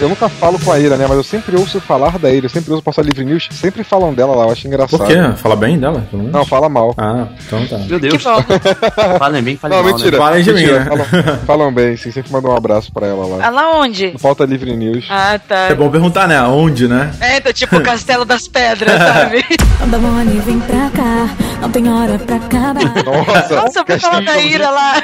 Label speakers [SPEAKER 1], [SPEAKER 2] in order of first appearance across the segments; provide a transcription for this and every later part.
[SPEAKER 1] Eu nunca falo com a Ira, né? Mas eu sempre ouço falar da Ira, eu sempre ouço passar livre news, sempre falam dela lá, eu acho engraçado.
[SPEAKER 2] Por quê? Fala bem dela? pelo menos?
[SPEAKER 1] Não, fala mal.
[SPEAKER 2] Ah, então tá.
[SPEAKER 3] Meu Deus. Falem bem, falem
[SPEAKER 1] Não,
[SPEAKER 3] mal,
[SPEAKER 1] mentira.
[SPEAKER 3] né?
[SPEAKER 2] Falem de
[SPEAKER 1] mentira,
[SPEAKER 2] mim, né?
[SPEAKER 1] Falam, falam bem, sim. Sempre manda um abraço pra ela lá.
[SPEAKER 4] Ah, lá onde?
[SPEAKER 1] No Pauta Livre News.
[SPEAKER 4] Ah, tá.
[SPEAKER 2] É bom perguntar, né? Onde, né?
[SPEAKER 4] É, tá tipo o Castelo das Pedras, sabe?
[SPEAKER 5] Anda mole, vem pra cá, não tem hora pra acabar.
[SPEAKER 1] Nossa,
[SPEAKER 4] Nossa, eu vou falar da Ira lá.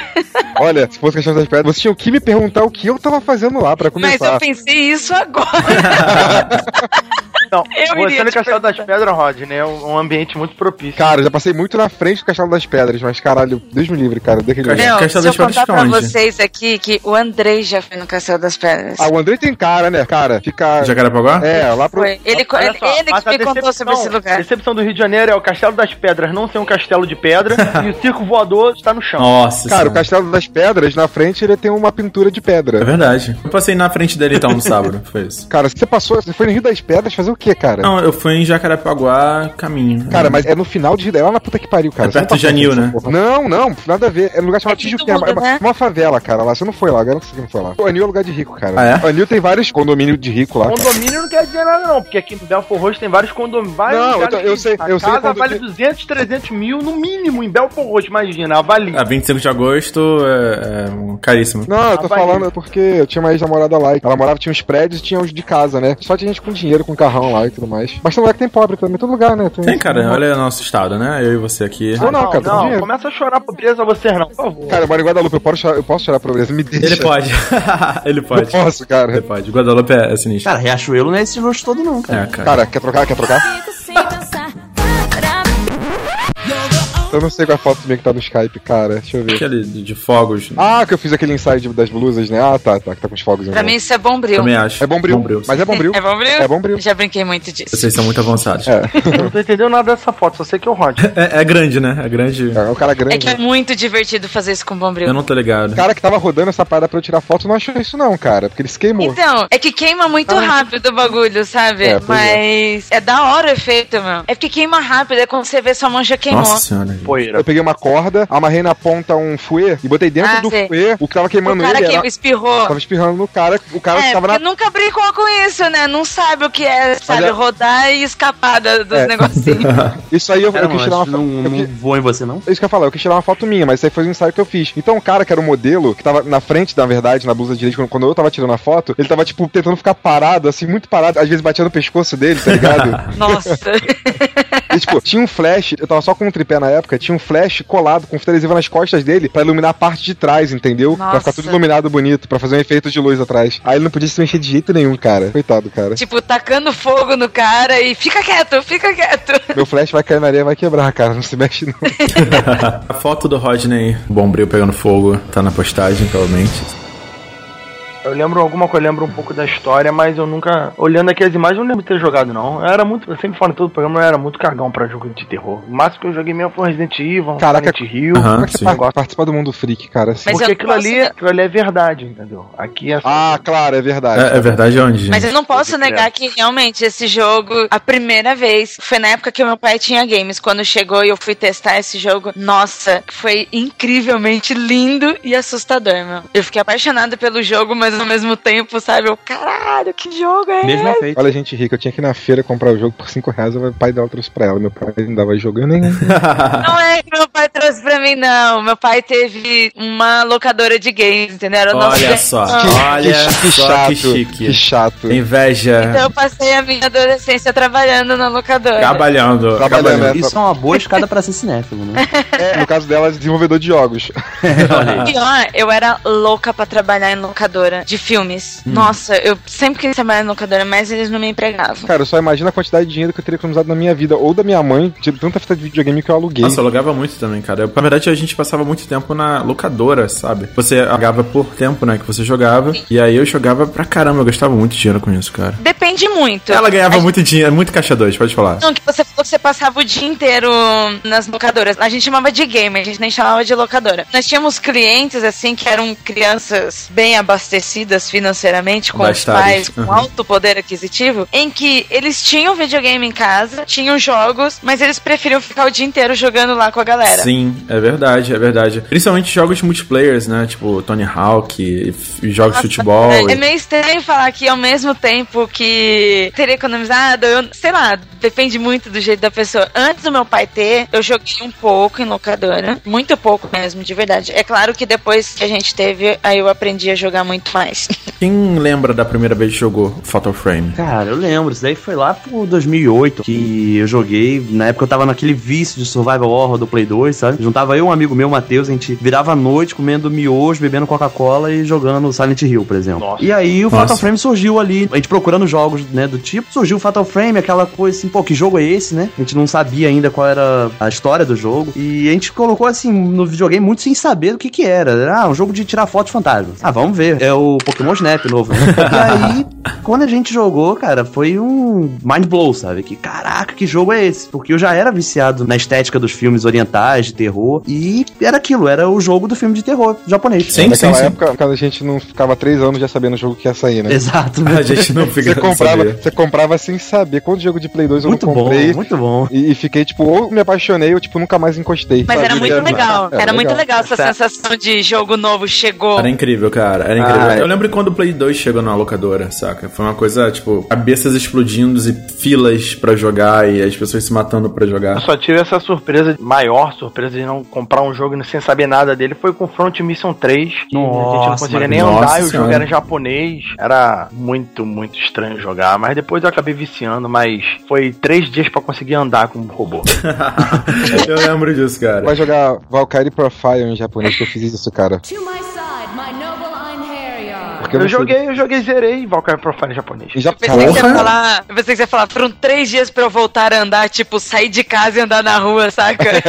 [SPEAKER 1] Olha, se fosse questão das pedras, você tinha que me perguntar o que eu tava fazendo lá pra
[SPEAKER 4] Mas
[SPEAKER 1] começar.
[SPEAKER 4] eu pensei isso agora.
[SPEAKER 6] Não,
[SPEAKER 4] Eu
[SPEAKER 6] você no
[SPEAKER 4] te
[SPEAKER 6] Castelo das. Pedras, Rod, né? É um ambiente muito propício.
[SPEAKER 1] Cara, já passei muito na frente do Castelo das Pedras, mas caralho, Deus me livre, cara. Deixa
[SPEAKER 2] Castelo-
[SPEAKER 4] se eu contar pra
[SPEAKER 2] onde?
[SPEAKER 4] vocês aqui que o Andrei já foi no Castelo das Pedras.
[SPEAKER 1] Ah, o André tem cara, né? Cara, fica.
[SPEAKER 2] Jacarepaguá?
[SPEAKER 1] É, lá pro.
[SPEAKER 4] Foi. Ele,
[SPEAKER 6] Olha
[SPEAKER 4] ele,
[SPEAKER 6] só,
[SPEAKER 4] ele que
[SPEAKER 6] a
[SPEAKER 4] me contou sobre esse
[SPEAKER 6] A
[SPEAKER 4] lugar.
[SPEAKER 6] decepção do Rio de Janeiro é o Castelo das Pedras não ser um castelo de pedra e o circo voador está no chão.
[SPEAKER 2] Nossa
[SPEAKER 1] Cara, o
[SPEAKER 2] senhora.
[SPEAKER 1] Castelo das Pedras, na frente, ele tem uma pintura de
[SPEAKER 2] É
[SPEAKER 1] pedra.
[SPEAKER 2] verdade. Eu passei na frente dele então no sábado. Foi isso.
[SPEAKER 1] Cara, você passou, você foi no Rio das Pedras fazer o quê, cara?
[SPEAKER 2] Não, eu fui em Jacarepaguá caminho.
[SPEAKER 1] Cara, mas é no final de é lá na puta que pariu, cara.
[SPEAKER 2] É perto de Janil, né?
[SPEAKER 1] porra. Não, não, nada a ver. É um lugar chamado
[SPEAKER 4] É que
[SPEAKER 1] Tijuquinha, é uma,
[SPEAKER 4] né?
[SPEAKER 1] uma favela, cara. Lá você não foi lá, garanto que você não foi lá. O Anil é lugar de rico, cara.
[SPEAKER 2] Ah, é?
[SPEAKER 1] O Anil tem vários condomínios de rico lá. cara.
[SPEAKER 6] Condomínio não quer dizer nada, não, porque aqui em Belfort Roxo tem vários condomínios. Vários
[SPEAKER 1] Não, eu
[SPEAKER 6] lugares
[SPEAKER 1] tô- eu
[SPEAKER 6] que
[SPEAKER 1] sei-
[SPEAKER 6] a
[SPEAKER 1] eu sei
[SPEAKER 6] casa vale
[SPEAKER 1] que-
[SPEAKER 6] 200, 300 mil no mínimo em Belfort Roxo, imagina, avalia.
[SPEAKER 2] A 25 de agosto é, é caríssimo.
[SPEAKER 1] Não, eu tô falando porque eu tinha uma ex-namorada lá. e Ela morava, tinha uns prédios e tinha os de casa, né? Só tinha gente com dinheiro, com carrão lá e tudo mais. Mas tem lugar que tem pobre também, todo lugar, né?
[SPEAKER 2] Tem, cara, olha o nosso estado, né? Eu e você aqui.
[SPEAKER 1] Eu não, cara, tô com
[SPEAKER 6] não, começa a chorar pobreza vocês não, por favor.
[SPEAKER 1] Cara, eu moro em Guadalupe, eu posso chorar, eu posso chorar pra pobreza, me deixa.
[SPEAKER 2] Ele pode. Ele
[SPEAKER 1] Eu
[SPEAKER 2] pode.
[SPEAKER 1] posso,
[SPEAKER 2] Ele
[SPEAKER 1] cara.
[SPEAKER 2] pode. Guadalupe é, é sinistro.
[SPEAKER 3] Cara, Riachuelo não é esse luxo todo, não, cara.
[SPEAKER 2] É, cara.
[SPEAKER 1] Cara, quer trocar? Quer trocar? Eu não sei qual é a foto minha que tá no Skype, cara. Deixa eu ver.
[SPEAKER 2] Aquele de, de fogos.
[SPEAKER 1] Ah, que eu fiz aquele inside das blusas, né? Ah, tá, tá, que tá com os fogos
[SPEAKER 4] Pra mim isso é bombril.
[SPEAKER 2] Também acho.
[SPEAKER 1] É bombril. Mas é bombril.
[SPEAKER 4] É bombril?
[SPEAKER 1] É bombril.
[SPEAKER 4] Já brinquei muito disso.
[SPEAKER 2] Vocês são muito avançados.
[SPEAKER 1] É.
[SPEAKER 6] Eu não tô entendendo nada dessa foto, só sei que é o Rod.
[SPEAKER 2] É, é grande, né? É grande.
[SPEAKER 1] É, o cara
[SPEAKER 4] É
[SPEAKER 1] grande.
[SPEAKER 4] que é
[SPEAKER 1] né?
[SPEAKER 4] muito divertido fazer isso com bombril.
[SPEAKER 2] Eu não tô ligado.
[SPEAKER 1] O cara que tava rodando essa parada pra eu tirar foto não achou isso não, cara. Porque ele se queimou.
[SPEAKER 4] Então, é que queima muito rápido o bagulho, sabe?
[SPEAKER 1] É, pois
[SPEAKER 4] Mas é. da hora o efeito, meu. É porque queima rápido, é quando você vê sua mão já queimou.
[SPEAKER 2] Nossa senhora.
[SPEAKER 6] Poeira.
[SPEAKER 1] Eu peguei uma corda, amarrei na ponta um fouet e botei dentro
[SPEAKER 4] Ah,
[SPEAKER 1] do
[SPEAKER 4] sei.
[SPEAKER 1] fouet. O que tava
[SPEAKER 4] o
[SPEAKER 1] queimando
[SPEAKER 4] cara
[SPEAKER 1] ele
[SPEAKER 4] que
[SPEAKER 1] era...
[SPEAKER 4] espirrou.
[SPEAKER 1] Tava espirrando no cara, o cara
[SPEAKER 4] É,
[SPEAKER 1] tava na...
[SPEAKER 4] nunca brincou com isso, né? Não sabe o que é, sabe?
[SPEAKER 1] é-
[SPEAKER 4] Rodar e escapar dos
[SPEAKER 1] É.
[SPEAKER 4] negocinhos.
[SPEAKER 1] Isso aí eu,
[SPEAKER 3] Cara,
[SPEAKER 1] eu quis tirar uma foto.
[SPEAKER 3] não,
[SPEAKER 1] eu
[SPEAKER 3] não
[SPEAKER 1] quis-
[SPEAKER 3] voa em você, não?
[SPEAKER 1] É isso que eu ia falar, eu quis tirar uma foto minha, mas isso aí foi um ensaio que eu fiz. Então o cara que era o modelo, que tava na frente, na verdade, na blusa direita, quando- quando eu tava tirando a foto, ele tava, tipo, tentando ficar parado, assim, muito parado, às vezes batia no pescoço dele, tá ligado?
[SPEAKER 4] Nossa.
[SPEAKER 1] E, tipo, tinha um flash, eu tava só com um tripé na época, tinha um flash colado com fita adesiva nas costas dele pra iluminar a parte de trás, entendeu? Pra
[SPEAKER 4] Nossa.
[SPEAKER 1] ficar tudo iluminado bonito, pra fazer um efeito de luz atrás. Aí ele não podia se mexer de jeito nenhum, cara. Coitado, cara.
[SPEAKER 4] tipo, tacando fogo no cara e fica quieto, fica quieto.
[SPEAKER 1] Meu flash vai cair na areia, vai quebrar, cara. Não se mexe, não.
[SPEAKER 2] A foto do Rodney Bombril pegando fogo tá na postagem, provavelmente.
[SPEAKER 6] Eu lembro alguma coisa, eu lembro um pouco da história, mas eu nunca. Olhando aqui as imagens, eu não lembro de ter jogado, não. Eu era muito. Eu sempre falo em todo o programa, eu era muito cagão pra jogo de terror. O máximo que eu joguei mesmo foi Resident Evil,
[SPEAKER 1] Caraca,
[SPEAKER 6] Silent Hill.
[SPEAKER 2] Aham.
[SPEAKER 1] Como é que você
[SPEAKER 2] sim.
[SPEAKER 1] par- participa do mundo freak, cara? assim?
[SPEAKER 4] Mas
[SPEAKER 6] Porque aquilo
[SPEAKER 4] posso-
[SPEAKER 6] ali, aquilo ali é verdade, entendeu? Aqui é.
[SPEAKER 1] Ah, claro, é verdade.
[SPEAKER 2] É, é verdade onde? gente?
[SPEAKER 4] Mas eu não posso negar que realmente esse jogo, a primeira vez, foi na época que meu pai tinha games. Quando chegou e eu fui testar esse jogo, nossa, foi incrivelmente lindo e assustador, meu. Eu fiquei apaixonada pelo jogo, mas ao mesmo tempo, sabe? Eu, caralho, que jogo é
[SPEAKER 3] Mesmo
[SPEAKER 4] esse?
[SPEAKER 1] Olha, gente rica, eu tinha que ir na feira comprar o jogo por 5 reais, o pai dela trouxe pra ela. Meu pai não dava jogo nenhum.
[SPEAKER 4] Não é que meu pai trouxe pra mim, não. Meu pai teve uma locadora de games, entendeu? Era o nosso
[SPEAKER 2] Olha só,
[SPEAKER 4] Ah.
[SPEAKER 2] olha
[SPEAKER 1] que
[SPEAKER 2] só
[SPEAKER 1] chato,
[SPEAKER 2] que chique.
[SPEAKER 1] que chato.
[SPEAKER 2] Inveja.
[SPEAKER 4] Então eu passei a minha adolescência trabalhando na locadora.
[SPEAKER 2] Trabalhando.
[SPEAKER 1] Trabalhando, né?
[SPEAKER 3] Isso é uma boa escada pra ser cinéfilo, né?
[SPEAKER 1] É, no caso dela, é desenvolvedor de jogos.
[SPEAKER 4] Pior, eu era louca pra trabalhar em locadora de filmes.
[SPEAKER 2] Hum.
[SPEAKER 4] Nossa, eu sempre quis trabalhar em locadora, mas eles não me empregavam.
[SPEAKER 1] Cara, eu só imagino a quantidade de dinheiro que eu teria economizado na minha vida, ou da minha mãe, de tanta fita de videogame que eu aluguei.
[SPEAKER 2] Nossa, eu alugava muito também, cara. Eu, na verdade, a gente passava muito tempo na locadora, sabe? Você alugava por tempo, né? Que você jogava. E aí eu jogava pra caramba. Eu gastava muito dinheiro com isso, cara.
[SPEAKER 4] Depende muito.
[SPEAKER 2] Ela ganhava
[SPEAKER 4] A
[SPEAKER 2] muito dinheiro, muito caixa 2, pode falar.
[SPEAKER 4] Não, que você falou que você passava o dia inteiro nas locadoras. A gente chamava de game, a gente nem chamava de locadora. Nós tínhamos clientes, assim, que eram crianças bem favorecidas financeiramente com os pais, com
[SPEAKER 2] Uhum.
[SPEAKER 4] alto poder aquisitivo, em que eles tinham videogame em casa, tinham jogos, mas eles preferiam ficar o dia inteiro jogando lá com a galera.
[SPEAKER 2] Sim, é verdade, é verdade. Principalmente jogos multiplayers, né? Tipo Tony Hawk, e jogos de futebol.
[SPEAKER 4] É,
[SPEAKER 2] e-
[SPEAKER 4] é meio estranho falar que ao mesmo tempo que teria economizado, eu sei lá, depende muito do jeito da pessoa. Antes do meu pai ter, eu joguei um pouco em locadora, muito pouco mesmo, de verdade. É claro que depois que a gente teve, aí eu aprendi a jogar muito mais.
[SPEAKER 2] Quem lembra da primeira vez que jogou Fatal Frame?
[SPEAKER 3] Cara, eu lembro, isso daí foi lá por 2008 que eu joguei. Na época eu tava naquele vício de Survival Horror do Play 2, sabe? Juntava eu, um amigo meu, Matheus, a gente virava a noite comendo miojo, bebendo Coca-Cola e jogando Silent Hill, por exemplo.
[SPEAKER 6] Nossa.
[SPEAKER 3] E aí o
[SPEAKER 2] Nossa.
[SPEAKER 3] Fatal Frame surgiu ali, a gente procurando jogos, né, do tipo, surgiu o Fatal Frame, aquela coisa assim, pô, que jogo é esse, né? A gente não sabia ainda qual era a história do jogo. E a gente colocou assim no videogame muito sem saber o que que era. Ah, um jogo de tirar fotos fantasmas. Ah, vamos ver. É o Pokémon Snap novo, né? e aí, quando a gente jogou, cara, foi um mind blow, sabe? Que caraca, que jogo é esse? Porque eu já era viciado na estética dos filmes orientais de terror e era aquilo, era o jogo do filme de terror japonês.
[SPEAKER 2] Sim,
[SPEAKER 1] Naquela
[SPEAKER 2] sim,
[SPEAKER 1] época, quando a gente não ficava três anos já sabendo o jogo que ia sair, né?
[SPEAKER 3] Exato.
[SPEAKER 2] A gente não fica
[SPEAKER 1] Você comprava, você comprava sem saber. Quanto jogo de Play 2 eu
[SPEAKER 3] Muito
[SPEAKER 1] não
[SPEAKER 3] bom,
[SPEAKER 1] comprei.
[SPEAKER 3] muito bom.
[SPEAKER 1] E, e fiquei, tipo, ou me apaixonei ou, tipo, nunca mais encostei.
[SPEAKER 4] Mas era
[SPEAKER 1] Sabe?
[SPEAKER 4] muito legal.
[SPEAKER 1] Era
[SPEAKER 4] Era muito
[SPEAKER 1] legal.
[SPEAKER 4] legal essa
[SPEAKER 6] Certo.
[SPEAKER 4] sensação de jogo novo chegou.
[SPEAKER 2] Era incrível, cara. Era incrível.
[SPEAKER 1] Ah, é.
[SPEAKER 2] eu lembro quando o Play 2 chegou na locadora, saca? Foi uma coisa, tipo, cabeças explodindo e filas pra jogar e as pessoas se matando pra
[SPEAKER 6] Eu
[SPEAKER 2] jogar.
[SPEAKER 6] só tive essa surpresa, maior surpresa de não comprar um jogo sem saber nada dele, foi com Front Mission 3. Que a gente não
[SPEAKER 3] Nossa,
[SPEAKER 6] conseguia nem
[SPEAKER 2] nossa
[SPEAKER 6] andar e o jogo era em japonês. Era muito, muito estranho jogar. Mas depois eu acabei viciando, mas foi três dias pra conseguir andar com um robô.
[SPEAKER 2] eu lembro disso, cara.
[SPEAKER 1] Vai jogar Valkyrie Profile em japonês, que eu fiz isso, cara. Porque
[SPEAKER 6] Eu,
[SPEAKER 1] sei-
[SPEAKER 6] joguei, eu joguei, zerei Valkyrie Profile em japonês.
[SPEAKER 1] em Jap-
[SPEAKER 4] Pensei que, falar, eu pensei que você ia falar, foram três dias pra eu voltar a andar, tipo, sair de casa e andar na rua, saca?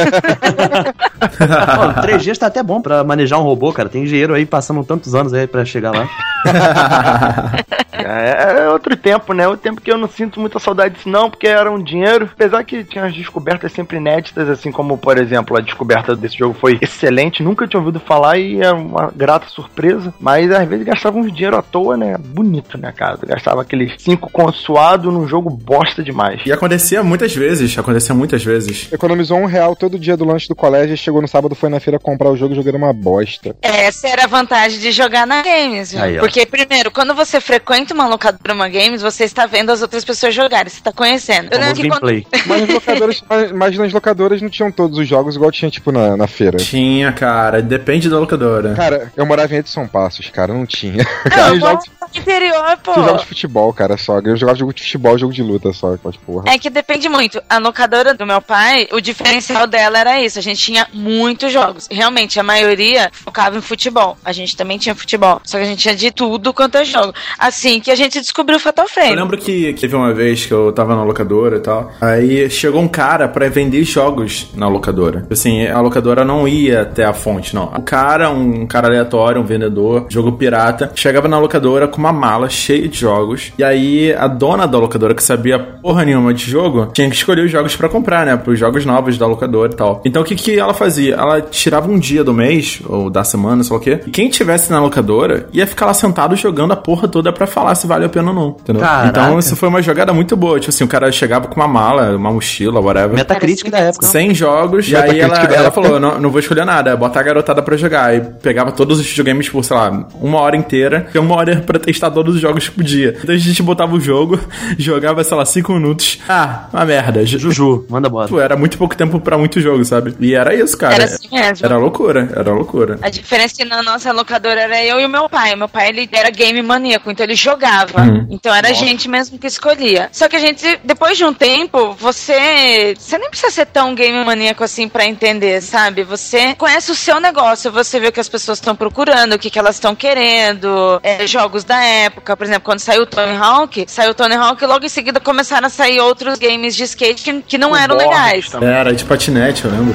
[SPEAKER 3] Pô, 3G tá até bom pra manejar um robô, cara. Tem engenheiro aí passando tantos anos aí pra chegar lá.
[SPEAKER 6] É, é outro tempo, né? Outro tempo que eu não sinto muita saudade disso, não, porque era um dinheiro. Apesar que tinha as descobertas sempre inéditas, assim como, por exemplo, a descoberta desse jogo foi excelente, nunca tinha ouvido falar e é uma grata surpresa. Mas às vezes gastava uns dinheiro à toa, né? Bonito, né, cara? Gastava aqueles cinco contos suado num jogo bosta demais.
[SPEAKER 2] E acontecia muitas vezes, acontecia muitas vezes.
[SPEAKER 1] Economizou um real todo dia do lanche do colégio, chegou no sábado, foi na feira comprar o jogo jogando uma bosta.
[SPEAKER 4] Essa era a vantagem de jogar na Games, viu?
[SPEAKER 3] Aí.
[SPEAKER 4] Porque, primeiro, quando você frequenta uma locadora uma Games, você está vendo as outras pessoas jogarem, você está conhecendo. Eu lembro que quando,
[SPEAKER 3] gameplay.
[SPEAKER 1] Mas, nas locadoras, mas, mas nas locadoras não tinham todos os jogos igual tinha, tipo, na, na feira.
[SPEAKER 2] Tinha, cara. Depende da locadora.
[SPEAKER 1] Cara, eu morava em Edson Passos, cara, não tinha.
[SPEAKER 4] Não,
[SPEAKER 1] Tinha
[SPEAKER 4] eu
[SPEAKER 1] jogos,
[SPEAKER 4] vou no interior, pô.
[SPEAKER 1] tinha jogos de futebol, cara, só. Eu jogava jogo de futebol, jogo de luta só, pode porra.
[SPEAKER 4] É que depende muito. A locadora do meu pai, o diferencial dela era isso. A gente tinha muitos jogos. Realmente, a maioria focava em futebol. A gente também tinha futebol. Só que a gente tinha de tudo quanto é jogo. Assim que a gente descobriu o Fatal
[SPEAKER 2] Eu
[SPEAKER 4] Frame.
[SPEAKER 2] lembro que que teve uma vez que eu tava na locadora e tal. Aí chegou um cara pra vender jogos na locadora. Assim, a locadora não ia até a fonte, não. O cara, um cara aleatório, um vendedor, jogo pirata, chegava na locadora com uma mala cheia de jogos. E aí a dona da locadora, que sabia porra nenhuma de jogo, tinha que escolher os jogos pra comprar, né? Pros jogos novos da locadora e tal. Então o que, que ela fazia? Ela tirava um dia do mês, ou da semana, sei lá o quê. E quem tivesse na locadora ia ficar lá sentado jogando a porra toda pra falar se vale a pena ou não. Entendeu?
[SPEAKER 3] Caraca.
[SPEAKER 2] Então isso foi uma jogada muito boa. Tipo assim, o cara chegava com uma mala, uma mochila, whatever.
[SPEAKER 3] Metacritic da época.
[SPEAKER 2] 100 jogos, e aí ela, ela falou: não, não vou escolher nada, bota a garotada pra jogar. E pegava todos os videogames por, sei lá, uma hora inteira, e uma hora pra testar todos os jogos que podia. Então a gente botava o jogo, jogava, sei lá, 5 minutos. Ah, uma merda. Ju-
[SPEAKER 3] Juju, manda bora.
[SPEAKER 2] Pô, era muito pouco tempo pra muito jogo, sabe? E era isso, cara.
[SPEAKER 4] Era assim mesmo.
[SPEAKER 2] Era loucura, era loucura.
[SPEAKER 4] A diferença é que na nossa locadora era eu e o meu pai. O meu pai, ele era game maníaco, então ele jogava.
[SPEAKER 2] Uhum.
[SPEAKER 4] Então era a gente mesmo que escolhia. Só que a gente, depois de um tempo, você... Você nem precisa ser tão game maníaco assim pra entender, sabe? Você conhece o seu negócio, você vê o que as pessoas estão procurando, o que, que elas estão querendo, é, jogos da época. Por exemplo, quando saiu o Tony Hawk, saiu o Tony Hawk e logo em seguida começaram a sair outros games de skate que, que não eram
[SPEAKER 6] Borges
[SPEAKER 4] legais.
[SPEAKER 6] também.
[SPEAKER 2] Era de patinete, eu lembro.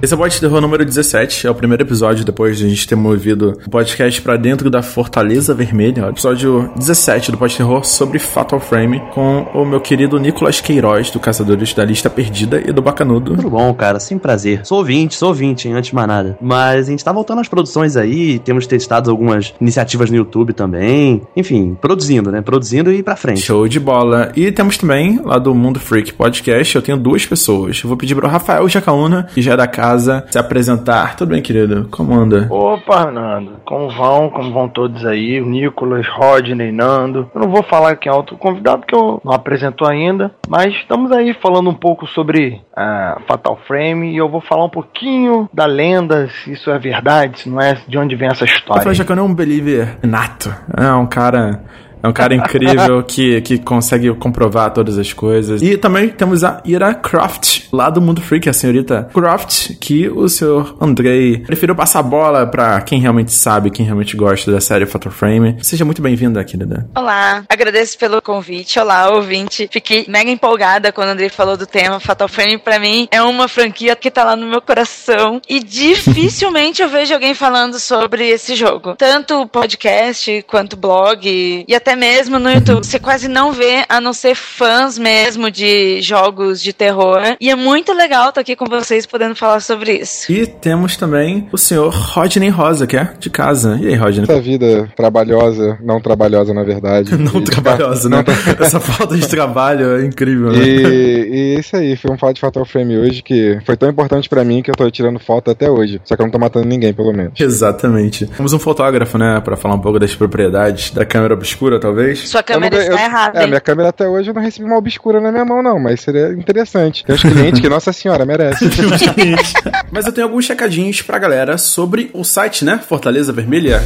[SPEAKER 2] Esse é o Pode Terror número 17, é o primeiro episódio depois de a gente ter movido o podcast pra dentro da Fortaleza Vermelha. O episódio 17 do Pode Terror sobre Fatal Frame com o meu querido Nicolas Queiroz, do Caçadores da Lista Perdida e do Bacanudo.
[SPEAKER 3] Tudo bom, cara, sem prazer. Sou ouvinte, sou ouvinte, hein, antes de mais nada. Mas a gente tá voltando às produções aí, temos testado algumas iniciativas no YouTube também. Enfim, produzindo, né? Produzindo e ir pra frente.
[SPEAKER 2] Show de bola. E temos também, lá do Mundo Freak Podcast, eu tenho duas pessoas. Eu vou pedir pro Rafael Jacaúna, que já é da casa, se apresentar. Tudo bem, querido? Como anda?
[SPEAKER 6] Opa, Nando, como vão? Como vão todos aí? O Nicolas, Rodney, Nando. Eu não vou falar quem é outro convidado, que eu não apresentou ainda, mas estamos aí falando um pouco sobre a Fatal Frame e eu vou falar um pouquinho da lenda, se isso é verdade, se não é, de onde vem essa história.
[SPEAKER 2] Rafael Jacaúna é um believer nato. É um cara é um cara incrível que, que consegue comprovar todas as coisas. E também temos a Ira Croft, lá do Mundo Freak, a senhorita Croft, que o senhor Andrei preferiu passar a bola pra quem realmente sabe, quem realmente gosta da série Fatal Frame. Seja muito bem-vinda, querida.
[SPEAKER 4] Olá, agradeço pelo convite. Olá, ouvinte. Fiquei mega empolgada quando o Andrei falou do tema. Fatal Frame, pra mim, é uma franquia que tá lá no meu coração. E dificilmente eu vejo alguém falando sobre esse jogo. Tanto podcast quanto blog e até mesmo no YouTube. Você quase não vê, a não ser fãs mesmo de jogos de terror. E é muito legal estar aqui com vocês podendo falar sobre isso.
[SPEAKER 2] E temos também o senhor Rodney Rosa, que é de casa. E aí, Rodney?
[SPEAKER 1] Essa vida trabalhosa, não trabalhosa na verdade.
[SPEAKER 2] Não trabalhosa, né? Essa falta de trabalho é incrível, né?
[SPEAKER 1] E, e isso aí, foi um fato de Fatal Frame hoje que foi tão importante pra mim que eu tô tirando foto até hoje. Só que eu não tô matando ninguém, pelo menos.
[SPEAKER 2] Exatamente. Temos um fotógrafo, né, Pra falar um pouco das propriedades da câmera obscura, talvez.
[SPEAKER 4] Sua câmera
[SPEAKER 1] não-
[SPEAKER 4] está
[SPEAKER 1] eu-
[SPEAKER 4] errada.
[SPEAKER 1] É,
[SPEAKER 4] hein?
[SPEAKER 1] minha câmera até hoje eu não recebi uma obscura na minha mão, não, mas seria interessante. Tem uns clientes que, nossa senhora, merece.
[SPEAKER 2] Mas eu tenho alguns checadinhos pra galera sobre o site, né? Fortaleza Vermelha.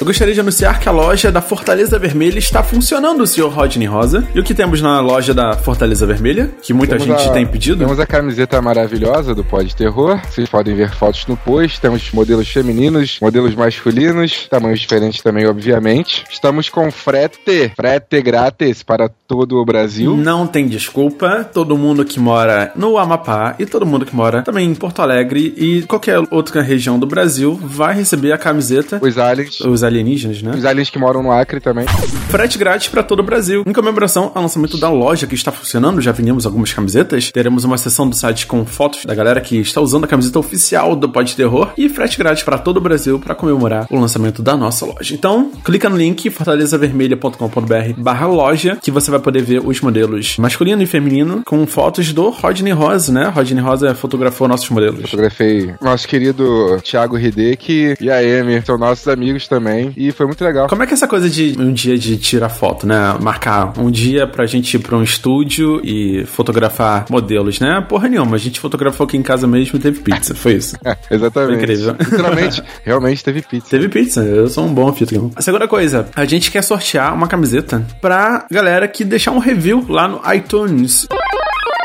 [SPEAKER 2] Eu gostaria de anunciar que a loja da Fortaleza Vermelha está funcionando, senhor Rodney Rosa. E o que temos na loja da Fortaleza Vermelha? Que muita
[SPEAKER 1] Temos
[SPEAKER 2] gente
[SPEAKER 1] a-
[SPEAKER 2] tem pedido.
[SPEAKER 1] Temos a camiseta maravilhosa do Pod Terror. Vocês podem ver fotos no post. Temos modelos femininos, modelos masculinos, tamanhos diferentes também, obviamente. Estamos com frete, frete grátis para todo o Brasil.
[SPEAKER 2] Não tem desculpa. Todo mundo que mora no Amapá e todo mundo que mora também em Porto Alegre e qualquer outra região do Brasil vai receber a camiseta.
[SPEAKER 1] Os aliens.
[SPEAKER 2] Os alienígenas, né?
[SPEAKER 1] Os aliens que moram no Acre também.
[SPEAKER 2] Frete grátis para todo o Brasil. Em comemoração ao lançamento da loja que está funcionando, já vendemos algumas camisetas. Teremos uma seção do site com fotos da galera que está usando a camiseta oficial do Pod Terror e frete grátis para todo o Brasil para comemorar o lançamento da nossa loja. Então, clica no link fortalezavermelha.com.br/barra loja que você vai poder ver os modelos masculino e feminino com fotos do Rodney Rosa, né? Rodney Rosa fotografou nossos modelos.
[SPEAKER 1] Fotografei nosso querido Thiago Hideki e a Amy, são nossos amigos também. E foi muito legal.
[SPEAKER 2] Como é que é essa coisa de um dia de tirar foto, né? Marcar um dia pra gente ir pra um estúdio e fotografar modelos, né? Porra nenhuma, a gente fotografou aqui em casa mesmo e teve pizza, foi isso.
[SPEAKER 1] É, exatamente.
[SPEAKER 2] Foi incrível.
[SPEAKER 1] Literalmente, realmente teve pizza.
[SPEAKER 2] Teve pizza, eu sou um bom anfitrião. A segunda coisa, a gente quer sortear uma camiseta pra galera que deixar um review lá no iTunes.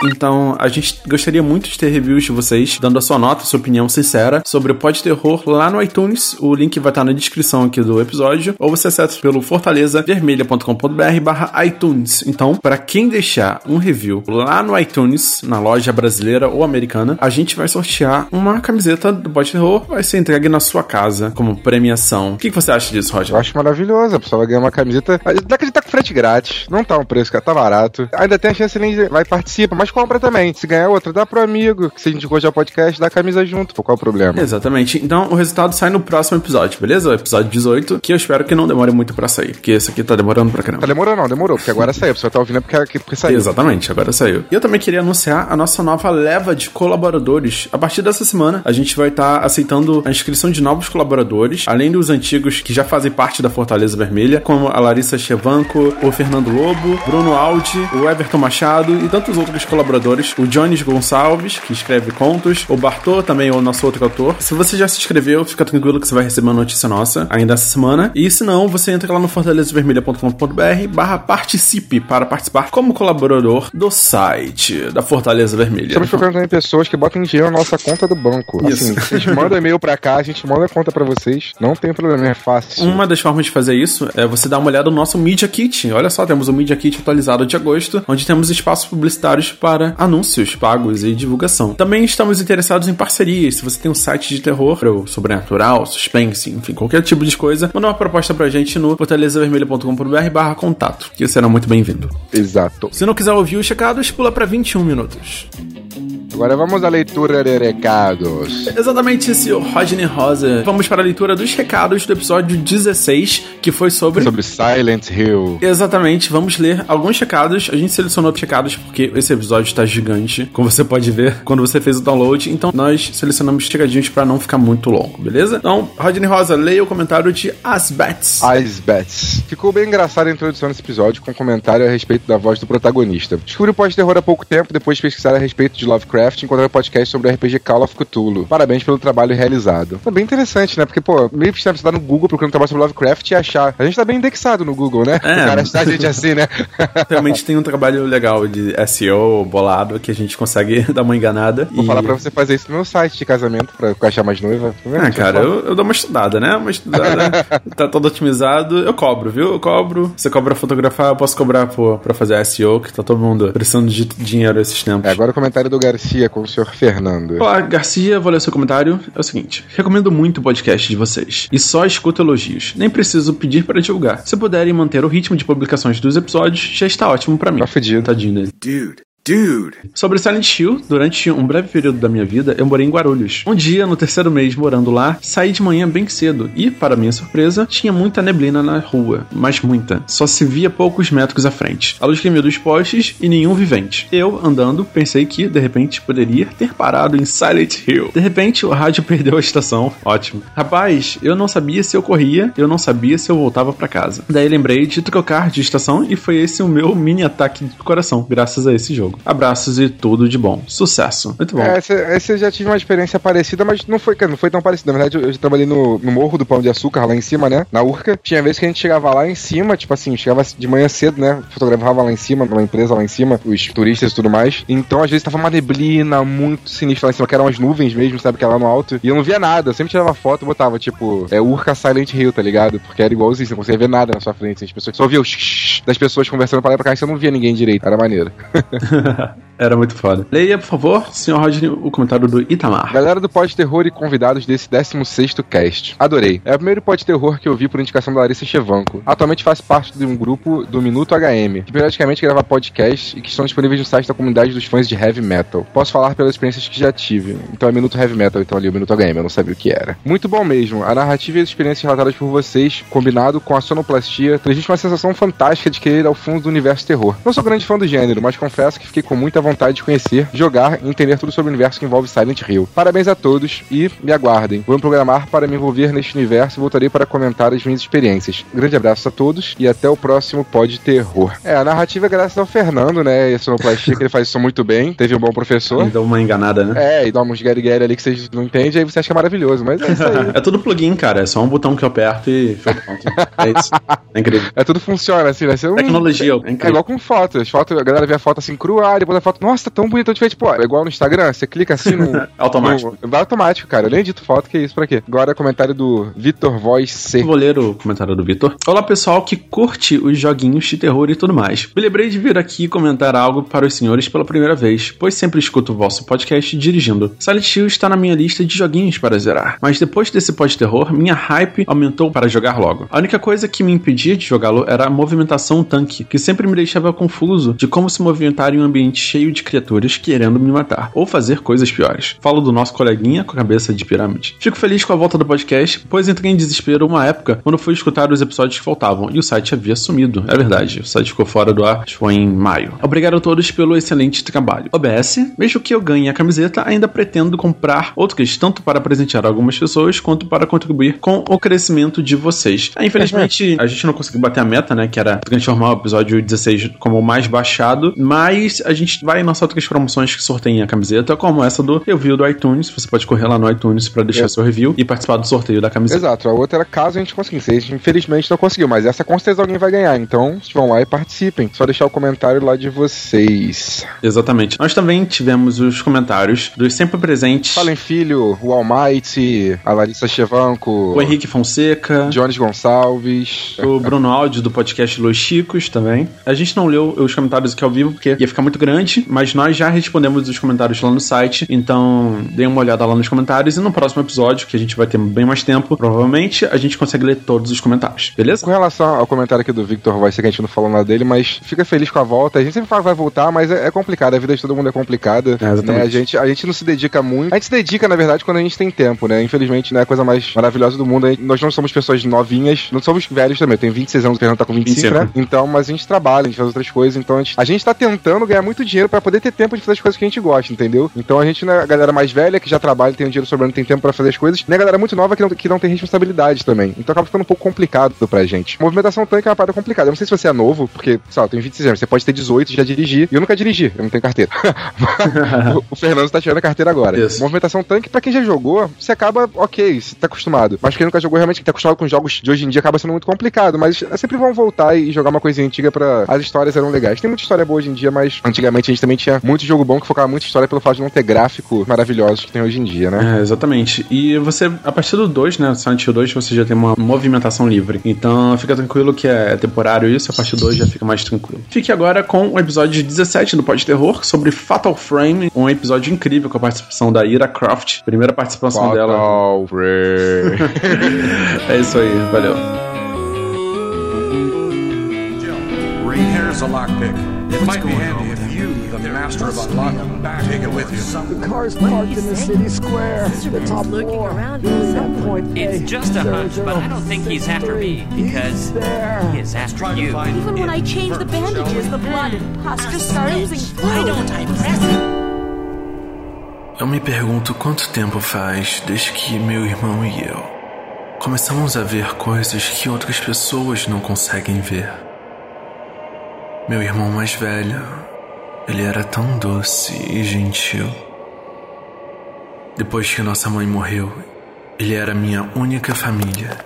[SPEAKER 2] Então, a gente gostaria muito de ter reviews de vocês, dando a sua nota, sua opinião sincera sobre o Pod Terror lá no iTunes. O link vai estar na descrição aqui do episódio, ou você acessa pelo fortalezavermelha.com.br barra iTunes. Então, para quem deixar um review lá no iTunes, na loja brasileira ou americana, a gente vai sortear uma camiseta do Pod Terror, vai ser entregue na sua casa como premiação. O que, você acha disso,
[SPEAKER 1] Eu
[SPEAKER 2] Roger?
[SPEAKER 1] acho maravilhoso. A pessoa vai ganhar uma camiseta. Dá que ele tá com frete grátis. Não tá um preço, cara. Tá barato. Ainda tem a chance ele vai participar, mas compra também. Se ganhar outra, dá pro amigo. Que se a gente gostar do podcast, dá a camisa junto. Qual o problema?
[SPEAKER 2] Exatamente. Então o resultado sai no próximo episódio, beleza? O episódio 18, que eu espero que não demore muito pra sair, porque esse aqui tá demorando pra
[SPEAKER 1] Tá
[SPEAKER 2] caramba.
[SPEAKER 1] demorou não, demorou, porque agora saiu. A pessoa tá ouvindo é porque, porque saiu.
[SPEAKER 2] Exatamente, agora saiu. E eu também queria anunciar a nossa nova leva de colaboradores. A partir dessa semana, a gente vai estar aceitando a inscrição de novos colaboradores, além dos antigos que já fazem parte da Fortaleza Vermelha, como a Larissa Chevanco, o Fernando Lobo, Bruno Aldi, o Everton Machado e tantos outros colaboradores. O Jones Gonçalves, que escreve contos, o Bartô, também o nosso outro autor. Se você já se inscreveu, fica tranquilo que você vai receber uma notícia nossa ainda essa semana. E se não, você entra lá no fortalezavermelha.com.br barra participe para participar como colaborador do site da Fortaleza Vermelha.
[SPEAKER 1] Estamos procurando também pessoas que botem dinheiro na nossa conta do banco.
[SPEAKER 2] Isso.
[SPEAKER 1] Assim, vocês mandam e-mail pra cá, a gente manda a conta pra vocês. Não tem problema, é fácil.
[SPEAKER 2] Uma das formas de fazer isso é você dar uma olhada no nosso Media Kit. Olha só, temos o Media Kit atualizado de agosto, onde temos espaços publicitários para anúncios pagos e divulgação. Também estamos interessados em parcerias. Se você tem um site de terror, ou sobrenatural, suspense, enfim, qualquer tipo de coisa, manda uma proposta pra gente no fortalezavermelho.com.br barra contato, que será muito bem-vindo.
[SPEAKER 1] Exato.
[SPEAKER 2] Se não quiser ouvir os checados, pula para 21 minutos.
[SPEAKER 1] Agora vamos à leitura de recados.
[SPEAKER 2] Exatamente, senhor Rodney Rosa. Vamos para a leitura dos recados do episódio 16, que foi sobre.
[SPEAKER 1] Sobre Silent Hill.
[SPEAKER 2] Exatamente, vamos ler alguns recados. A gente selecionou os recados porque esse episódio está gigante, como você pode ver quando você fez o download. Então nós selecionamos chegadinhos para não ficar muito longo, beleza? Então, Rodney Rosa, leia o comentário de Asbats.
[SPEAKER 1] Ice Bats. Ficou bem engraçada a introdução desse episódio com um comentário a respeito da voz do protagonista. Descobri o pós-terror há pouco tempo, depois de pesquisar a respeito de Lovecraft, encontrei um podcast sobre o RPG Call of Cthulhu. Parabéns pelo trabalho realizado. Foi bem interessante, né? Porque, pô, meio que você tá no Google procurando trabalho sobre Lovecraft e achar. A gente tá bem indexado no Google, né?
[SPEAKER 2] É.
[SPEAKER 1] O cara achar a gente assim, né?
[SPEAKER 2] Realmente tem um trabalho legal de SEO bolado que a gente consegue dar uma enganada.
[SPEAKER 1] Vou
[SPEAKER 2] e...
[SPEAKER 1] falar pra você fazer isso no meu site de casamento pra achar mais noiva. Tá?
[SPEAKER 2] Ah, cara, eu, eu dou uma estudada, né? Uma estudada. tá todo otimizado. Eu cobro, viu? Eu cobro. Você cobra fotografar, eu posso cobrar pô, pra fazer SEO, que tá todo mundo precisando de dinheiro esses tempos.
[SPEAKER 1] É, agora o comentário do Garcia com o senhor Fernando.
[SPEAKER 2] Olá, Garcia, vou ler seu comentário. É o seguinte: recomendo muito o podcast de vocês. E só escuto elogios. Nem preciso pedir para divulgar. Se puderem manter o ritmo de publicações dos episódios, já está ótimo pra mim.
[SPEAKER 1] Tá fedido.
[SPEAKER 2] Tadinho dele.
[SPEAKER 7] Dude, dude.
[SPEAKER 2] Sobre Silent Hill, durante um breve período da minha vida, eu morei em Guarulhos. Um dia, no terceiro mês morando lá, saí de manhã bem cedo e, para minha surpresa, tinha muita neblina na rua, mas muita. Só se via poucos metros à frente. A luz queimou dos postes e nenhum vivente. Eu, andando, pensei que, de repente, poderia ter parado em Silent Hill. De repente, o rádio perdeu a estação. Ótimo. Rapaz, eu não sabia se eu corria, eu não sabia se eu voltava para casa. Daí lembrei de trocar de estação e foi esse o meu mini ataque do coração, graças a esse jogo. Abraços e tudo de bom. Sucesso. Muito bom.
[SPEAKER 1] É, essa, essa eu já tive uma experiência parecida, mas não foi, não foi tão parecida. Na verdade, eu, eu trabalhei no, no Morro do Pão de Açúcar, lá em cima, né? Na Urca. Tinha vezes que a gente chegava lá em cima, tipo assim, chegava de manhã cedo, né? Fotografava lá em cima, numa empresa lá em cima, os turistas e tudo mais. Então, às vezes, tava uma neblina muito sinistra lá em cima, que eram as nuvens mesmo, sabe? Que era lá no alto. E eu não via nada. Eu sempre tirava foto e botava, tipo, é Urca Silent Hill, tá ligado? Porque era igualzinho, você não conseguia ver nada na sua frente. As pessoas só via o shh das pessoas conversando pra lá e pra cá, e você não via ninguém direito. Era maneiro.
[SPEAKER 2] Era muito foda. Leia, por favor, senhor Rodney, o comentário do Itamar.
[SPEAKER 1] Galera do Pod Terror e convidados desse 16º cast. Adorei. É o primeiro Pod Terror que eu vi por indicação da Larissa Chevanco. Atualmente faz parte de um grupo do Minuto HM, que periodicamente grava podcasts e que estão disponíveis no site da comunidade dos fãs de Heavy Metal. Posso falar pelas experiências que já tive. Então é Minuto Heavy Metal, então ali o Minuto HM, eu não sabia o que era. Muito bom mesmo. A narrativa e as experiências relatadas por vocês, combinado com a sonoplastia, transmite uma sensação fantástica de querer ir ao fundo do universo terror. Não sou grande fã do gênero, mas confesso que fiquei com muita vontade de conhecer, jogar e entender tudo sobre o universo que envolve Silent Hill. Parabéns a todos e me aguardem. Vou me programar para me envolver neste universo e voltarei para comentar as minhas experiências. Grande abraço a todos e até o próximo Pod Terror. É, a narrativa é graças ao Fernando, né? E a sonoplastia, que ele faz isso muito bem. Teve um bom professor.
[SPEAKER 2] Ele dá uma enganada, né?
[SPEAKER 1] É, e dá uns Gary Gary ali que vocês não entendem, aí você acha é maravilhoso, mas é isso aí.
[SPEAKER 2] É tudo plugin, cara. É só um botão que eu aperto e foi pronto. É isso. É incrível.
[SPEAKER 1] É tudo funciona, assim, vai ser um.
[SPEAKER 2] Tecnologia, é
[SPEAKER 1] É
[SPEAKER 2] incrível.
[SPEAKER 1] igual com fotos. Foto, a galera vê a foto assim crua, aí depois a foto, nossa, tá tão bonito, tão diferente. Pô, é igual no Instagram, você clica assim no.
[SPEAKER 2] Automático.
[SPEAKER 1] no- vai automático, cara. Eu nem edito foto, que isso pra quê? Agora comentário do Vitor Voz C.
[SPEAKER 2] Vou ler o comentário do Vitor. Olá, pessoal que curte os joguinhos de terror e tudo mais. Me lembrei de vir aqui comentar algo para os senhores pela primeira vez, pois sempre escuto o vosso podcast dirigindo. Silent Hill está na minha lista de joguinhos para zerar, mas depois desse pós-terror, minha hype aumentou para jogar logo. A única coisa que me impedia de jogá-lo era a movimentação tanque, que sempre me deixava confuso de como se movimentar em um ambiente cheio de criaturas querendo me matar, ou fazer coisas piores. Falo do nosso coleguinha com a cabeça de pirâmide. Fico feliz com a volta do podcast, pois entrei em desespero uma época quando fui escutar os episódios que faltavam e o site havia sumido. É verdade, o site ficou fora do ar, foi em maio. Obrigado a todos pelo excelente trabalho. OBS, mesmo que eu ganhe a camiseta, ainda pretendo comprar outras tanto para presentear algumas pessoas quanto para contribuir com o crescimento de vocês. Ah, infelizmente, a gente não conseguiu bater a meta, né, que era transformar o episódio 16 como o mais baixado, mas a gente vai lançar outras promoções que sorteiem a camiseta, como essa do review do iTunes. Você pode correr lá no iTunes para deixar
[SPEAKER 1] É.
[SPEAKER 2] seu review e participar do sorteio da camiseta.
[SPEAKER 1] Exato, a outra era caso a gente conseguisse. A gente infelizmente não conseguiu, mas essa com certeza alguém vai ganhar. Então, vão lá e participem. Só deixar o comentário lá de vocês.
[SPEAKER 2] Exatamente. Nós também tivemos os comentários dos sempre presentes.
[SPEAKER 1] Falem Filho, o Almighty, a Larissa Chevanco,
[SPEAKER 2] O Henrique Fonseca.
[SPEAKER 1] Jones Gonçalves.
[SPEAKER 2] O Bruno Áudio do podcast Los Chicos também. A gente não leu os comentários aqui ao vivo porque ia ficar muito grande, mas nós já respondemos os comentários lá no site, então dê uma olhada lá nos comentários e no próximo episódio, que a gente vai ter bem mais tempo, provavelmente a gente consegue ler todos os comentários, beleza?
[SPEAKER 1] Com relação ao comentário aqui do Victor vai ser que a gente não falou nada dele, mas fica feliz com a volta. A gente sempre fala que vai voltar, mas é, é complicado. A vida de todo mundo é complicada.
[SPEAKER 2] É, exatamente.
[SPEAKER 1] né? A, gente, a gente não se dedica muito. A gente se dedica, na verdade, quando a gente tem tempo, né? Infelizmente, não é a coisa mais maravilhosa do mundo. Gente- nós não somos pessoas novinhas, não somos velhos também. Eu tenho 26 anos, o Fernando tá com 25,
[SPEAKER 2] 25.
[SPEAKER 1] né? Então, mas a gente trabalha, a gente faz outras coisas. Então, a gente, a gente tá tentando ganhar muito dinheiro pra poder ter tempo de fazer as coisas que a gente gosta, entendeu? Então, a gente não é a galera mais velha que já trabalha, tem o dinheiro sobrando, tem tempo pra fazer as coisas, nem a galera muito nova que não, que não tem responsabilidade também. Então, acaba ficando um pouco complicado pra gente. Movimentação tanque é uma parada complicada. Eu não sei se você é novo, porque, sei lá, eu tenho 26 anos, você pode ter 18 e já dirigir. E eu nunca dirigi, eu não tenho carteira. o, o Fernando tá tirando a carteira agora.
[SPEAKER 2] Isso.
[SPEAKER 1] Movimentação tanque, pra quem já jogou, você acaba ok, você tá acostumado. Mas quem nunca jogou, realmente, que tá acostumado com jogos de hoje em dia, acaba sendo muito complicado. Mas é sempre vão voltar e jogar uma coisinha antiga pra. As histórias eram legais. Tem muita história boa hoje em dia, mas antigamente a gente também tinha muito jogo bom que focava muito história pelo fato de não ter gráfico maravilhosos que tem hoje em dia, né?
[SPEAKER 2] É, exatamente. E você, a partir do 2, né, Silent Hill 2, você já tem uma movimentação livre. Então fica tranquilo que é temporário isso, a partir do 2 já fica mais tranquilo. Fique agora com o episódio 17 do Pod Terror sobre Fatal Frame, um episódio incrível com a participação da Ira Croft, primeira participação dela.
[SPEAKER 1] Fatal Frame.
[SPEAKER 2] É isso aí, valeu.
[SPEAKER 7] Green hair is a lockpick. It might be handy if you, the master of unlocking, take it with you.
[SPEAKER 8] The car's parked in the city square. The top floor. That point
[SPEAKER 9] It's just a hunch, but I don't think he's after me because he is after you.
[SPEAKER 10] Even when I change the bandages, the blood and pus just
[SPEAKER 9] Why don't I press it?
[SPEAKER 11] Eu me pergunto quanto tempo faz desde que meu irmão e eu começamos a ver coisas que outras pessoas não conseguem ver. Meu irmão mais velho, ele era tão doce e gentil. Depois que nossa mãe morreu, ele era minha única família.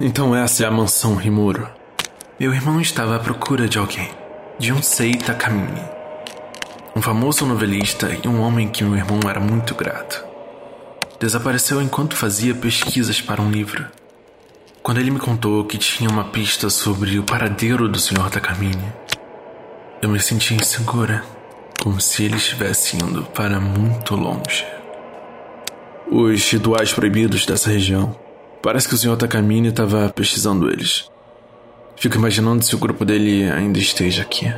[SPEAKER 11] Então essa é a mansão Rimuro. Meu irmão estava à procura de alguém, de um Sei Takamine um famoso novelista e um homem que meu irmão era muito grato. Desapareceu enquanto fazia pesquisas para um livro. Quando ele me contou que tinha uma pista sobre o paradeiro do Sr. Takamine, eu me senti insegura, como se ele estivesse indo para muito longe. Os rituais proibidos dessa região. Parece que o Sr. Takamine estava pesquisando eles. Fico imaginando se o grupo dele ainda esteja aqui.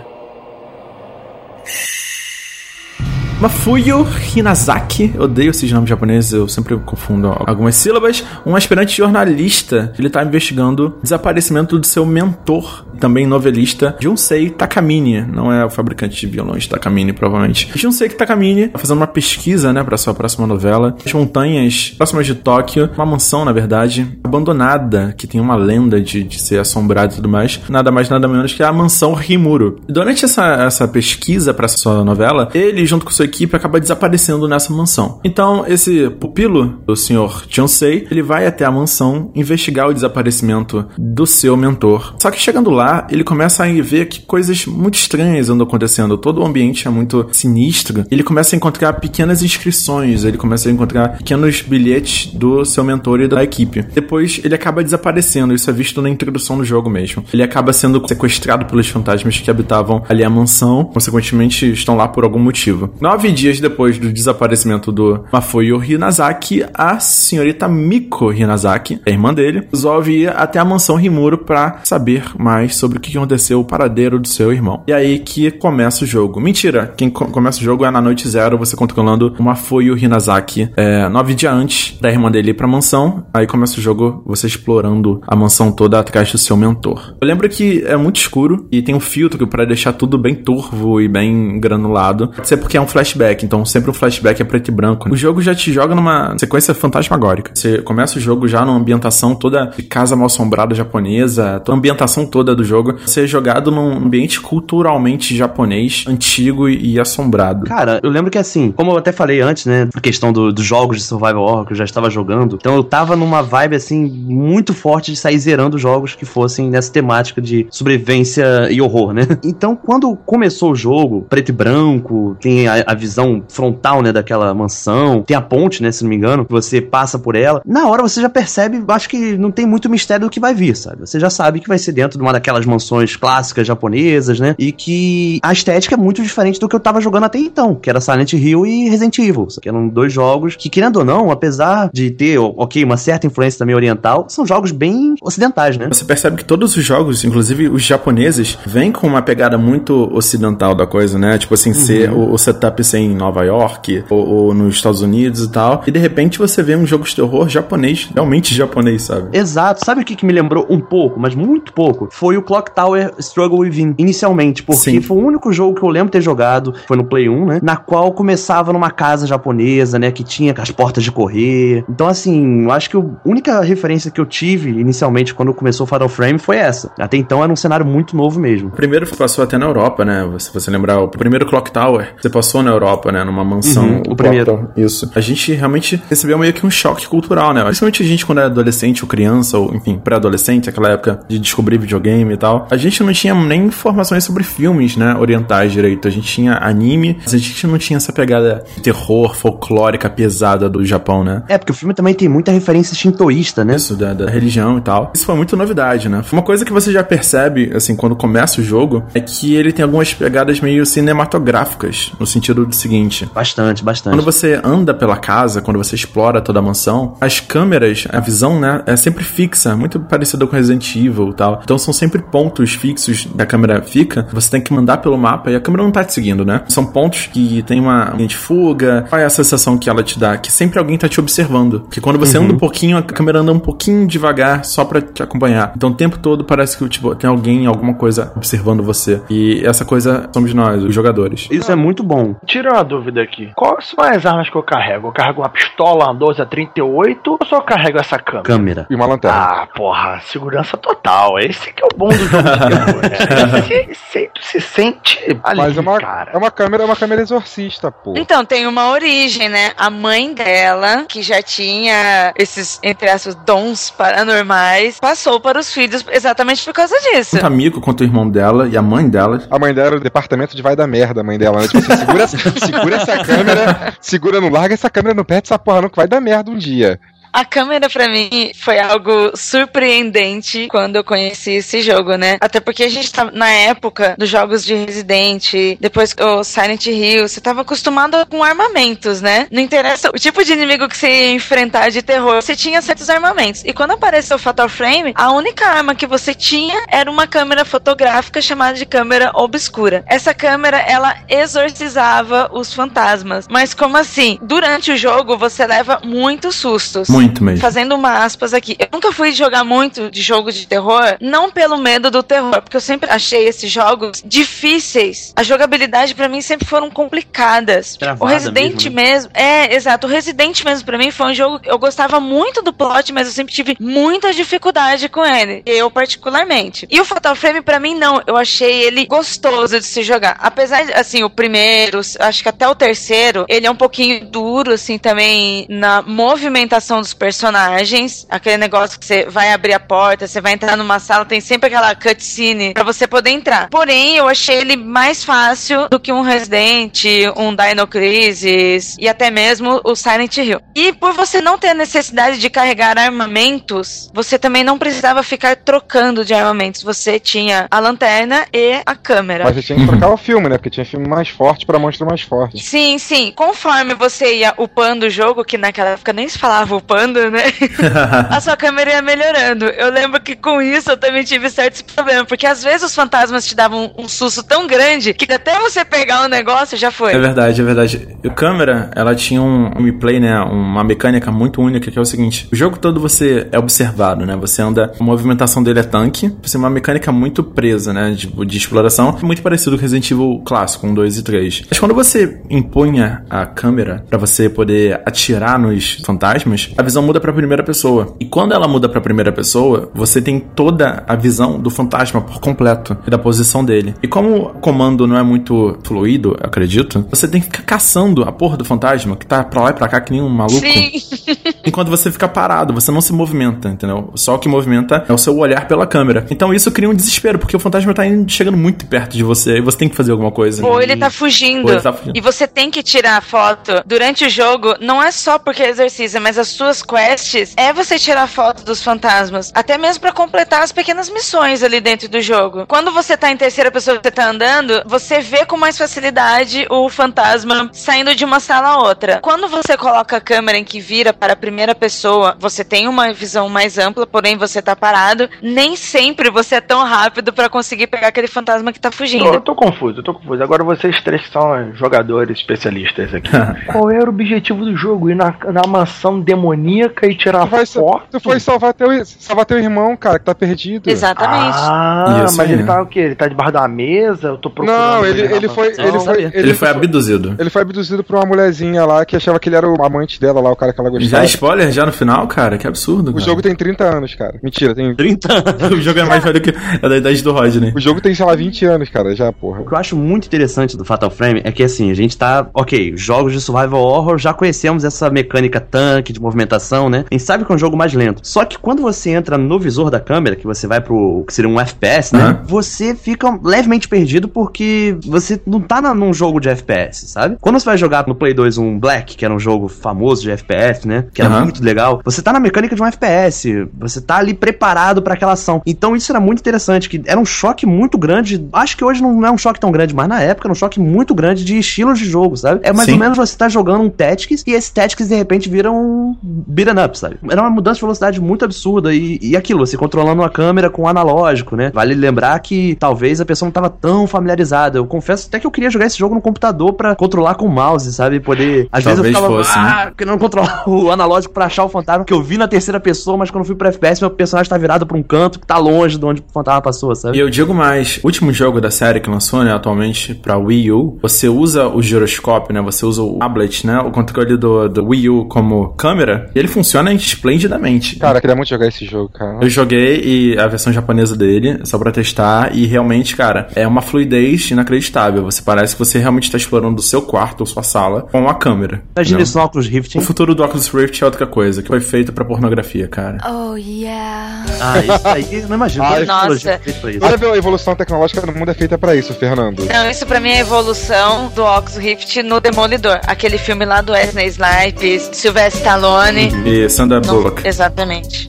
[SPEAKER 2] Mafuyo Hinazaki, odeio esses nomes japoneses, eu sempre confundo algumas sílabas. Um aspirante jornalista, ele tá investigando o desaparecimento do seu mentor, também novelista, Junsei Takamine. Não é o fabricante de violões Takamine, provavelmente. Junsei Takamine tá fazendo uma pesquisa, né, pra sua próxima novela. As montanhas próximas de Tóquio, uma mansão, na verdade, abandonada, que tem uma lenda de, de ser assombrada e tudo mais. Nada mais, nada menos que a mansão Rimuro. Durante essa, essa pesquisa pra sua novela, ele, junto com sua equipe, acaba desaparecendo nessa mansão. Então, esse pupilo do Sr. Chonsei, ele vai até a mansão investigar o desaparecimento do seu mentor. Só que chegando lá, ele começa a ver que coisas muito estranhas andam acontecendo. Todo o ambiente é muito sinistro. Ele começa a encontrar pequenas inscrições, ele começa a encontrar pequenos bilhetes do seu mentor e da equipe. Depois, ele acaba desaparecendo. Isso é visto na introdução do jogo mesmo. Ele acaba sendo sequestrado pelos fantasmas que habitavam ali a mansão. Consequentemente, estão lá por algum motivo. Nove dias depois do desaparecimento do Mafuyo Hinazaki, a senhorita Miko Hinazaki, a irmã dele, resolve ir até a mansão Rimuro para saber mais sobre o que aconteceu, o paradeiro do seu irmão. E aí que começa o jogo. Mentira, quem co- começa o jogo é na noite zero, você controlando o Mafuyo Hinazaki, é, nove dias antes da irmã dele ir pra mansão. Aí começa o jogo, você explorando a mansão toda atrás do seu mentor. Eu lembro que é muito escuro e tem um filtro para deixar tudo bem turvo e bem granulado. Pode ser porque é um flashback, então sempre o flashback é preto e branco. O jogo já te joga numa sequência fantasmagórica. Você começa o jogo já numa ambientação toda de casa mal assombrada japonesa, a ambientação toda do jogo. Você é jogado num ambiente culturalmente japonês, antigo e, assombrado.
[SPEAKER 3] Cara, eu lembro que assim, como eu até falei antes, né, a questão do- dos jogos de survival horror que eu já estava jogando, então eu tava numa vibe assim muito forte de sair zerando jogos que fossem nessa temática de sobrevivência e horror, né? Então, quando começou o jogo, preto e branco, tem a, a visão frontal, né, daquela mansão. Tem a ponte, né, se não me engano, que você passa por ela. Na hora você já percebe, acho que não tem muito mistério do que vai vir, sabe? Você já sabe que vai ser dentro de uma daquelas mansões clássicas japonesas, né? E que a estética é muito diferente do que eu tava jogando até então, que era Silent Hill e Resident Evil. Que eram dois jogos que, querendo ou não, apesar de ter, ok, uma certa influência também oriental, são jogos bem ocidentais, né?
[SPEAKER 2] Você percebe que todos os jogos, inclusive os japoneses, vêm com uma pegada muito ocidental da coisa, né? Tipo assim, ser o, o setup ser em Nova York ou, ou nos Estados Unidos e tal. E de repente você vê um jogo de terror japonês, realmente japonês, sabe?
[SPEAKER 3] Exato. Sabe o que, que me lembrou um pouco, mas muito pouco? Foi o Clock Tower Struggle Within, inicialmente, porque
[SPEAKER 2] Sim.
[SPEAKER 3] foi o único jogo que eu lembro ter jogado, foi no Play 1, né? Na qual começava numa casa japonesa, né? Que tinha as portas de correr. Então, assim, eu acho que a única referência que eu tive inicialmente quando começou o Fatal Frame foi essa. Até então era um cenário muito novo mesmo.
[SPEAKER 2] O primeiro passou até na Europa, né? Se você lembrar, o primeiro Clock Tower, você passou na Europa, né? Numa mansão.
[SPEAKER 3] Uhum, o primeiro.
[SPEAKER 2] Isso. A gente realmente recebeu meio que um choque cultural, né? Principalmente a gente quando era adolescente ou criança, ou enfim, pré-adolescente, aquela época de descobrir videogame e tal. A gente não tinha nem informações sobre filmes, né? Orientais direito. A gente tinha anime, mas a gente não tinha essa pegada de terror, folclórica, pesada do Japão, né?
[SPEAKER 3] É, porque o filme também tem muita referência shintoísta, né?
[SPEAKER 2] Isso, da, da religião e tal. Isso foi muito novidade, né? Uma coisa que você já percebe, assim, quando começa o jogo, é que ele tem algumas pegadas meio cinematográficas, no sentido do seguinte.
[SPEAKER 3] Bastante, bastante.
[SPEAKER 2] Quando você anda pela casa, quando você explora toda a mansão, as câmeras, a visão, né, é sempre fixa, muito parecida com Resident Evil e tal. Então são sempre pontos fixos da câmera fica, você tem que mandar pelo mapa e a câmera não tá te seguindo, né? São pontos que tem uma de fuga. Qual é a sensação que ela te dá? Que sempre alguém tá te observando. Que quando você
[SPEAKER 3] Uhum.
[SPEAKER 2] anda um pouquinho, a câmera anda um pouquinho devagar só pra te acompanhar. Então o tempo todo parece que tipo, tem alguém, alguma coisa observando você. E essa coisa somos nós, os jogadores.
[SPEAKER 3] Isso é muito bom.
[SPEAKER 6] Tira uma dúvida aqui. Quais são as armas que eu carrego? Eu carrego uma pistola, uma 12 a 38 ou só carrego essa câmera?
[SPEAKER 3] Câmera.
[SPEAKER 1] E uma lanterna.
[SPEAKER 6] Ah, porra, segurança total. Esse que é o bom do jogo né? Tu se sente ali,
[SPEAKER 1] Mas é uma,
[SPEAKER 6] cara.
[SPEAKER 1] é uma câmera, é uma câmera exorcista, pô.
[SPEAKER 4] Então, tem uma origem, né? A mãe dela, que já tinha esses, entre aspas, dons paranormais, passou para os filhos exatamente por causa disso.
[SPEAKER 2] Tanto amigo quanto o irmão dela e a mãe dela.
[SPEAKER 1] A mãe dela era o departamento de vai da merda, a mãe dela, né? Tipo assim, segura, segura essa câmera, segura, não larga essa câmera, não perde essa porra não, que vai dar merda um dia.
[SPEAKER 4] A câmera pra mim foi algo surpreendente quando eu conheci esse jogo, né? Até porque a gente tava na época dos jogos de Resident, depois o Silent Hill, você tava acostumado com armamentos, né? Não interessa o tipo de inimigo que você ia enfrentar de terror, você tinha certos armamentos. E quando apareceu o Fatal Frame, a única arma que você tinha era uma câmera fotográfica chamada de câmera obscura. Essa câmera, ela exorcizava os fantasmas. Mas como assim? Durante o jogo, você leva muitos sustos.
[SPEAKER 2] Muito mesmo.
[SPEAKER 4] Fazendo uma aspas aqui. Eu nunca fui jogar muito de jogo de terror, não pelo medo do terror, porque eu sempre achei esses jogos difíceis. A jogabilidade pra mim sempre foram complicadas.
[SPEAKER 3] Travada
[SPEAKER 4] o Resident
[SPEAKER 3] mesmo, né?
[SPEAKER 4] mesmo, é, exato. O Resident mesmo pra mim foi um jogo que eu gostava muito do plot, mas eu sempre tive muita dificuldade com ele. Eu particularmente. E o Fatal Frame pra mim não, eu achei ele gostoso de se jogar. Apesar de assim, o primeiro, acho que até o terceiro, ele é um pouquinho duro assim também na movimentação dos personagens, aquele negócio que você vai abrir a porta, você vai entrar numa sala, tem sempre aquela cutscene pra você poder entrar. Porém, eu achei ele mais fácil do que um Resident, um Dino Crisis e até mesmo o Silent Hill. E por você não ter a necessidade de carregar armamentos, você também não precisava ficar trocando de armamentos. Você tinha a lanterna e a câmera.
[SPEAKER 1] Mas você tinha que trocar o filme, né? Porque tinha filme mais forte pra monstro mais forte.
[SPEAKER 4] Sim, sim. Conforme você ia upando o jogo, que naquela época nem se falava upando, né? a sua câmera ia melhorando. Eu lembro que com isso eu também tive certos problemas, porque às vezes os fantasmas te davam um susto tão grande que até você pegar o negócio já foi.
[SPEAKER 2] É verdade, é verdade. A câmera, ela tinha um replay, né? Uma mecânica muito única que é o seguinte: o jogo todo você é observado, né? Você anda, a movimentação dele é tanque, você é uma mecânica muito presa, né? De, de exploração, muito parecido com Resident Evil clássico, 1, 2 e 3. Mas quando você impunha a câmera pra você poder atirar nos fantasmas, a visão muda pra primeira pessoa. E quando ela muda pra primeira pessoa, você tem toda a visão do fantasma por completo e da posição dele. E como o comando não é muito fluido, eu acredito, você tem que ficar caçando a porra do fantasma que tá pra lá e pra cá que nem um maluco.
[SPEAKER 4] Sim.
[SPEAKER 2] Enquanto você fica parado, você não se movimenta, entendeu? Só o que movimenta é o seu olhar pela câmera. Então isso cria um desespero, porque o fantasma tá indo, chegando muito perto de você e você tem que fazer alguma coisa.
[SPEAKER 4] Ou ele tá fugindo.
[SPEAKER 2] Ou ele tá fugindo.
[SPEAKER 4] E você tem que tirar a foto durante o jogo, não é só porque é exercício, mas as suas quests é você tirar foto dos fantasmas. Até mesmo pra completar as pequenas missões ali dentro do jogo. Quando você tá em terceira pessoa você tá andando, você vê com mais facilidade o fantasma saindo de uma sala a outra. Quando você coloca a câmera em que vira para a primeira pessoa, você tem uma visão mais ampla, porém você tá parado. Nem sempre você é tão rápido pra conseguir pegar aquele fantasma que tá
[SPEAKER 6] Eu
[SPEAKER 4] fugindo.
[SPEAKER 6] tô confuso, eu tô confuso. Agora vocês três que são jogadores especialistas aqui. Qual era o objetivo do jogo? Ir na, na mansão demoníaca e tirar
[SPEAKER 1] Tu, vai,
[SPEAKER 6] foto?
[SPEAKER 1] tu foi salvar teu, salvar teu irmão, cara, que tá perdido.
[SPEAKER 4] Exatamente.
[SPEAKER 6] Ah,
[SPEAKER 2] Isso
[SPEAKER 6] mas ele tá o quê? Ele tá debaixo da mesa? Eu tô procurando.
[SPEAKER 1] Não, ele, ele foi. Ele foi,
[SPEAKER 2] Ele foi abduzido.
[SPEAKER 1] Ele foi abduzido por uma mulherzinha lá que achava que ele era o amante dela lá, o cara que ela
[SPEAKER 2] Já
[SPEAKER 1] gostava.
[SPEAKER 2] spoiler já no final, cara? Que absurdo.
[SPEAKER 1] O
[SPEAKER 2] cara.
[SPEAKER 1] jogo tem 30 anos, cara. Mentira, tem.
[SPEAKER 3] 30 anos.
[SPEAKER 2] o jogo é mais velho que é da idade do Rodney.
[SPEAKER 1] O jogo tem, sei lá, 20 anos, cara, já, porra.
[SPEAKER 3] O que eu acho muito interessante do Fatal Frame é que, assim, a gente tá. Ok, jogos de survival horror já conhecemos essa mecânica tanque de movimentação, né? A gente sabe que é um jogo mais lento. Só que quando você entra no visor da câmera, que você vai pro. que seria um FPS, né?
[SPEAKER 2] Aham.
[SPEAKER 3] Você fica levemente perdido porque você não tá na- num jogo de FPS, sabe? Quando você vai jogar no Play 2 um Black, que era um jogo famoso de FPS, né? Que era
[SPEAKER 2] Aham.
[SPEAKER 3] muito legal, você tá na mecânica de um FPS. Você tá ali preparado pra aquela ação. Então isso era muito interessante, que era um choque muito grande. Acho que hoje não é um choque tão grande, mas na época era um choque muito grande de estilos de jogo, sabe? É mais
[SPEAKER 2] Sim.
[SPEAKER 3] ou menos você tá jogando um Tactics e esse Tactics de repente vira um beat'em up, sabe? Era uma mudança de velocidade muito absurda e, e aquilo, você controlando uma câmera com analógico, né? Vale lembrar que talvez a pessoa não tava tão familiarizada. Eu confesso até que eu queria jogar esse jogo no computador pra controlar com o mouse, sabe? Poder. Às vezes eu
[SPEAKER 2] Talvez
[SPEAKER 3] ficava
[SPEAKER 2] fosse, né?
[SPEAKER 3] ah, querendo controlar o analógico pra achar o fantasma que eu vi na terceira pessoa, mas quando eu fui pro FPS, meu personagem tá virado pra um canto que tá longe de onde o fantasma passou, sabe?
[SPEAKER 2] E eu digo mais, o último jogo da série que lançou, né, atualmente, pra Wii U, você usa o giroscópio, né, você usa o tablet, né, o controle do, do Wii U como câmera, e ele funciona esplendidamente.
[SPEAKER 1] Cara, eu queria muito jogar esse jogo, cara.
[SPEAKER 2] Eu joguei e a versão japonesa dele, só pra testar, e realmente, cara, é uma fluidez inacreditável. Você parece que você realmente tá explorando o seu quarto ou sua sala com a câmera.
[SPEAKER 3] Imagina isso no Oculus Rift,
[SPEAKER 2] O
[SPEAKER 3] hein?
[SPEAKER 2] futuro do Oculus Rift é outra coisa, que foi feito pra pornografia, cara.
[SPEAKER 10] Oh, yeah.
[SPEAKER 3] Ah, isso aí eu não imagino.
[SPEAKER 1] Ah,
[SPEAKER 3] tecnologia
[SPEAKER 4] nossa.
[SPEAKER 3] isso.
[SPEAKER 1] Toda a evolução tecnológica do mundo é feita pra isso, Fernando.
[SPEAKER 4] Não, isso pra mim é a evolução do Oculus Rift no Demolidor. Aquele filme lá do Wesley Snipes, Sylvester Stallone.
[SPEAKER 2] E Sandra
[SPEAKER 4] Não-
[SPEAKER 2] Bullock.
[SPEAKER 4] exatamente.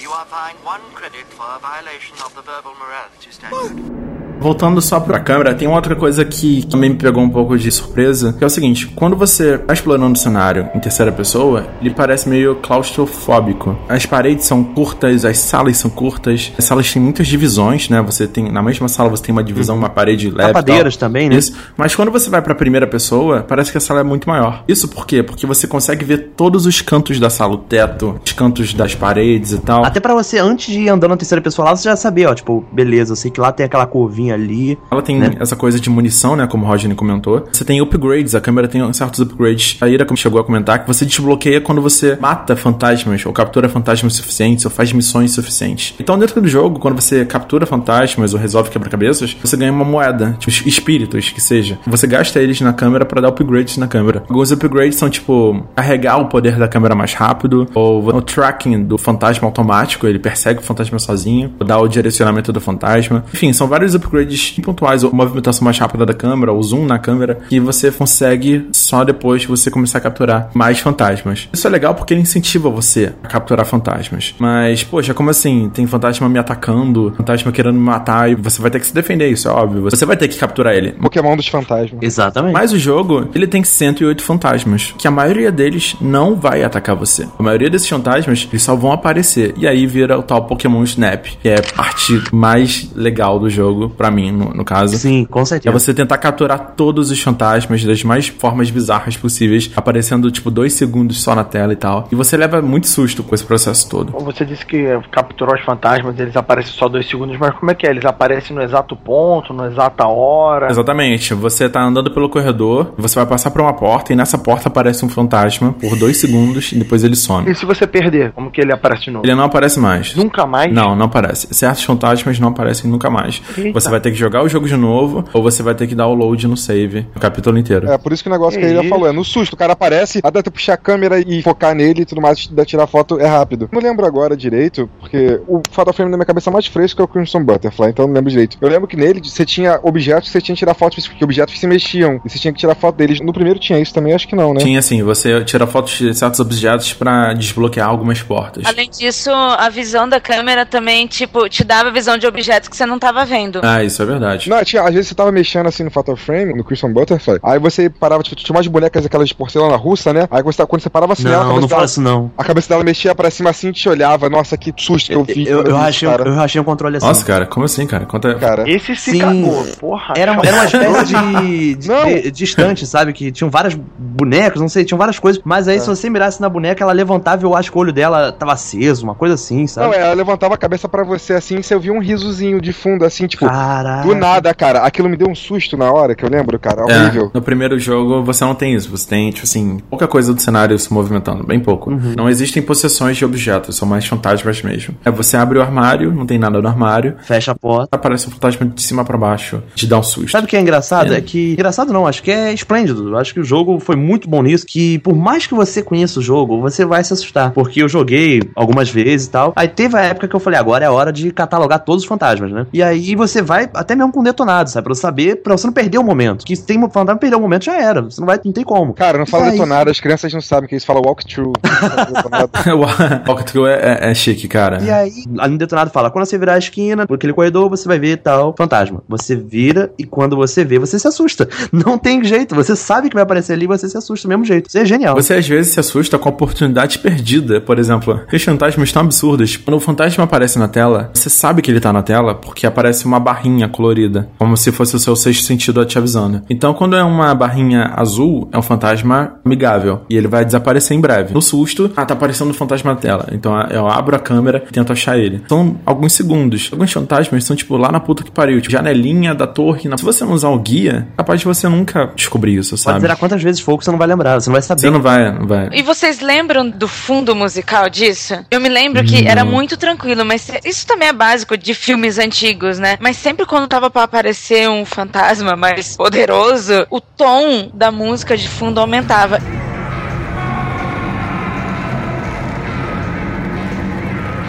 [SPEAKER 12] You are fined one credit for a violation of the verbal morality standard.
[SPEAKER 2] Voltando só pra câmera, tem outra coisa que também me pegou um pouco de surpresa, que é o seguinte, quando você tá explorando o cenário em terceira pessoa, ele parece meio claustrofóbico. As paredes são curtas, as salas são curtas, as salas têm muitas divisões, né? Você tem, na mesma sala você tem uma divisão, uma parede leve
[SPEAKER 3] Tapadeiras
[SPEAKER 2] tal.
[SPEAKER 3] também, né?
[SPEAKER 2] Isso. Mas quando você vai pra primeira pessoa, parece que a sala é muito maior. Isso por quê? Porque você consegue ver todos os cantos da sala, o teto, os cantos das paredes e tal.
[SPEAKER 3] Até pra você, antes de ir andando na terceira pessoa lá, você já sabia, ó, tipo, beleza, eu sei que lá tem aquela curvinha ali.
[SPEAKER 2] Ela tem
[SPEAKER 3] né?
[SPEAKER 2] essa coisa de munição, né? Como o Rodney comentou. Você tem upgrades, a câmera tem certos upgrades. A Ira chegou a comentar que você desbloqueia quando você mata fantasmas, ou captura fantasmas suficientes, ou faz missões suficientes. Então, dentro do jogo, quando você captura fantasmas ou resolve quebra-cabeças, você ganha uma moeda, tipo espíritos, que seja. Você gasta eles na câmera pra dar upgrades na câmera. Alguns upgrades são tipo carregar o poder da câmera mais rápido, ou o tracking do fantasma automático, ele persegue o fantasma sozinho, ou dá o direcionamento do fantasma. Enfim, são vários upgrades pontuais, ou movimentação mais rápida da câmera, o zoom na câmera, que você consegue só depois que você começar a capturar mais fantasmas. Isso é legal porque ele incentiva você a capturar fantasmas. Mas, poxa, como assim? Tem fantasma me atacando, fantasma querendo me matar, e você vai ter que se defender, isso é óbvio. Você vai ter que capturar ele.
[SPEAKER 1] Pokémon dos fantasmas.
[SPEAKER 3] Exatamente.
[SPEAKER 2] Mas o jogo, ele tem 108 fantasmas, que a maioria deles não vai atacar você. A maioria desses fantasmas, eles só vão aparecer. E aí vira o tal Pokémon Snap, que é a parte mais legal do jogo, pra pra mim, no, no caso.
[SPEAKER 3] Sim, com
[SPEAKER 2] É
[SPEAKER 3] certeza.
[SPEAKER 2] você tentar capturar todos os fantasmas das mais formas bizarras possíveis, aparecendo tipo dois segundos só na tela e tal. E você leva muito susto com esse processo todo.
[SPEAKER 6] Você disse que capturou os fantasmas, eles aparecem só dois segundos, mas como é que é? Eles aparecem no exato ponto, na exata hora?
[SPEAKER 2] Exatamente. Você tá andando pelo corredor, você vai passar por uma porta e nessa porta aparece um fantasma por dois segundos e depois ele some.
[SPEAKER 6] E se você perder, como que ele aparece de novo?
[SPEAKER 2] Ele não aparece mais.
[SPEAKER 6] Nunca mais?
[SPEAKER 2] Não, não aparece. Certos fantasmas não aparecem nunca mais.
[SPEAKER 6] Eita.
[SPEAKER 2] Você vai ter que jogar o jogo de novo ou você vai ter que dar o load no save, o capítulo inteiro.
[SPEAKER 1] É, por isso que o negócio que,
[SPEAKER 6] Que
[SPEAKER 1] ele falou, é no susto, o cara aparece, até tu puxar a câmera e focar nele e tudo mais, da tirar foto é rápido. Não lembro agora direito, porque o Fatal Frame na minha cabeça é mais fresco é o Crimson Butterfly, então não lembro direito. Eu lembro que nele você tinha objetos que você tinha que tirar fotos, porque objetos que se mexiam, e você tinha que tirar foto deles. No primeiro tinha isso também, acho que não, né?
[SPEAKER 2] Tinha assim, você tira fotos de certos objetos pra desbloquear algumas portas.
[SPEAKER 4] Além disso, a visão da câmera também, tipo, te dava visão de objetos que você não tava vendo.
[SPEAKER 2] Ah, isso é verdade.
[SPEAKER 1] Não, tinha, às vezes você tava mexendo assim no Fatal Frame, no Crimson Butterfly, aí você parava, tipo, tinha umas bonecas aquelas de porcelana russa, né? Aí você, quando você parava assim, ela, a
[SPEAKER 3] Não,
[SPEAKER 1] cabeça
[SPEAKER 3] não
[SPEAKER 1] dela-
[SPEAKER 3] isso não.
[SPEAKER 1] A cabeça dela mexia pra cima assim e te olhava. Nossa, que susto que eu fiz.
[SPEAKER 3] Eu, eu,
[SPEAKER 1] vi
[SPEAKER 3] um-
[SPEAKER 1] cara.
[SPEAKER 3] eu rachei um controle assim.
[SPEAKER 2] Nossa, cara, como assim, cara? Conta.
[SPEAKER 1] Cara,
[SPEAKER 6] Esse se
[SPEAKER 3] Sim.
[SPEAKER 6] cagou, porra.
[SPEAKER 3] Era, era uma espécie de, de,
[SPEAKER 1] Não.
[SPEAKER 3] de- distante, sabe? Que tinham várias bonecas, não sei, tinham várias coisas. Mas aí,
[SPEAKER 1] É.
[SPEAKER 3] se você mirasse na boneca, ela levantava e eu acho que o olho dela tava aceso, uma coisa assim, sabe?
[SPEAKER 1] Não, ela levantava a cabeça pra você assim e você ouvia um risozinho de fundo, assim, tipo,
[SPEAKER 3] Caraca.
[SPEAKER 1] do nada, cara. Aquilo me deu um susto na hora, que eu lembro, cara.
[SPEAKER 2] É,
[SPEAKER 1] Horrível.
[SPEAKER 2] no primeiro jogo você não tem isso. Você tem, tipo assim, pouca coisa do cenário se movimentando, bem pouco.
[SPEAKER 3] Uhum.
[SPEAKER 2] Não existem possessões de objetos, são mais fantasmas mesmo. É, você abre o armário, não tem nada no armário,
[SPEAKER 3] Fecha a porta.
[SPEAKER 2] aparece um fantasma de cima pra baixo, te dá um susto.
[SPEAKER 3] Sabe o que é engraçado?
[SPEAKER 2] É.
[SPEAKER 3] É. que. Engraçado não, acho que é esplêndido. Acho que o jogo foi muito bom nisso. Que por mais que você conheça o jogo, você vai se assustar. Porque eu joguei algumas vezes e tal. Aí teve a época que eu falei, agora é a hora de catalogar todos os fantasmas, né? E aí você vai até mesmo com detonado, sabe? Pra você saber, pra você não perder o momento. Que se tem um fantasma, perder o momento já era. Você não vai, não tem como.
[SPEAKER 1] Cara, não fala
[SPEAKER 3] Aí-
[SPEAKER 1] detonado, as crianças não sabem que isso fala walkthrough.
[SPEAKER 2] Walkthrough é, é, é chique, cara.
[SPEAKER 3] E aí, ali no detonado fala: quando você virar a esquina, por aquele corredor, você vai ver tal fantasma. Você vira e quando você vê, você se assusta. Não tem jeito. Você sabe que vai aparecer ali e você se assusta do mesmo jeito. Isso é genial.
[SPEAKER 2] Você às vezes se assusta com a oportunidade perdida. Por exemplo, os fantasmas tão absurdos. Quando o fantasma aparece na tela, você sabe que ele tá na tela porque aparece uma barrinha colorida, como se fosse o seu sexto sentido te avisando. Então, quando é uma barrinha azul, é um fantasma amigável e ele vai desaparecer em breve. No susto, ah, tá aparecendo um fantasma na tela. Então eu abro a câmera e tento achar ele. São alguns segundos. Alguns fantasmas são tipo lá na puta que pariu, tipo, janelinha da torre. Se você não usar o guia, capaz de você nunca descobrir isso,
[SPEAKER 3] Pode
[SPEAKER 2] sabe?
[SPEAKER 3] zerar quantas vezes for que você não vai lembrar. Você não vai saber.
[SPEAKER 2] Você não vai, não vai.
[SPEAKER 4] E vocês lembram do fundo musical disso? Eu me lembro que era muito tranquilo, mas isso também é básico de filmes antigos, né? Mas sempre quando tava pra aparecer um fantasma mais poderoso, o tom da música de fundo aumentava.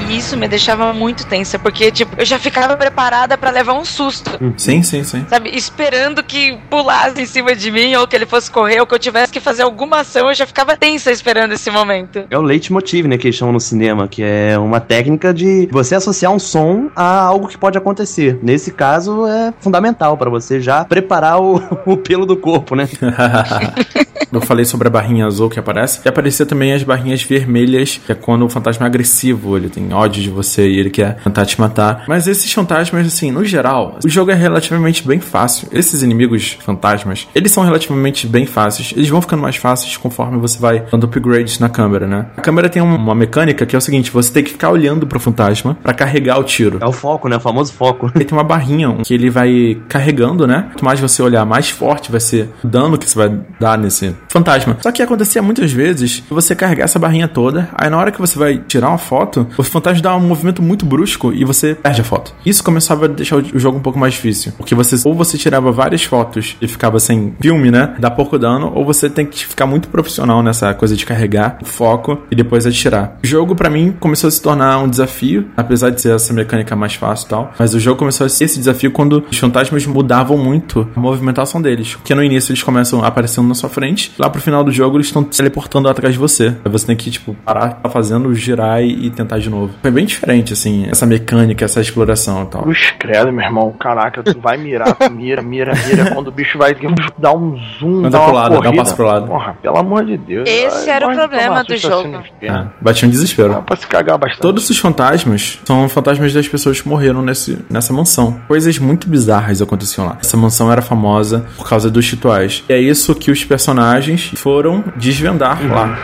[SPEAKER 4] E isso me deixava muito tensa, porque, tipo, eu já ficava preparada pra levar um susto.
[SPEAKER 2] Sim, sim, sim.
[SPEAKER 4] Sabe, esperando que pulasse em cima de mim, ou que ele fosse correr, ou que eu tivesse que fazer alguma ação, eu já ficava tensa esperando esse momento.
[SPEAKER 3] É o leitmotiv, né, que eles chamam no cinema, que é uma técnica de você associar um som a algo que pode acontecer. Nesse caso, é fundamental pra você já preparar o, o pelo do corpo, né?
[SPEAKER 2] Eu falei sobre a barrinha azul que aparece. E aparecer também as barrinhas vermelhas, que é quando o fantasma é agressivo, ele tem ódio de você e ele quer tentar te matar. Mas esses fantasmas, assim, no geral, o jogo é relativamente bem fácil. Esses inimigos fantasmas, eles são relativamente bem fáceis. Eles vão ficando mais fáceis conforme você vai dando upgrades na câmera, né? A câmera tem um- uma mecânica que é o seguinte: você tem que ficar olhando pro fantasma pra carregar o tiro.
[SPEAKER 3] É o foco, né? O famoso foco.
[SPEAKER 2] Ele tem uma barrinha que ele vai carregando, né? Quanto mais você olhar, mais forte vai ser o dano que você vai dar nesse fantasma. Só que acontecia muitas vezes você carregar essa barrinha toda, aí na hora que você vai tirar uma foto, o fantasma dá um movimento muito brusco e você perde a foto. Isso começava a deixar o jogo um pouco mais difícil. Porque você, ou você tirava várias fotos e ficava sem filme, né? Dá pouco dano, ou você tem que ficar muito profissional nessa coisa de carregar o foco e depois atirar. O jogo, pra mim, começou a se tornar um desafio, apesar de ser essa mecânica mais fácil e tal. Mas o jogo começou a ser esse desafio quando os fantasmas mudavam muito a movimentação deles. Porque no início eles começam aparecendo na sua frente, lá pro final do jogo eles estão teleportando atrás de você. Aí você tem que, tipo, parar tá fazendo, girar e tentar de novo. Foi bem diferente, assim, essa mecânica, essa exploração e tal.
[SPEAKER 6] Cruz credo, meu irmão. Caraca, tu vai mirar, tu mira, mira, mira. Quando o bicho vai dar um zoom,
[SPEAKER 2] Anda
[SPEAKER 6] dá
[SPEAKER 2] pro
[SPEAKER 6] uma
[SPEAKER 2] lado, dá um passo pro lado.
[SPEAKER 6] Porra, pelo amor de Deus.
[SPEAKER 4] Esse
[SPEAKER 6] Ai,
[SPEAKER 4] era o problema do jogo.
[SPEAKER 6] assim no
[SPEAKER 2] É, bati um desespero.
[SPEAKER 6] Dá pra se cagar bastante.
[SPEAKER 2] Todos os fantasmas são fantasmas das pessoas que morreram nesse, nessa mansão. Coisas muito bizarras aconteciam lá. Essa mansão era famosa por causa dos rituais. E é isso que os personagens foram desvendar lá.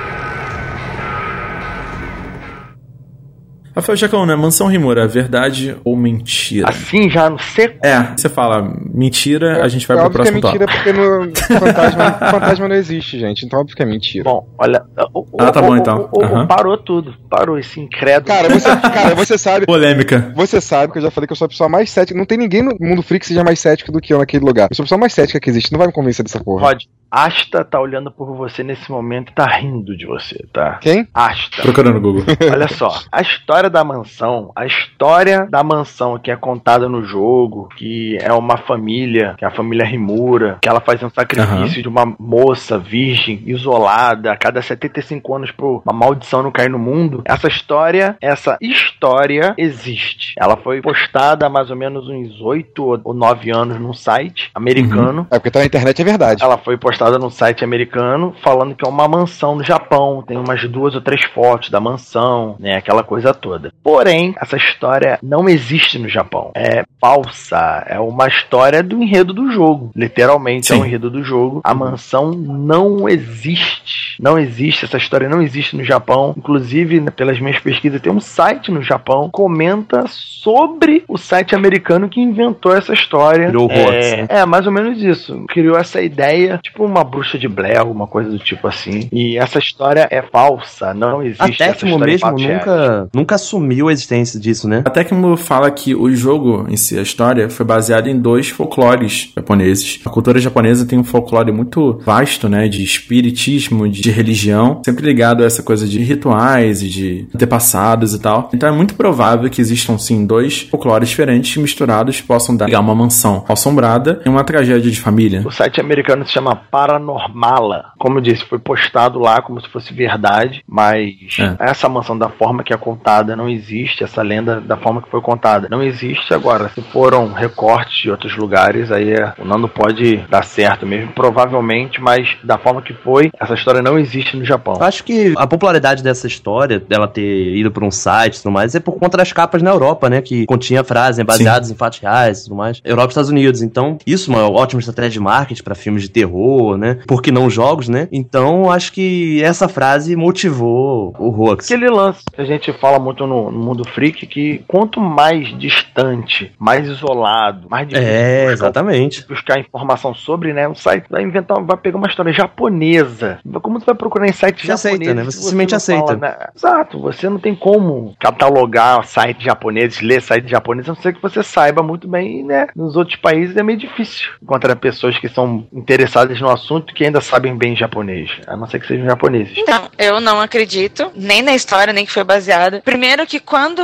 [SPEAKER 2] Rafael né? Mansão Rimura, verdade ou mentira?
[SPEAKER 6] Assim, já no seco?
[SPEAKER 2] É, você fala mentira, a gente vai
[SPEAKER 1] é
[SPEAKER 2] pro
[SPEAKER 1] óbvio que é
[SPEAKER 2] próximo
[SPEAKER 1] mentira
[SPEAKER 2] tópico.
[SPEAKER 1] porque no fantasma, fantasma não existe, gente. Então óbvio que é mentira.
[SPEAKER 6] Bom, olha. o- o-
[SPEAKER 2] Ah, tá
[SPEAKER 6] o-
[SPEAKER 2] bom,
[SPEAKER 6] o-
[SPEAKER 2] então.
[SPEAKER 6] o- o-
[SPEAKER 2] Aham.
[SPEAKER 6] Parou tudo. Parou esse incrédulo.
[SPEAKER 1] Cara, você, cara, você sabe.
[SPEAKER 2] Polêmica.
[SPEAKER 1] Você sabe que eu já falei que eu sou a pessoa mais cética. Não tem ninguém no mundo freak que seja mais cético do que eu naquele lugar. Eu sou a pessoa mais cética que existe. Não vai me convencer dessa porra.
[SPEAKER 6] Rod, Asta tá olhando por você nesse momento e tá rindo de você, tá?
[SPEAKER 1] Quem?
[SPEAKER 6] Asta.
[SPEAKER 2] Procurando no Google.
[SPEAKER 6] Olha só, a história da mansão, a história da mansão que é contada no jogo, que é uma família, que é a família Rimura, que ela faz um sacrifício de uma moça virgem, isolada, a cada 75 anos por uma maldição não cair no mundo. Essa história, essa história existe. Ela foi postada há mais ou menos uns 8 ou 9 anos num site americano.
[SPEAKER 1] É porque tá na internet, é verdade.
[SPEAKER 6] Ela foi postada num site americano falando que é uma mansão no Japão. Tem umas duas ou três fotos da mansão, né? Aquela coisa toda. Porém, essa história não existe no Japão. É falsa. É uma história do enredo do jogo. Literalmente é
[SPEAKER 2] Sim.
[SPEAKER 6] o enredo do jogo. A mansão não existe. Não existe. Essa história não existe no Japão. Inclusive, né, pelas minhas pesquisas, tem um site no Japão que comenta sobre o site americano que inventou essa história.
[SPEAKER 3] Criou
[SPEAKER 6] é,
[SPEAKER 3] né?
[SPEAKER 6] é, mais ou menos isso. Criou essa ideia, tipo uma bruxa de Blair, alguma coisa do tipo assim. E essa história é falsa, não existe
[SPEAKER 3] A
[SPEAKER 6] essa
[SPEAKER 3] mesmo nunca, nunca assumiu a existência disso, né?
[SPEAKER 2] A Tecmo fala que o jogo em si, a história, foi baseado em dois folclores japoneses. A cultura japonesa tem um folclore muito vasto, né? De espiritismo, de religião, sempre ligado a essa coisa de rituais e de antepassados e tal. Então é muito provável que existam, sim, dois folclores diferentes que misturados possam dar uma mansão assombrada e uma tragédia de família.
[SPEAKER 6] O site americano se chama Paranormala. Como eu disse, foi postado lá como se fosse verdade, mas
[SPEAKER 2] É.
[SPEAKER 6] essa mansão da forma que é contada não existe, essa lenda da forma que foi contada não existe. Agora, se foram recortes de outros lugares, aí é, o Nando pode dar certo mesmo, provavelmente, mas da forma que foi, essa história não existe no Japão.
[SPEAKER 3] Eu acho que a popularidade dessa história, dela ter ido pra um site e tudo mais, é por conta das capas na Europa, né? Que continha frases baseadas em fatos reais e tudo mais. Europa e Estados Unidos. Então, isso é uma ótima estratégia de marketing pra filmes de terror, né? Por que não jogos, né? Então, acho que essa frase motivou o hoax.
[SPEAKER 6] Aquele lance que a gente fala muito no, no mundo freak que quanto mais distante, mais isolado, mais difícil
[SPEAKER 3] É,
[SPEAKER 6] buscar-
[SPEAKER 3] exatamente.
[SPEAKER 6] buscar informação sobre, né? O site vai inventar, vai pegar uma história japonesa. Como tu vai procurar em sites
[SPEAKER 3] Você aceita,
[SPEAKER 6] japoneses?
[SPEAKER 3] né?
[SPEAKER 6] se
[SPEAKER 3] Você simplesmente
[SPEAKER 6] não
[SPEAKER 3] aceita.
[SPEAKER 6] fala, né? Exato, você não tem como catalogar sites japoneses, ler sites japoneses, a não ser que você saiba muito bem, né? Nos outros países é meio difícil encontrar pessoas que são interessadas no assunto que ainda sabem bem japonês, a não ser que sejam japoneses.
[SPEAKER 4] Então, eu não acredito, nem na história, nem que foi baseada. Primeiro que quando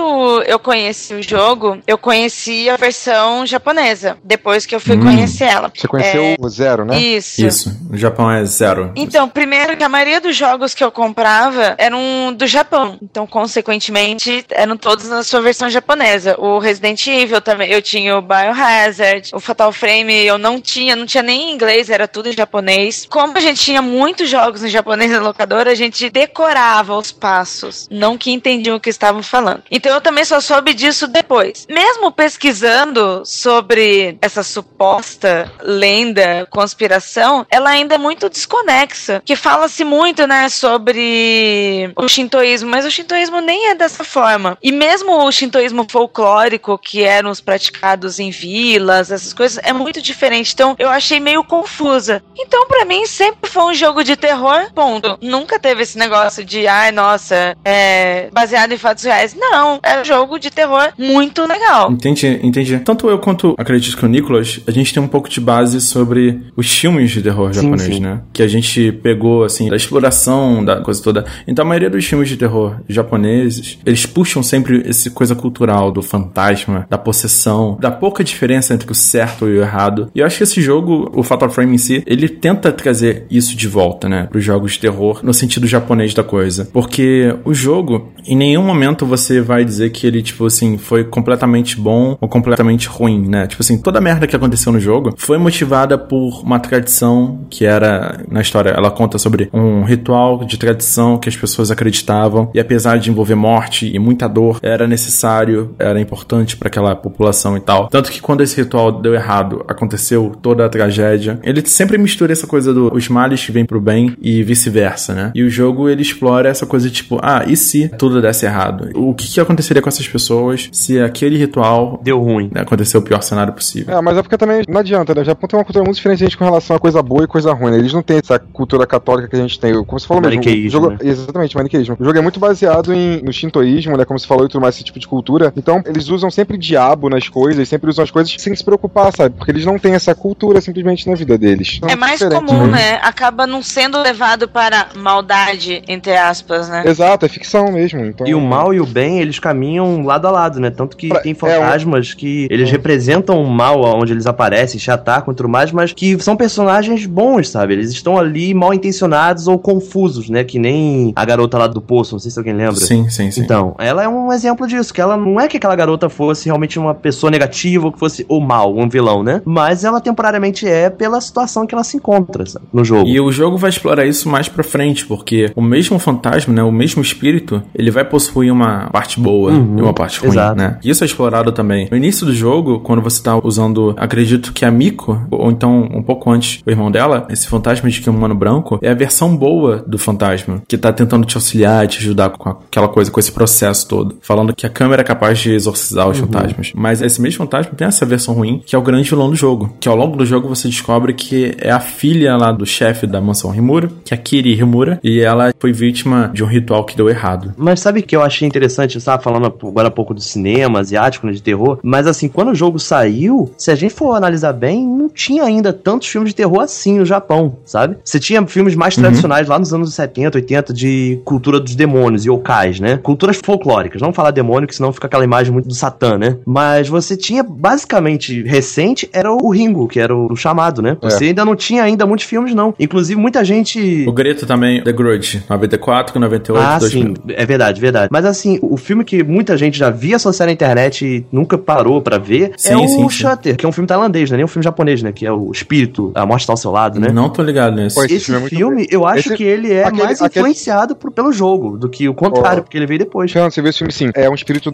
[SPEAKER 4] eu conheci o jogo, eu conheci a versão japonesa, depois que eu fui
[SPEAKER 2] Hum.
[SPEAKER 4] conhecer ela.
[SPEAKER 1] Você conheceu
[SPEAKER 4] É,
[SPEAKER 1] o Zero, né?
[SPEAKER 4] Isso.
[SPEAKER 2] Isso, o Japão é zero.
[SPEAKER 4] Então, primeiro que a maioria dos jogos que eu comprava eram do Japão. Então, consequentemente, eram todos na sua versão japonesa. O Resident Evil também, eu tinha o Biohazard, o Fatal Frame eu não tinha, não tinha nem em inglês, era tudo em japonês. Como a gente tinha muitos jogos em japonês na locadora, a gente decorava os passos, não que entendiam o que estavam falando. Então, eu também só soube disso depois. Mesmo pesquisando sobre essa suposta lenda, conspiração, ela ainda é muito desconexa. Que fala-se muito, né, sobre o shintoísmo, mas o shintoísmo nem é dessa forma. E mesmo o shintoísmo folclórico, que eram os praticados em vilas, essas coisas, é muito diferente. Então, eu achei meio confusa. Então, pra mim, sempre foi um jogo de terror, ponto. Nunca teve esse negócio de, ai, nossa, é baseado em fatos 200 reais. Não, é um jogo de terror muito legal.
[SPEAKER 2] Entendi, entendi. Tanto eu quanto acredito que o Nicolas, a gente tem um pouco de base sobre os filmes de terror
[SPEAKER 3] Sim,
[SPEAKER 2] japonês,
[SPEAKER 3] sim.
[SPEAKER 2] né? Que a gente pegou, assim, da exploração da coisa toda. Então a maioria dos filmes de terror japoneses, eles puxam sempre essa coisa cultural do fantasma, da possessão, da pouca diferença entre o certo e o errado. E eu acho que esse jogo, o Fatal Frame em si, ele tenta trazer isso de volta, né? Para os jogos de terror, no sentido japonês da coisa. Porque o jogo, em nenhum momento você vai dizer que ele, tipo assim, foi completamente bom ou completamente ruim, né? Tipo assim, toda a merda que aconteceu no jogo foi motivada por uma tradição que era, na história, ela conta sobre um ritual de tradição que as pessoas acreditavam e apesar de envolver morte e muita dor, era necessário, era importante para aquela população e tal. Tanto que quando esse ritual deu errado, aconteceu toda a tragédia. Ele sempre mistura essa coisa dos os males que vêm pro bem e vice-versa, né? E o jogo ele explora essa coisa tipo, ah, e se tudo desse errado? O que, que aconteceria com essas pessoas se aquele ritual
[SPEAKER 3] deu ruim?
[SPEAKER 2] Aconteceu o pior cenário possível.
[SPEAKER 1] É, mas é porque também não adianta, né? O Japão tem uma cultura muito diferente com relação a coisa boa e coisa ruim, né? Eles não têm essa cultura católica que a gente tem. Como você falou mesmo. o
[SPEAKER 3] Maniqueísmo,
[SPEAKER 1] jogo,
[SPEAKER 3] né?
[SPEAKER 1] Exatamente, maniqueísmo. O jogo é muito baseado em, no shintoísmo, né? Como você falou, e tudo mais, esse tipo de cultura. Então, eles usam sempre diabo nas coisas, sempre usam as coisas sem se preocupar, sabe? Porque eles não têm essa cultura simplesmente na vida deles. Então,
[SPEAKER 4] É mais
[SPEAKER 1] diferente,
[SPEAKER 4] comum, né? Acaba não sendo levado para maldade, entre aspas, né?
[SPEAKER 1] Exato, é ficção mesmo. Então...
[SPEAKER 3] E o mal e o bem, eles caminham lado a lado, né? Tanto que tem fantasmas que eles representam o mal onde eles aparecem, te atacam e tudo mais, mas que são personagens bons, sabe? Eles estão ali mal intencionados ou confusos, né? Que nem a garota lá do poço, não sei se alguém lembra.
[SPEAKER 2] Sim, sim, sim.
[SPEAKER 3] Então, ela é um exemplo disso, que ela não é que aquela garota fosse realmente uma pessoa negativa ou que fosse o mal, um vilão, né? Mas ela temporariamente é pela situação que ela se encontra sabe? no jogo.
[SPEAKER 2] E o jogo vai explorar isso mais pra frente, porque o mesmo fantasma, né, o mesmo espírito, ele vai possuir uma parte boa
[SPEAKER 3] Uhum,
[SPEAKER 2] e uma parte ruim,
[SPEAKER 3] exato.
[SPEAKER 2] né? Isso é explorado também. No início do jogo, quando você tá usando, acredito que a Miko, ou então um pouco antes, o irmão dela, esse fantasma de que é um humano branco, é a versão boa do fantasma, que tá tentando te auxiliar, te ajudar com aquela coisa, com esse processo todo. Falando que a câmera é capaz de exorcizar os
[SPEAKER 3] Uhum.
[SPEAKER 2] fantasmas. Mas esse mesmo fantasma tem essa versão ruim, que é o grande vilão do jogo. Que ao longo do jogo você descobre que é a filha lá do chefe da mansão Rimura, que é a Kiri Rimura, e ela foi vítima de um ritual que deu errado.
[SPEAKER 3] Mas sabe o que eu achei interessante? Você tava falando agora há pouco do cinema asiático, né, de terror. Mas assim, quando o jogo saiu, se a gente for analisar bem, não tinha ainda tantos filmes de terror assim no Japão, sabe? Você tinha filmes mais
[SPEAKER 2] Uhum.
[SPEAKER 3] tradicionais lá nos anos 70, 80 de cultura dos demônios, yokais, né? Culturas folclóricas. Não falar demônio, que senão fica aquela imagem muito do Satã, né? Mas você tinha, basicamente, recente, era o Ringo, que era o chamado, né?
[SPEAKER 2] É.
[SPEAKER 3] Você ainda não tinha ainda muitos filmes, não. Inclusive, muita gente...
[SPEAKER 2] O Grito também, The Grudge, 94, 98,
[SPEAKER 3] Ah,
[SPEAKER 2] 2000.
[SPEAKER 3] sim, é verdade, verdade. Mas assim, o filme que muita gente já via associar na internet e nunca parou pra ver
[SPEAKER 2] Sim,
[SPEAKER 3] é o
[SPEAKER 2] sim, sim.
[SPEAKER 3] Shutter, que é um filme tailandês, né? Nem um filme japonês, né? Que é o Espírito, a morte está ao seu lado, né?
[SPEAKER 2] Não tô ligado nisso.
[SPEAKER 1] Pô, esse
[SPEAKER 3] Esse,
[SPEAKER 1] filme
[SPEAKER 3] filme,
[SPEAKER 1] é muito
[SPEAKER 3] eu acho
[SPEAKER 1] Esse-
[SPEAKER 3] que ele é
[SPEAKER 1] aquele-
[SPEAKER 3] mais
[SPEAKER 1] aquele-
[SPEAKER 3] influenciado por- pelo jogo do que o contrário,
[SPEAKER 1] Ó.
[SPEAKER 3] porque ele veio depois.
[SPEAKER 1] Fernando, você viu esse filme sim. É um espírito.